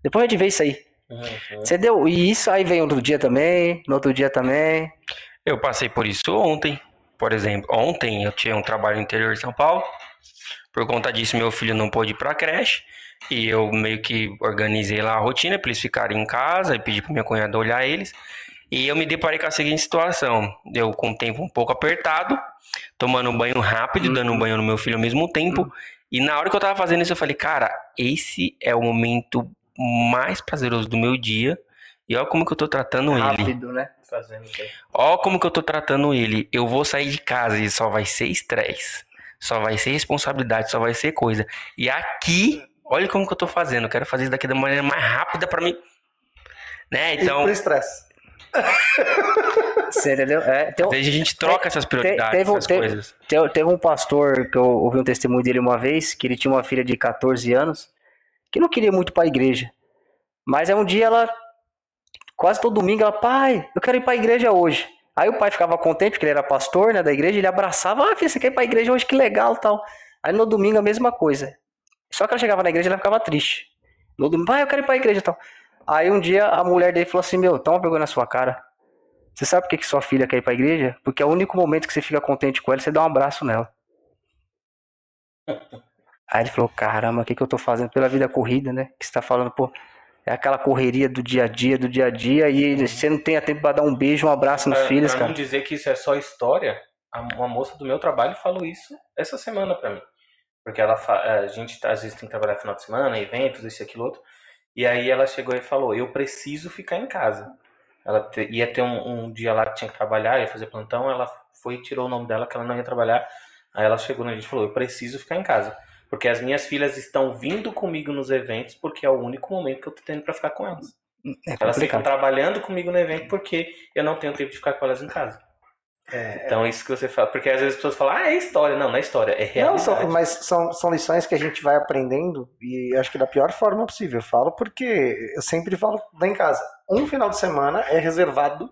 Depois a gente vê isso aí. Uhum. Você deu. E isso aí vem outro dia também, no outro dia também. Eu passei por isso ontem, por exemplo. Ontem eu tinha um trabalho no interior de São Paulo. Por conta disso, meu filho não pôde ir pra creche. E eu meio que organizei lá a rotina para eles ficarem em casa e pedi pra minha cunhada olhar eles. E eu me deparei com a seguinte situação: eu com o tempo um pouco apertado, tomando um banho rápido, dando um banho no meu filho ao mesmo tempo. E na hora que eu tava fazendo isso, eu falei, cara, esse é o momento mais prazeroso do meu dia. E olha como que eu tô tratando ele. Rápido, né? Fazendo. Ó como que eu tô tratando ele. Eu vou sair de casa e só vai ser estresse. Só vai ser responsabilidade, só vai ser coisa. E aqui, olha como que eu tô fazendo. Eu quero fazer isso daqui da maneira mais rápida pra mim. Né? E Então, por estresse. Você entendeu? É, tem, um- às vezes a gente troca essas prioridades, teve um- essas teve- coisas. Te- Teve um pastor que eu ouvi um testemunho dele uma vez, que ele tinha uma filha de 14 anos, que não queria muito para a igreja. Mas aí um dia ela, quase todo domingo, ela, pai, eu quero ir para a igreja hoje. Aí o pai ficava contente, porque ele era pastor, né, da igreja, ele abraçava, ah, filha, você quer ir para a igreja hoje, que legal, tal. Aí no domingo a mesma coisa. Só que ela chegava na igreja ela ficava triste. No domingo, pai, eu quero ir para a igreja, tal. Aí um dia a mulher dele falou assim, meu, toma vergonha na sua cara. Você sabe por que, que sua filha quer ir pra igreja? Porque é o único momento que você fica contente com ela, você dá um abraço nela. Aí ele falou, caramba, o que, que eu tô fazendo pela vida corrida, né? Que você tá falando, pô. É aquela correria do dia a dia, do dia a dia, e você não tem tempo pra dar um beijo, um abraço nos Pra, filhos, pra cara. não dizer que isso é só história, a- uma moça do meu trabalho falou isso essa semana pra mim. Porque ela a gente às vezes tem que trabalhar final de semana, eventos, isso e aquilo outro. E aí ela chegou e falou: Eu preciso ficar em casa. Ela te- ia ter um, um dia lá que tinha que trabalhar, ia fazer plantão. Ela foi e tirou o nome dela, que ela não ia trabalhar. Aí ela chegou na gente e falou: Eu preciso ficar em casa. Porque as minhas filhas estão vindo comigo nos eventos, porque é o único momento que eu tô tendo pra ficar com elas. É Elas ficam trabalhando comigo no evento porque eu não tenho tempo de ficar com elas em casa. É, Então, isso que você fala. Porque às vezes as pessoas falam, ah, é história. Não, não é história, é Não, realidade. são, mas são, são lições que a gente vai aprendendo e acho que da pior forma possível. Eu falo porque eu sempre falo lá em casa. Um final de semana é reservado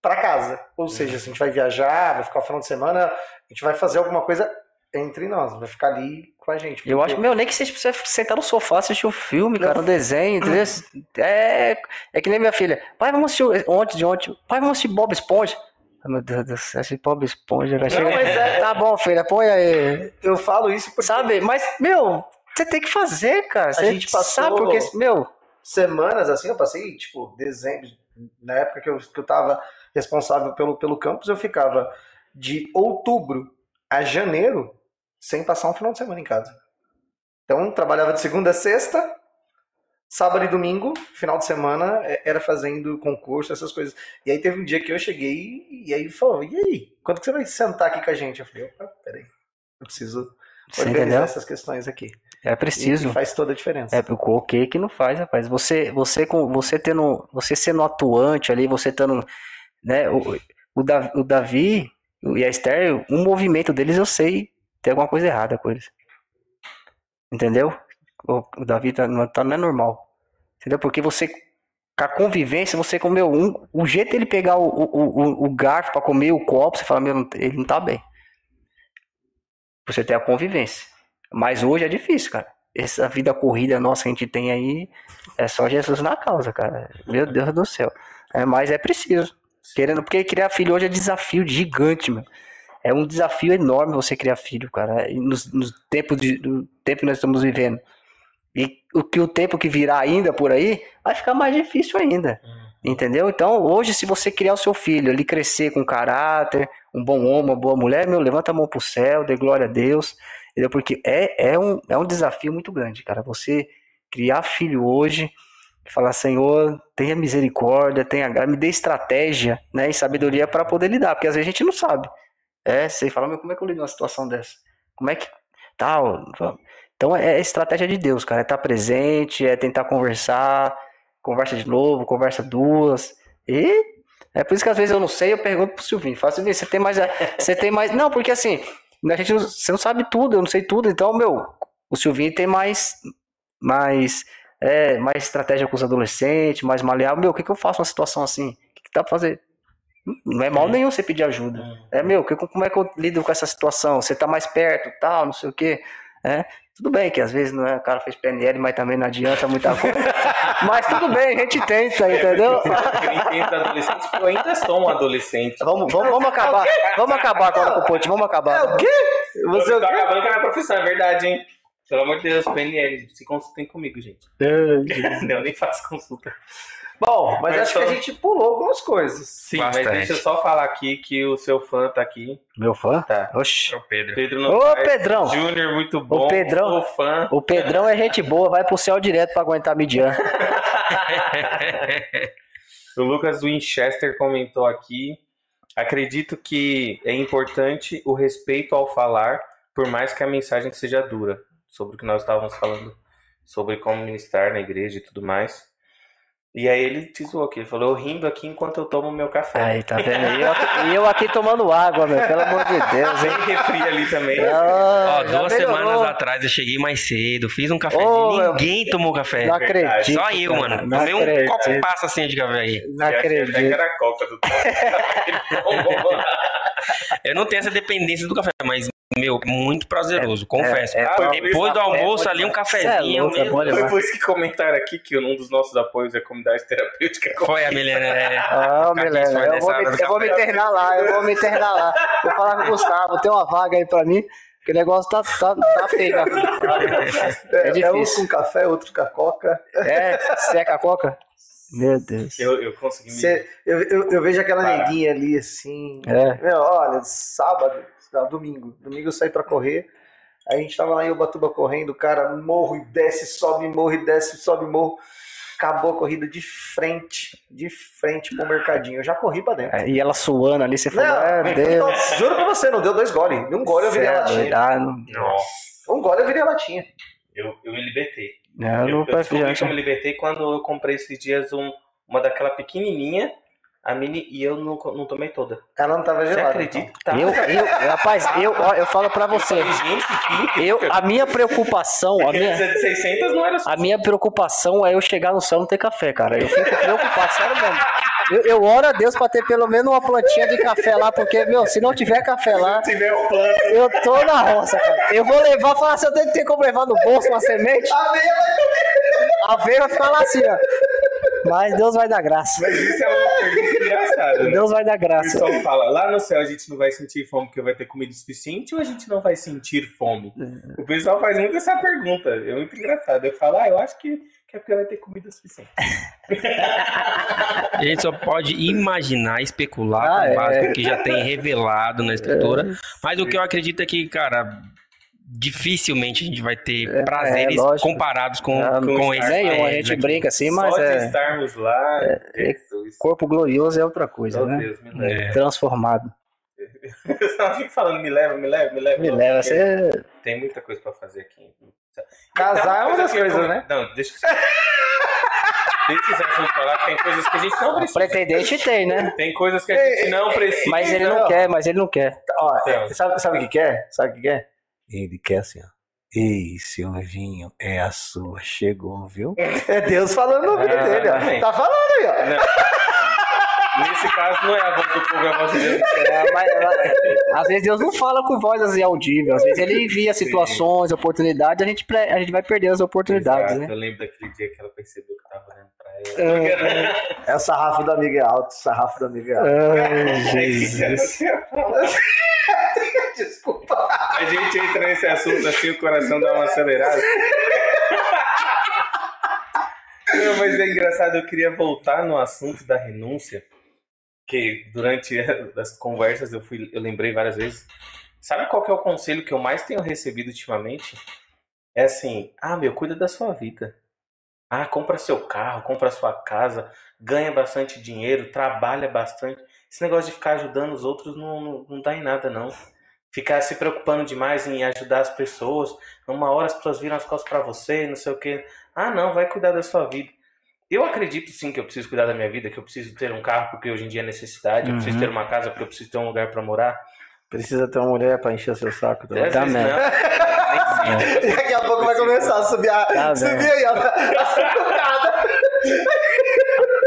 para casa. Ou seja, se a gente vai viajar, vai ficar o final de semana, a gente vai fazer alguma coisa entre nós, vai ficar ali com a gente. Eu porque- acho, meu, nem que seja pra você sentar no sofá, assistir um filme, cara, um desenho, entendeu? [clears throat] É, é que nem minha filha. Pai, vamos assistir ontem de ontem. Pai, vamos assistir Bob Esponja. Meu Deus do céu, assistir Bob Esponja. Cara. Chega... mas é- Tá bom, filha, põe aí. Eu falo isso porque Sabe? Mas, meu, você tem que fazer, cara. Você gente passou- Sabe porque, meu, semanas assim, eu passei, tipo, dezembro, na época que eu, que eu tava responsável pelo, pelo campus, eu ficava de outubro a janeiro sem passar um final de semana em casa. Então, trabalhava de segunda a sexta, sábado e domingo, final de semana, é, era fazendo concurso, essas coisas. E aí teve um dia que eu cheguei e aí falou, e aí, quando que você vai sentar aqui com a gente? Eu falei, opa, peraí, eu preciso organizar entendeu? essas questões aqui. É E preciso. faz toda a diferença. É, o que que não faz, rapaz? Você, você com, você tendo, você sendo atuante ali, você tendo, né? O, o, Davi, o Davi e a Esther, o movimento deles eu sei tem alguma coisa errada com eles. Entendeu? O, Davi tá, não, tá, não é normal. Entendeu? Porque você, com a convivência, você comeu um, o jeito dele pegar o, o, o, o garfo pra comer o copo, você fala, meu, ele não tá bem. Você tem a convivência. Mas hoje é difícil, cara. Essa vida corrida nossa que a gente tem aí é só Jesus na causa, cara. Meu Deus do céu. É, mas é preciso. Querendo, porque criar filho hoje é desafio gigante, meu. É um desafio enorme você criar filho, cara. Nos, nos tempos de, do tempo que nós estamos vivendo. E o que o tempo que virá ainda por aí vai ficar mais difícil ainda. Entendeu? Então, hoje, se você criar o seu filho, ele crescer com caráter, um bom homem, uma boa mulher, meu, levanta a mão pro céu, dê glória a Deus. Entendeu? Porque é, é, um, é um desafio muito grande, cara. Você criar filho hoje, falar, Senhor, tenha misericórdia, tenha graça, me dê estratégia né, e sabedoria para poder lidar, porque às vezes a gente não sabe. É, você fala, meu, como é que eu lido numa situação dessa? Como é que tal? Então é, é estratégia de Deus, cara. É estar presente, é tentar conversar, conversa de novo, conversa duas. E é por isso que às vezes eu não sei, eu pergunto pro Silvinho. Fala, Silvinho, você tem mais. Você tem mais. Não, porque assim, a gente não, você não sabe tudo, eu não sei tudo, então, meu, o Silvinho tem mais. mais é, mais estratégia com os adolescentes, mais maleável. Meu, o que, que eu faço numa situação assim? O que, que dá pra fazer? Não é mal nenhum você pedir ajuda. É, meu, que- como é que eu lido com essa situação? Você tá mais perto, tal, não sei o quê. É, tudo bem que às vezes não é, o cara fez PNL, mas também não adianta muita coisa. [laughs] mas tudo bem, a gente tenta, entendeu? Eu entendo adolescente, porque eu ainda sou um adolescente. Vamos, vamos, vamos acabar. Vamos acabar agora com o ponte, vamos acabar. É o quê? Você tô acabando com a minha profissão, é verdade, hein? Pelo amor de Deus, PNL, se consultem comigo, gente. [laughs] Não, eu nem faço consulta. Bom, mas, Mas acho só- que a gente pulou algumas coisas. Sim, Bastante. mas deixa eu só falar aqui que o seu fã tá aqui. Meu fã? Tá. Oxi. É o Pedro. Pedro Ô, Novaes Pedrão. Júnior, muito bom. Pedrão. Sou fã. O Pedrão é gente boa, vai pro céu direto pra aguentar a Midian. [laughs] O Lucas Winchester comentou aqui. Acredito que é importante o respeito ao falar, por mais que a mensagem seja dura. Sobre o que nós estávamos falando, sobre como ministrar na igreja e tudo mais. E aí ele te zoou aqui, ele falou, eu rindo aqui enquanto eu tomo meu café. Aí, tá vendo? E eu, aqui- e eu aqui tomando água, meu, pelo amor de Deus, hein? Tem refri ali também. Ah, Ó, duas melhorou. semanas atrás eu cheguei mais cedo, fiz um cafezinho, meu- ninguém tomou café. Não acredito. Só eu, cara, mano. Não Tomei um acredito. copo passa assim de café aí. Não Eu achei até que acredito. era a coca do [laughs] Eu não tenho essa dependência do café, mas, meu, muito prazeroso, confesso. é Ah. Depois do almoço ali, um cafezinho. é louco, é Deus. demais. Depois que comentaram aqui que um dos nossos apoios é a comunidade terapêutica. Foi a Milena. é. Ah, Milena, eu vou, me, eu vou me internar lá, eu vou me internar lá. Vou falar com o Gustavo, tem uma vaga aí pra mim. Que o negócio tá, tá, tá feio. né? É, É é um difícil. com café, outro com a coca. É, seca a coca? Meu Deus. Eu, eu consegui me. Cê- eu, eu, eu vejo aquela Para. neguinha ali assim. É. Meu, olha, sábado, não, domingo. Domingo eu saí pra correr. Aí a gente tava lá em Ubatuba correndo, o cara morro e desce, sobe, morro e desce, sobe, morro. Acabou a corrida de frente, de frente pro mercadinho. Eu já corri pra dentro. É, E ela suando ali, você falou, Não, ah, Deus. não, juro pra você, não deu dois goles. Um gole eu virei a é latinha. Ah, não, Nossa, Um gole eu virei a latinha. eu, eu me libertei. Não, Eu, não eu descobri que eu me libertei quando eu comprei esses dias um, uma daquela pequenininha, a mini, e eu não, não tomei toda. Ela não tava Você gelada. acredita que tá? Eu, eu, rapaz, eu, ó, eu falo pra você. Eu falei, gente, que Eu, a minha preocupação, a minha, Essa de 600 não era a minha preocupação é eu chegar no céu e não ter café, cara. Eu fico preocupado, sério mesmo. Eu, eu oro a Deus pra ter pelo menos uma plantinha de café lá, porque, meu, se não tiver café lá, Se tiver o plano. eu tô na roça, cara. Eu vou levar, falar assim, eu tenho que ter como levar no bolso uma semente. A meia A veia vai ficar lá assim, ó. Mas Deus vai dar graça. Mas isso é uma pergunta engraçada, né? Deus vai dar O graça. pessoal fala, lá no céu a gente não vai sentir fome porque vai ter comida suficiente ou a gente não vai sentir fome? É. O pessoal faz muito essa pergunta. É muito engraçado. Eu falo, ah, eu acho que, que é porque vai ter comida suficiente. A gente só pode imaginar, especular Ah, com é. base no que já tem revelado na escritura. Mas o que eu acredito é que, cara, dificilmente a gente vai ter prazeres é, comparados com, Ah, com, com esses Nenhum, a gente aqui. brinca assim, mas Só de é. estarmos lá. é- Jesus. Corpo glorioso é outra coisa, Meu né? Deus, me leva. É. Transformado. [laughs] Eu só fico falando, me leva, me leva, me leva. Me leva, você. Tem muita coisa pra fazer aqui. Casar é uma das coisas, né? Não, deixa que Deixa esse assunto falar que tem coisas que a gente não precisa. Pretendente tem, né? Tem coisas que a gente não precisa. Mas ele não quer, mas ele não quer. Ó, Então. sabe, sabe o que quer? Sabe o que quer? Ele quer assim, ó. Ei, Silvinho, é a sua. Chegou, viu? É Deus falando no ouvido Ah, dele, ó. exatamente. Tá falando aí, ó. Não. Nesse caso, não é a voz do povo, é a voz de Deus. É, mas, às vezes Deus não fala com voz assim audível. Às vezes ele envia situações, oportunidades, a gente, pre- a gente vai perder as oportunidades, Exato, né? Eu lembro daquele dia que ela percebeu que eu tava olhando pra ela. É o sarrafo do amigo é alto, o sarrafo do amigo é alto. Ai, Jesus. [laughs] Desculpa. A gente entra nesse assunto assim, o coração dá uma acelerada. Não, mas é engraçado, eu queria voltar no assunto da renúncia, que durante as conversas eu, fui, eu lembrei várias vezes. Sabe qual que é o conselho que eu mais tenho recebido ultimamente? É assim, ah, meu, cuida da sua vida. Ah, compra seu carro, compra sua casa, ganha bastante dinheiro, trabalha bastante. Esse negócio de ficar ajudando os outros não, não, não dá em nada, não ficar se preocupando demais em ajudar as pessoas. Uma hora as pessoas viram as costas pra você, não sei o que. Ah, não, vai cuidar da sua vida. Eu acredito sim que eu preciso cuidar da minha vida, que eu preciso ter um carro porque hoje em dia é necessidade, eu preciso Uhum. ter uma casa porque eu preciso ter um lugar pra morar. Precisa ter uma mulher pra encher o seu saco também. Também. não, [laughs] nem sempre. Daqui a pouco vai começar a subir, a, Tá subir aí, ó. A.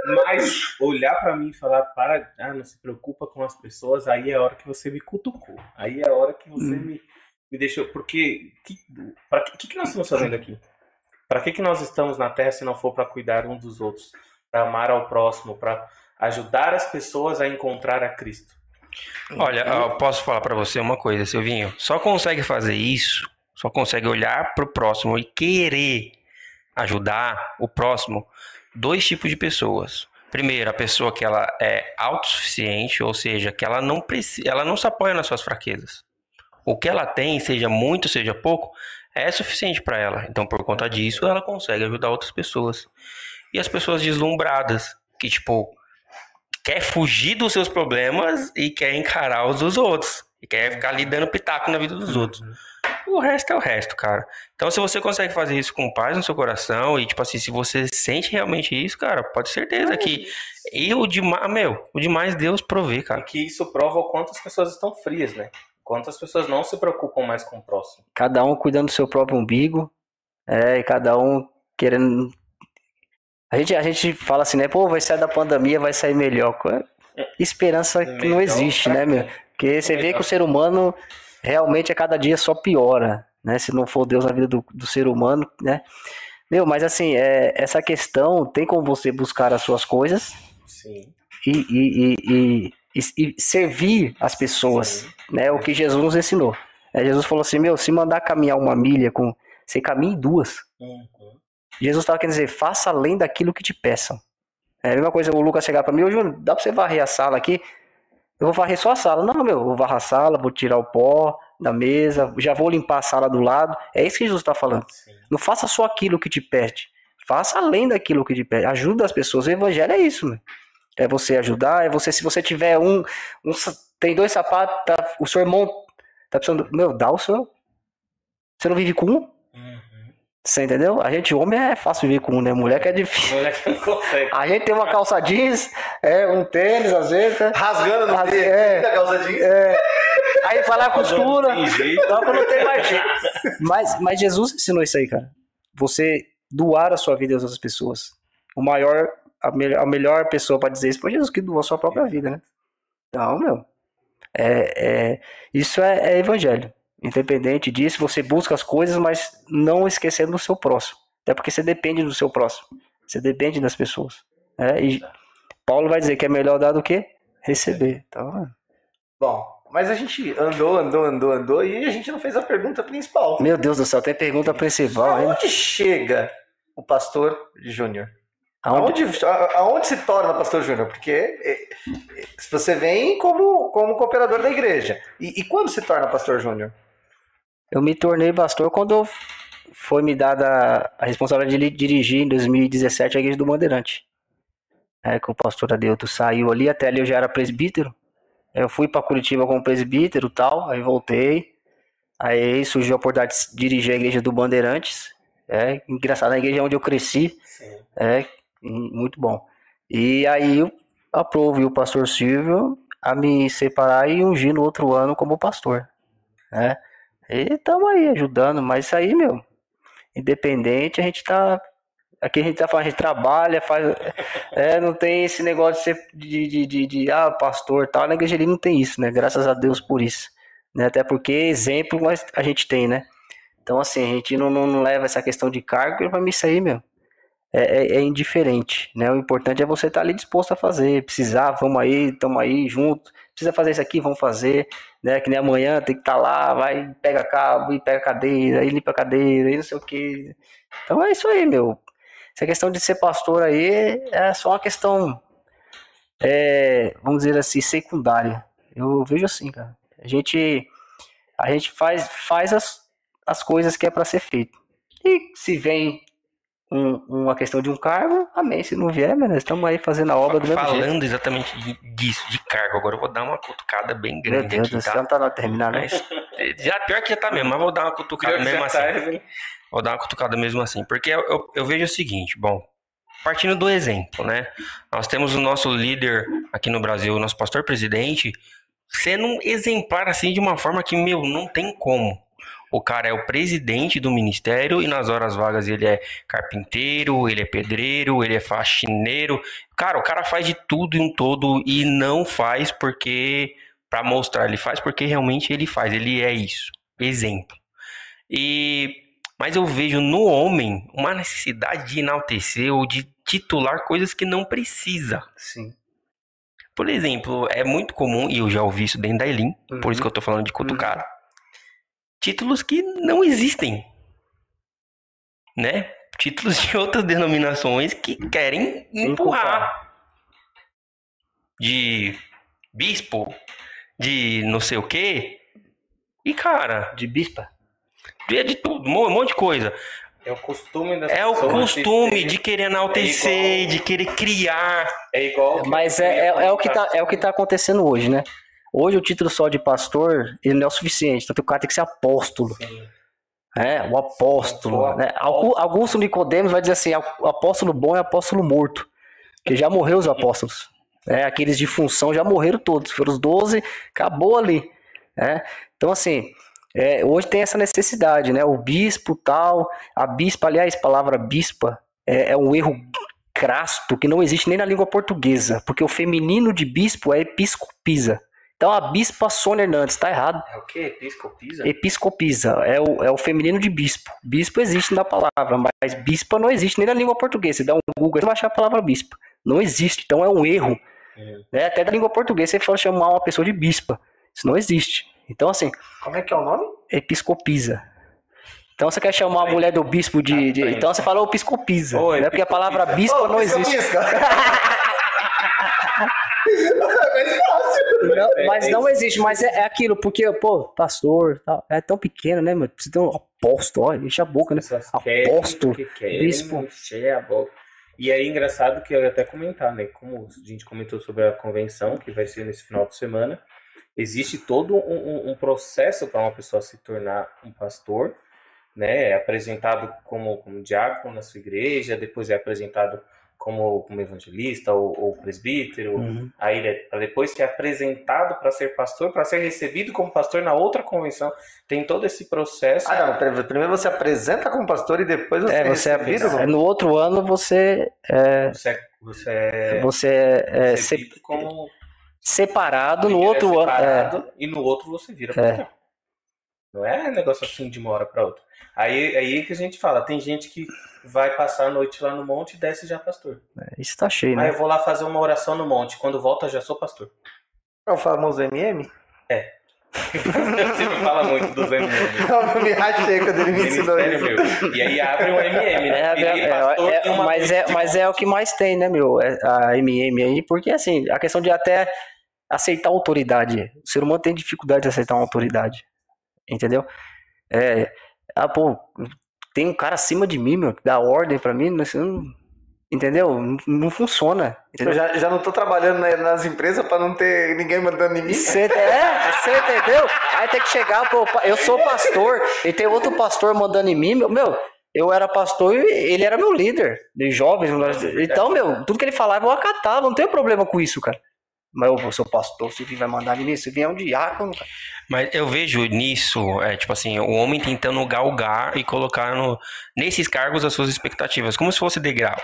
[laughs] Mas olhar pra mim e falar, para, ah, não se preocupa com as pessoas, aí é a hora que você me cutucou. Aí é a hora que você me, me deixou. Porque, que, pra que, que, que nós estamos fazendo [laughs] aqui? Para que, que nós estamos na Terra se não for para cuidar um dos outros, para amar ao próximo, para ajudar as pessoas a encontrar a Cristo? Olha, eu posso falar pra você uma coisa, Silvinho. Só consegue fazer isso, só consegue olhar pro próximo e querer ajudar o próximo dois tipos de pessoas. Primeiro, a pessoa que ela é autossuficiente, ou seja, que ela não precisa, ela não se apoia nas suas fraquezas. O que ela tem, seja muito, seja pouco, é suficiente para ela. Então, por conta disso, ela consegue ajudar outras pessoas. E as pessoas deslumbradas, que tipo quer fugir dos seus problemas e quer encarar os dos outros. E quer ficar ali dando pitaco na vida dos outros. O resto é o resto, cara. Então, se você consegue fazer isso com paz no seu coração e, tipo assim, se você sente realmente isso, cara, pode ter certeza que e o demais, meu, o demais Deus provê, E cara. que isso prova o quanto as pessoas estão frias, né? Quantas pessoas não se preocupam mais com o próximo. Cada um cuidando do seu próprio umbigo. É, e cada um querendo. A gente, a gente fala assim, né? Pô, vai sair da pandemia, vai sair melhor. Esperança que não existe, né, meu? Porque você vê que o ser humano realmente a cada dia só piora, né? Se não for Deus na vida do, do ser humano, né? Meu, mas assim, é, essa questão tem como você buscar as suas coisas Sim. e, e, e, e, e- e servir as pessoas, Sim. né? O que Jesus nos ensinou. É, Jesus falou assim, meu, se mandar caminhar uma milha com. Você caminha em duas. Jesus estava querendo dizer, faça além daquilo que te peçam. É a mesma coisa o Lucas chegar para mim, ô Júnior, dá para você varrer a sala aqui? Eu vou varrer só a sala. Não, meu, eu vou varrer a sala, vou tirar o pó da mesa, já vou limpar a sala do lado. É isso que Jesus está falando. Não faça só aquilo que te pede. Faça além daquilo que te pede. Ajuda as pessoas. O evangelho é isso, meu. É você ajudar, é você, se você tiver um, um tem dois sapatos, tá, o seu irmão tá precisando, meu, dá o seu. Você não vive com um? Você entendeu? A gente, homem, é fácil viver com um, né? Mulher que é difícil. Moleque [laughs] não consegue. A gente tem uma calça jeans, é, um tênis, às vezes, né? Rasgando no Ras- meio é. [laughs] calça jeans. É. Aí lá, costura. Então que não tem mais jeito. Mas, mas Jesus ensinou isso aí, cara. Você doar a sua vida às outras pessoas. O maior, a, me- a melhor pessoa para dizer isso foi Jesus que doou a sua própria vida, né? Então, meu. É, é, isso é, é evangelho. Independente disso, você busca as coisas, mas não esquecendo do seu próximo. Até porque você depende do seu próximo. Você depende das pessoas. né? E Paulo vai dizer que é melhor dar do que receber. Então, Bom, mas a gente andou, andou, andou, andou e a gente não fez a pergunta principal. meu Deus do céu, tem pergunta principal? Aonde chega o pastor júnior? Aonde, Aonde, se torna pastor júnior? Porque é, é, se você vem como, como cooperador da igreja. E, e quando se torna pastor júnior? Eu me tornei pastor quando foi me dada a responsabilidade de dirigir em 2017 a igreja do Bandeirante. É que o pastor Adeuto saiu ali, até ali eu já era presbítero. Eu fui para Curitiba como presbítero e tal, aí voltei. Aí surgiu a oportunidade de dirigir a igreja do Bandeirantes. É engraçado, a igreja onde eu cresci. É hum, muito bom. E aí eu o pastor Silvio a me separar e ungir no outro ano como pastor. Né? E estamos aí ajudando, mas isso aí, meu, independente, a gente tá. Aqui a gente tá falando, a gente trabalha, faz. É, não tem esse negócio de ser de, de, de, de, ah, pastor tal. Na igreja ali não tem isso, né? Graças a Deus por isso. Né? Até porque exemplo a gente tem, né? Então, assim, a gente não, não, não leva essa questão de cargo, pra mim isso aí, meu. É, é, é indiferente, né? O importante é você estar ali disposto a fazer. Precisar, vamos aí, estamos aí junto. Precisa fazer isso aqui, vamos fazer né? Que nem amanhã tem que estar lá, vai, pega cabo, e pega cadeira, aí limpa a cadeira, e não sei o que. Então é isso aí, meu. Essa questão de ser pastor aí é só uma questão, é, vamos dizer assim, secundária. Eu vejo assim, cara. A gente, a gente faz, faz as, as coisas que é para ser feito. E se vem um- uma questão de um cargo, amém. Se não vier, mas nós estamos aí fazendo a obra do mesmo jeito. Falando exatamente de- disso, de cargo, agora eu vou dar uma cutucada bem Meu grande Deus aqui, do céu, tá? não tá na terminar, né? Mas, já, pior que já tá mesmo, mas vou dar uma cutucada Pior mesmo já assim. tá? Vou dar uma cutucada mesmo assim. Porque eu, eu, eu vejo o seguinte, bom, partindo do exemplo, né? Nós temos o nosso líder aqui no Brasil, o nosso pastor presidente, sendo um exemplar assim de uma forma que, meu, não tem como. O cara é o presidente do ministério e nas horas vagas ele é carpinteiro, ele é pedreiro, ele é faxineiro. Cara, o cara faz de tudo e um todo e não faz porque para mostrar, ele faz porque realmente ele faz, ele é isso. Exemplo. E mas eu vejo no homem uma necessidade de enaltecer ou de titular coisas que não precisa. Sim. Por exemplo, é muito comum, e eu já ouvi isso dentro da Elim, por isso que eu tô falando de cutucado, títulos que não existem. Né? Títulos de outras denominações que querem empurrar. De bispo, de não sei o quê. E, cara, De bispa? é de tudo, um monte de coisa. É o costume das É o costume de querer enaltecer, É igual- de querer criar. É igual. Mas é, é, é o que tá, é o que tá acontecendo hoje, né? Hoje o título só de pastor, ele não é o suficiente. Tanto que o cara tem que ser apóstolo. Sim. É, o apóstolo. Né? Augu- Augusto Nicodemos vai dizer assim: o apóstolo bom é apóstolo morto. Porque já morreu os apóstolos. É, aqueles de função já morreram todos. Foram os 12, acabou ali. né? Então, assim, é, hoje tem essa necessidade, né? O bispo tal, a bispa, aliás, a palavra bispa é, é um erro crasto que não existe nem na língua portuguesa, porque o feminino de bispo é episcopisa. Então a bispa Sônia Hernandes, tá errado. É o quê? Episcopisa? Episcopisa é o, é o feminino de bispo. Bispo existe na palavra, mas bispa não existe nem na língua portuguesa. Você dá um Google, você vai achar a palavra bispa. Não existe, então é um erro. Uhum. Né? Até da língua portuguesa você fala chamar uma pessoa de bispa. Isso não existe. Então, assim, Como é que é o nome? episcopiza. Então você quer chamar a mulher do bispo de. de- então você fala o episcopiza. Ô, né? Porque a palavra bispo não existe. [laughs] [laughs] pisca. É fácil. Não, mas não existe, mas é, é aquilo, porque, pô, pastor, é tão pequeno, né, mano? Precisa ter um apóstolo, ó, enche a boca, né? Apóstolo, querem bispo. encher a boca. E é engraçado que eu ia até comentar, né? Como a gente comentou sobre a convenção, que vai ser nesse final de semana, existe todo um, um- um processo para uma pessoa se tornar um pastor, né? É apresentado como, como diácono na sua igreja, depois é apresentado como, como evangelista ou, ou presbítero, Uhum. aí para depois ser apresentado para ser pastor, para ser recebido como pastor na outra convenção. Tem todo esse processo. Ah, não. Primeiro você apresenta como pastor e depois você É, é você é, recebido como- é, no outro ano você é, Você é, você é você é, é se- recebido como separado no ele é outro ano. É, separado, e no outro você vira pastor. Não é negócio assim de uma hora para outra. Aí aí que a gente fala, tem gente que vai passar a noite lá no monte e desce já pastor. isso tá cheio, Aí né? eu vou lá fazer uma oração no monte, quando volta já sou pastor. É o famoso MM? [laughs] Você me fala muito dos MM. [laughs] Eu me rachei quando ele me ensinou isso. meu. E aí abre um MM, né? É, Virei é, pastor, é, uma mas, é, mas é o que mais tem, né, meu? É A MM aí, porque assim, a questão de até aceitar autoridade. O ser humano tem dificuldade de aceitar uma autoridade. Entendeu? É. Ah, pô, tem um cara acima de mim, meu, que dá ordem pra mim, mas não- entendeu? Não, não funciona. Eu Entendeu? já, já não tô trabalhando na- nas empresas pra não ter ninguém mandando em mim. Você é, você entendeu? Aí tem que chegar, pô, eu sou pastor, e tem outro pastor mandando em mim, meu, meu, eu era pastor e ele era meu líder de jovens. Então, meu, tudo que ele falava eu acatava, não tenho problema com isso, cara. Mas eu sou pastor, se vai mandar em mim, se vier um diácono, cara. Mas eu vejo nisso, é, tipo assim, o homem tentando galgar e colocar no, nesses cargos as suas expectativas, como se fosse degrau.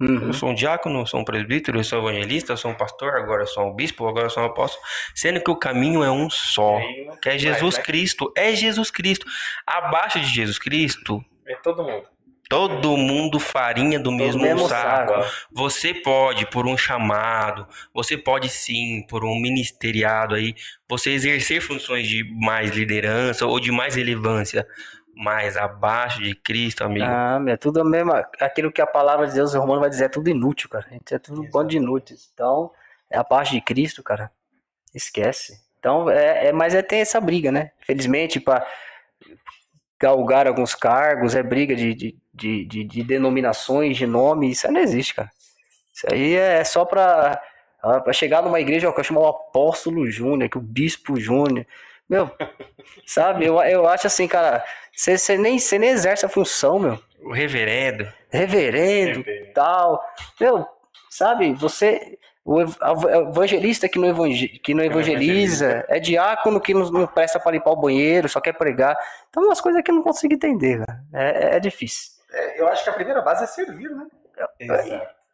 Uhum. Eu sou um diácono, eu sou um presbítero, eu sou evangelista, eu sou um pastor, agora eu sou um bispo, agora eu sou um apóstolo. Sendo que o caminho é um só, que é vai, Jesus? Cristo. É Jesus Cristo. Abaixo de Jesus Cristo, É todo mundo. Todo mundo farinha do mesmo, mesmo saco. saco. Você pode, por um chamado, você pode sim, por um ministeriado aí, você exercer funções de mais liderança ou de mais relevância, mas abaixo de Cristo, amigo. Ah, é tudo a mesma. Aquilo que a palavra de Deus, o Romano vai dizer, é tudo inútil, cara. É tudo um bando de inúteis. Então, é a parte de Cristo, cara. Esquece. Então, é, é mas é tem essa briga, né? Felizmente, para galgar alguns cargos, é briga de, de, de, de, de denominações, de nome, isso aí não existe, cara. Isso aí é só pra, ah, pra chegar numa igreja, ó, que eu chamo o apóstolo Júnior, que o bispo Júnior. Meu, [laughs] sabe, eu, eu acho assim, cara, você nem, nem exerce a função, meu O reverendo. reverendo tal. Meu, sabe, você. O o evangelista que não, evangel- que não evangeliza, é diácono que não, não presta para limpar o banheiro, só quer pregar. Então, umas coisas que eu não consigo entender, cara. É, é difícil. É, eu acho que a primeira base é servir, né? Exato.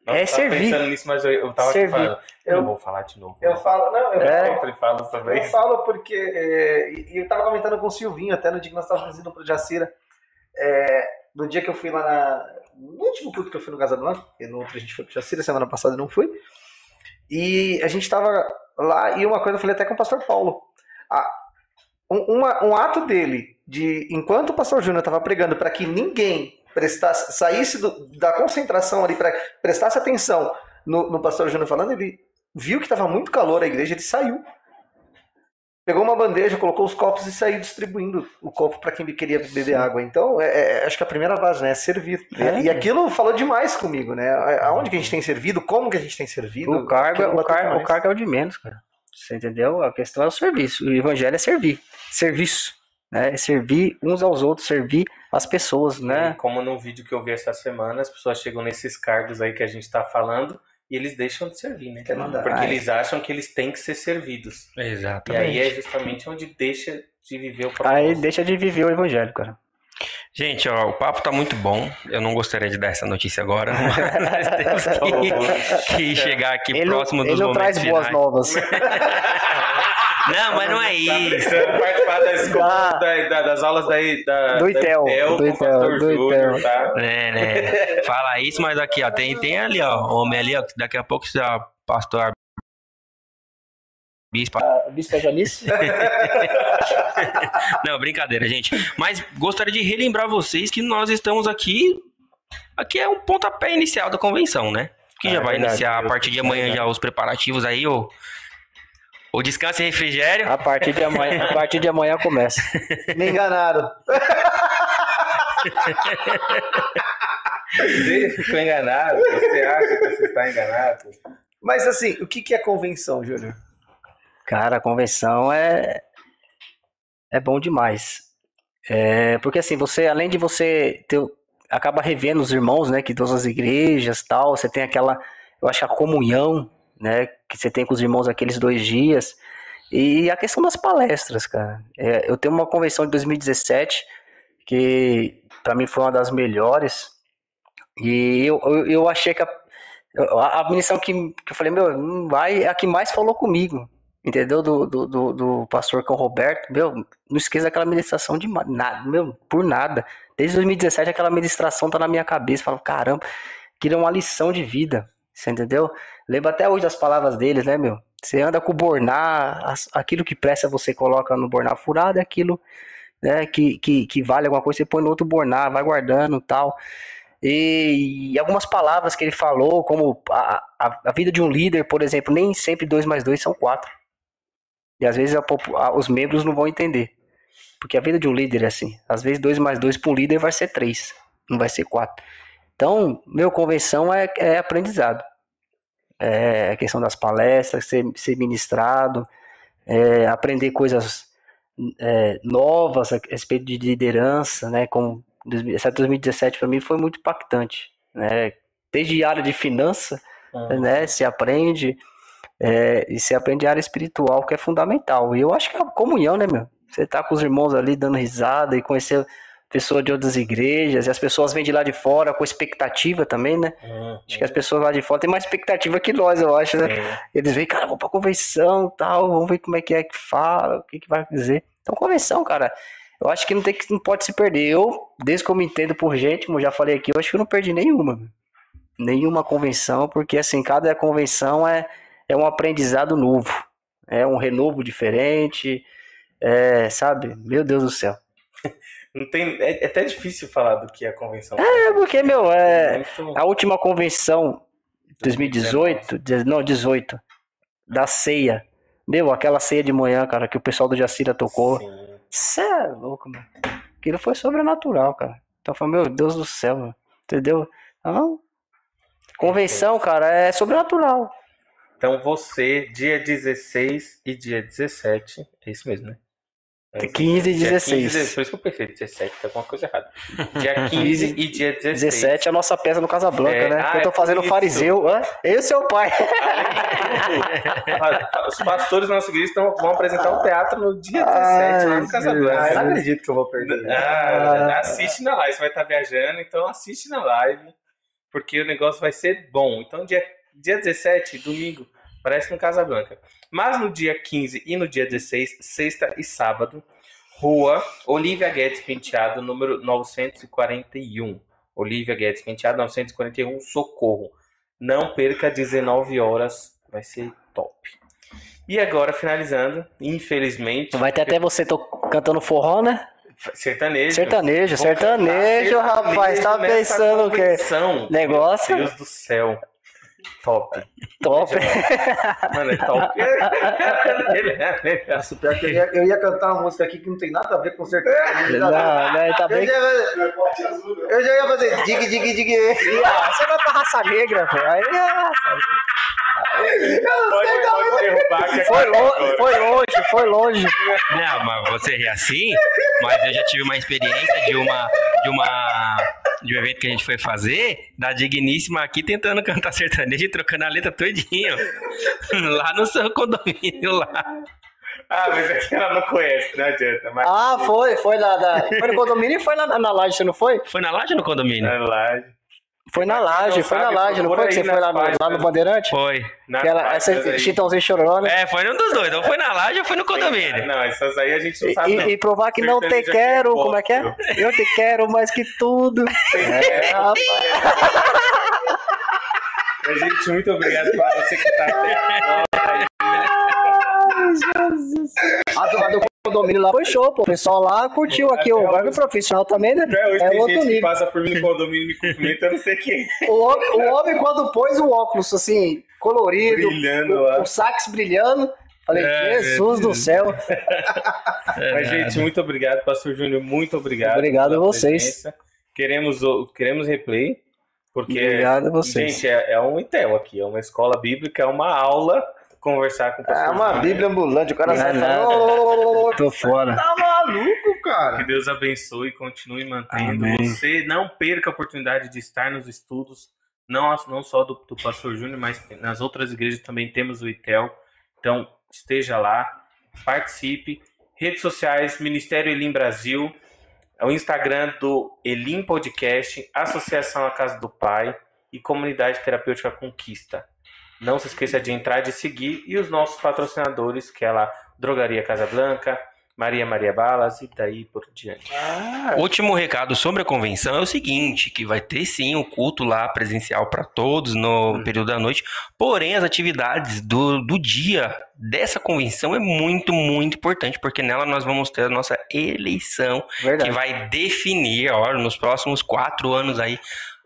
É eu tava servir. pensando nisso, mas eu, eu tava Servir. falando. Eu, Eu- vou falar de novo. Eu né? falo, não, eu, É. Sempre falo sobre eu isso. falo porque. é, e e eu tava comentando com o Silvinho até no dia que nós estávamos indo pro Jacira. É, no dia que eu fui lá na. No último culto que eu fui no Casa do Norte, porque no outro a gente foi pro Jacira, semana passada eu não fui. E a gente tava lá e uma coisa eu falei até com o pastor Paulo. Um, uma- um ato dele, de enquanto o pastor Júnior estava pregando para que ninguém prestasse, saísse do- da concentração ali, para prestasse atenção no, no pastor Júnior falando, ele viu que estava muito calor a igreja, ele saiu. Pegou uma bandeja, colocou os copos e saiu distribuindo o copo para quem queria beber água. Então, é- é- acho que a primeira base né, é servir. É. E aquilo falou demais comigo, né? Aonde que a gente tem servido, como que a gente tem servido. O cargo, aquilo o, cargo, o cargo é o de menos, cara. Você entendeu? A questão é o serviço. O evangelho é servir. Serviço. Né? É servir uns aos outros, servir as pessoas, E né? Como no vídeo que eu vi essa semana, as pessoas chegam nesses cargos aí que a gente tá falando e eles deixam de servir, né? Porque Ai. eles acham que eles têm que ser servidos. E Exatamente. aí é justamente onde deixa de viver o propósito. Aí deixa de viver o evangelho, cara. Gente, ó, o papo tá muito bom. Eu não gostaria de dar essa notícia agora, [laughs] mas temos que, que chegar aqui Ele, próximo ele dos não momentos traz boas finais. novas. [laughs] Não, mas não é Tá isso. precisando participar da escola, Ah. da- da- das aulas da, da, Do Itel, do Itel, do Itel. tá? É, né? Fala isso, mas aqui, ó, tem, tem ali, ó, homem ali, ó, que daqui a pouco já pastor bispo. Bispo é Janice? [laughs] Não, brincadeira, gente. Mas gostaria de relembrar vocês que nós estamos aqui. Aqui é um pontapé inicial da convenção, né? Que já É vai verdade, iniciar a partir de amanhã já os preparativos aí, o, o descanso e refrigério. A partir de amanhã, a partir de amanhã começa. [laughs] Me enganaram. Ficou enganado. Você acha que você está enganado? Mas assim, o que, que é convenção, Júnior? Cara, a convenção é é bom demais. É, porque assim, você além de você ter acaba revendo os irmãos, né, que todas as igrejas, tal, você tem aquela, eu acho que a comunhão, né, que você tem com os irmãos aqueles dois dias. E a questão das palestras, cara. É, eu tenho uma convenção de 2017 que pra mim foi uma das melhores. E eu, eu, eu achei que a, a a missão que, que eu falei, meu, vai, é a que mais falou comigo. Entendeu? Do, do, do, do pastor Cão Roberto. Meu, não esqueça daquela ministração de nada, meu, por nada. Desde 2017 aquela ministração tá na minha cabeça. Falo, caramba, aquilo é uma lição de vida. Você entendeu? Lembro até hoje das palavras deles, né, meu? Você anda com o borná, as- aquilo que presta você coloca no borná furado, é aquilo né, que, que, que vale alguma coisa, você põe no outro borná, vai guardando tal. E, e algumas palavras que ele falou, como a, a, a vida de um líder, por exemplo, nem sempre dois mais dois são quatro. E às vezes a a- os membros não vão entender. Porque a vida de um líder é assim. Às vezes dois mais dois para um líder vai ser três, não vai ser quatro. Então, meu convenção é, é aprendizado. É a questão das palestras, ser, ser ministrado, é, aprender coisas é, novas a respeito de liderança, né? Como 2000 essa 2017 para mim foi muito impactante, né? Desde a área de finança, né? Se aprende é, e se aprende a área espiritual que é fundamental. E eu acho que é a comunhão, né, meu? Você tá com os irmãos ali dando risada e conhecer pessoas de outras igrejas, e as pessoas vêm de lá de fora com expectativa também, né? Acho que as pessoas lá de fora têm mais expectativa que nós, eu acho, né? Eles vêm, cara, vamos pra convenção tal, vamos ver como é que é que fala, o que, que vai dizer. Então, convenção, cara, eu acho que não, tem não pode se perder. Eu, desde que eu me entendo por gente, como eu já falei aqui, eu acho que eu não perdi nenhuma. Nenhuma convenção, porque assim, cada convenção é, é um aprendizado novo. É um renovo diferente. É, sabe? Meu Deus do céu. Não tem, é, é até difícil falar do que é a convenção. É porque, meu, é. A última convenção, 2018, de- não, 18, da ceia. Meu, aquela ceia de manhã, cara, que o pessoal do Jacira tocou. Sim. Cê é louco, mano. Aquilo foi sobrenatural, cara. Então eu falei, meu Deus do céu, mano. Entendeu? Então, convenção, cara, é sobrenatural. Então você, dia 16 e dia 17, é isso mesmo, né? 15 e Dia 16. 15, por isso que eu pensei, 17, tá alguma coisa errada. Dia [laughs] 15 e dia 16. 17 é a nossa peça no Casablanca, É, né? ah, eu tô é fazendo por fariseu. Hã? Eu e seu pai. [laughs] Os pastores da nossa igreja estão, vão apresentar um teatro no dia 17, lá no Ah, Casablanca. eu não acredito que eu vou perder. Ah, assiste na live, você vai estar viajando, então assiste na live, porque o negócio vai ser bom. Então, dia, dia 17, domingo, parece no Casablanca. Mas no dia 15 e no dia 16, sexta e sábado, rua Olivia Guedes Penteado, número 941. Olivia Guedes Penteado, 941, Socorro. Não perca 19 horas, vai ser top. E agora, finalizando, infelizmente, Vai ter até você tô cantando forró, né? sertanejo. Sertanejo, cantar sertanejo, rapaz. Tá pensando o quê? Negócio? Meu Deus do céu. Top. Top. Mano, é top. Ele [laughs] é que eu ia, eu ia cantar uma música aqui que não tem nada a ver com sertanejo. Não, né? Tá Eu bem. já, eu já ia fazer dig, dig, dig. Ah, Você vai pra raça negra, velho. Aí ah, Pode, pode derrubar que é foi, longe, foi longe, foi longe. Não, mas você ri assim, mas eu já tive uma experiência de uma de uma de um evento que a gente foi fazer, da digníssima aqui tentando [laughs] cantar sertanejo e trocando a letra todinho. [laughs] Lá no seu condomínio lá. Ah, mas é que ela não conhece, não adianta. Mas Ah, foi, foi lá da. Foi no condomínio e foi na, na laje, você não foi? Foi na laje ou no condomínio? na live. Foi na laje, foi na laje, não foi que você foi lá no, lá no. Bandeirante? Foi. Aquela, essa chitãozinho chorando. É, foi num dos dois. Ou foi na laje ou foi no condomínio. Não, essas aí a gente não sabe. E, não. e provar que não te aqui quero, é como é que é? Eu te quero mais que tudo. É, [laughs] rapaz. Gente, muito obrigado para você que tá até [laughs] agora. A do, a do condomínio lá foi show, pô. O pessoal lá curtiu aqui. O bagulho profissional também, né? Até hoje É tem outro gente que nível. passa por mim no condomínio me cumprimenta, eu não sei quem. [laughs] O homem, o homem, quando pôs o óculos assim, colorido, Brilhando o, lá. o sax brilhando, falei, É, Jesus do céu. [laughs] Mas, gente, muito obrigado, Pastor Júnior, muito obrigado. Obrigado a vocês. presença. Queremos, o- queremos replay, porque, Obrigado a vocês. gente, é, é um Intel aqui, é uma escola bíblica, é uma aula conversar com o Pastor É uma bíblia ambulante, o cara Não é sai nada. falando. Tô fora. Tá maluco, Que cara? Deus abençoe e continue mantendo. Amém. Você não perca a oportunidade de estar nos estudos, não, não só do, do Pastor Júnior, mas nas outras igrejas também temos o ITEL. Então, esteja lá, participe. Redes sociais, Ministério Elim Brasil, é o Instagram do Elim Podcast, Associação A Casa do Pai e Comunidade Terapêutica Conquista. Não se esqueça de entrar, de seguir e os nossos patrocinadores, que é lá Drogaria Casa Blanca, Maria Maria Balas e daí por diante. Último recado sobre a convenção é o seguinte, que vai ter sim o culto lá presencial para todos no período da noite, porém as atividades do, do dia dessa convenção é muito, muito importante, porque nela nós vamos ter a nossa eleição, que Verdade. vai definir, ó, nos próximos quatro anos aí,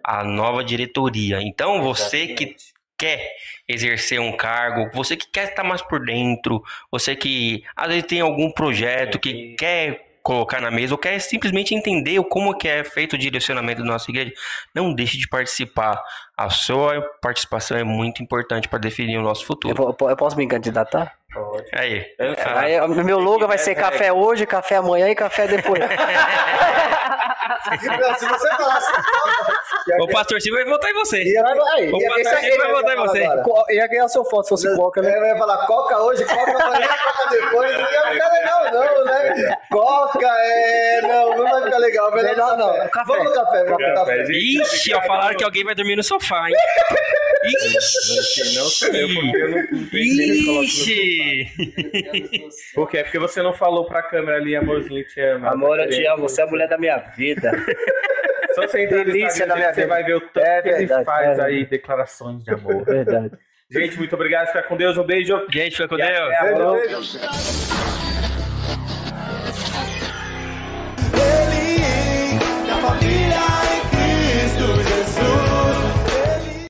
a nova diretoria. Então você que quer exercer um cargo, você que quer estar mais por dentro, você que às vezes tem algum projeto que quer colocar na mesa ou quer simplesmente entender como que é feito o direcionamento da nossa igreja, não deixe de participar. A sua participação é muito importante para definir o nosso Eu, futuro. po- eu posso me candidatar? Pode. Aí, Eu. Aí, o meu logo vai ser café hoje, café amanhã e café depois. [laughs] Não, se você falasse. [laughs] o pastor Silva vai votar em você. Ia, aí, O esse aqui vai votar em você. agora. Ia ganhar seu foto se fosse coca, né? É, Eu ia falar Coca hoje, Coca amanhã, Coca depois. Não ia ficar legal, não, né? Coca, é. Não, não vai ficar legal. Melhor, não, café. Vamos no café, vamos no Café. Ixi, ó, falaram que alguém vai dormir no sofá, hein? Não sou eu, porque eu não Ixi! Por quê? Porque você não falou pra câmera ali, amorzinho, te amo. Amor, eu te amo, você é a mulher da minha vida. [laughs] Só você entrar no Instagram minha você vida. vai ver o tanto É que ele faz é. aí declarações de amor. Verdade. Gente, muito obrigado. Fica com Deus. Um beijo. Gente, fica com E até Deus. a Beijo, próxima. beijo.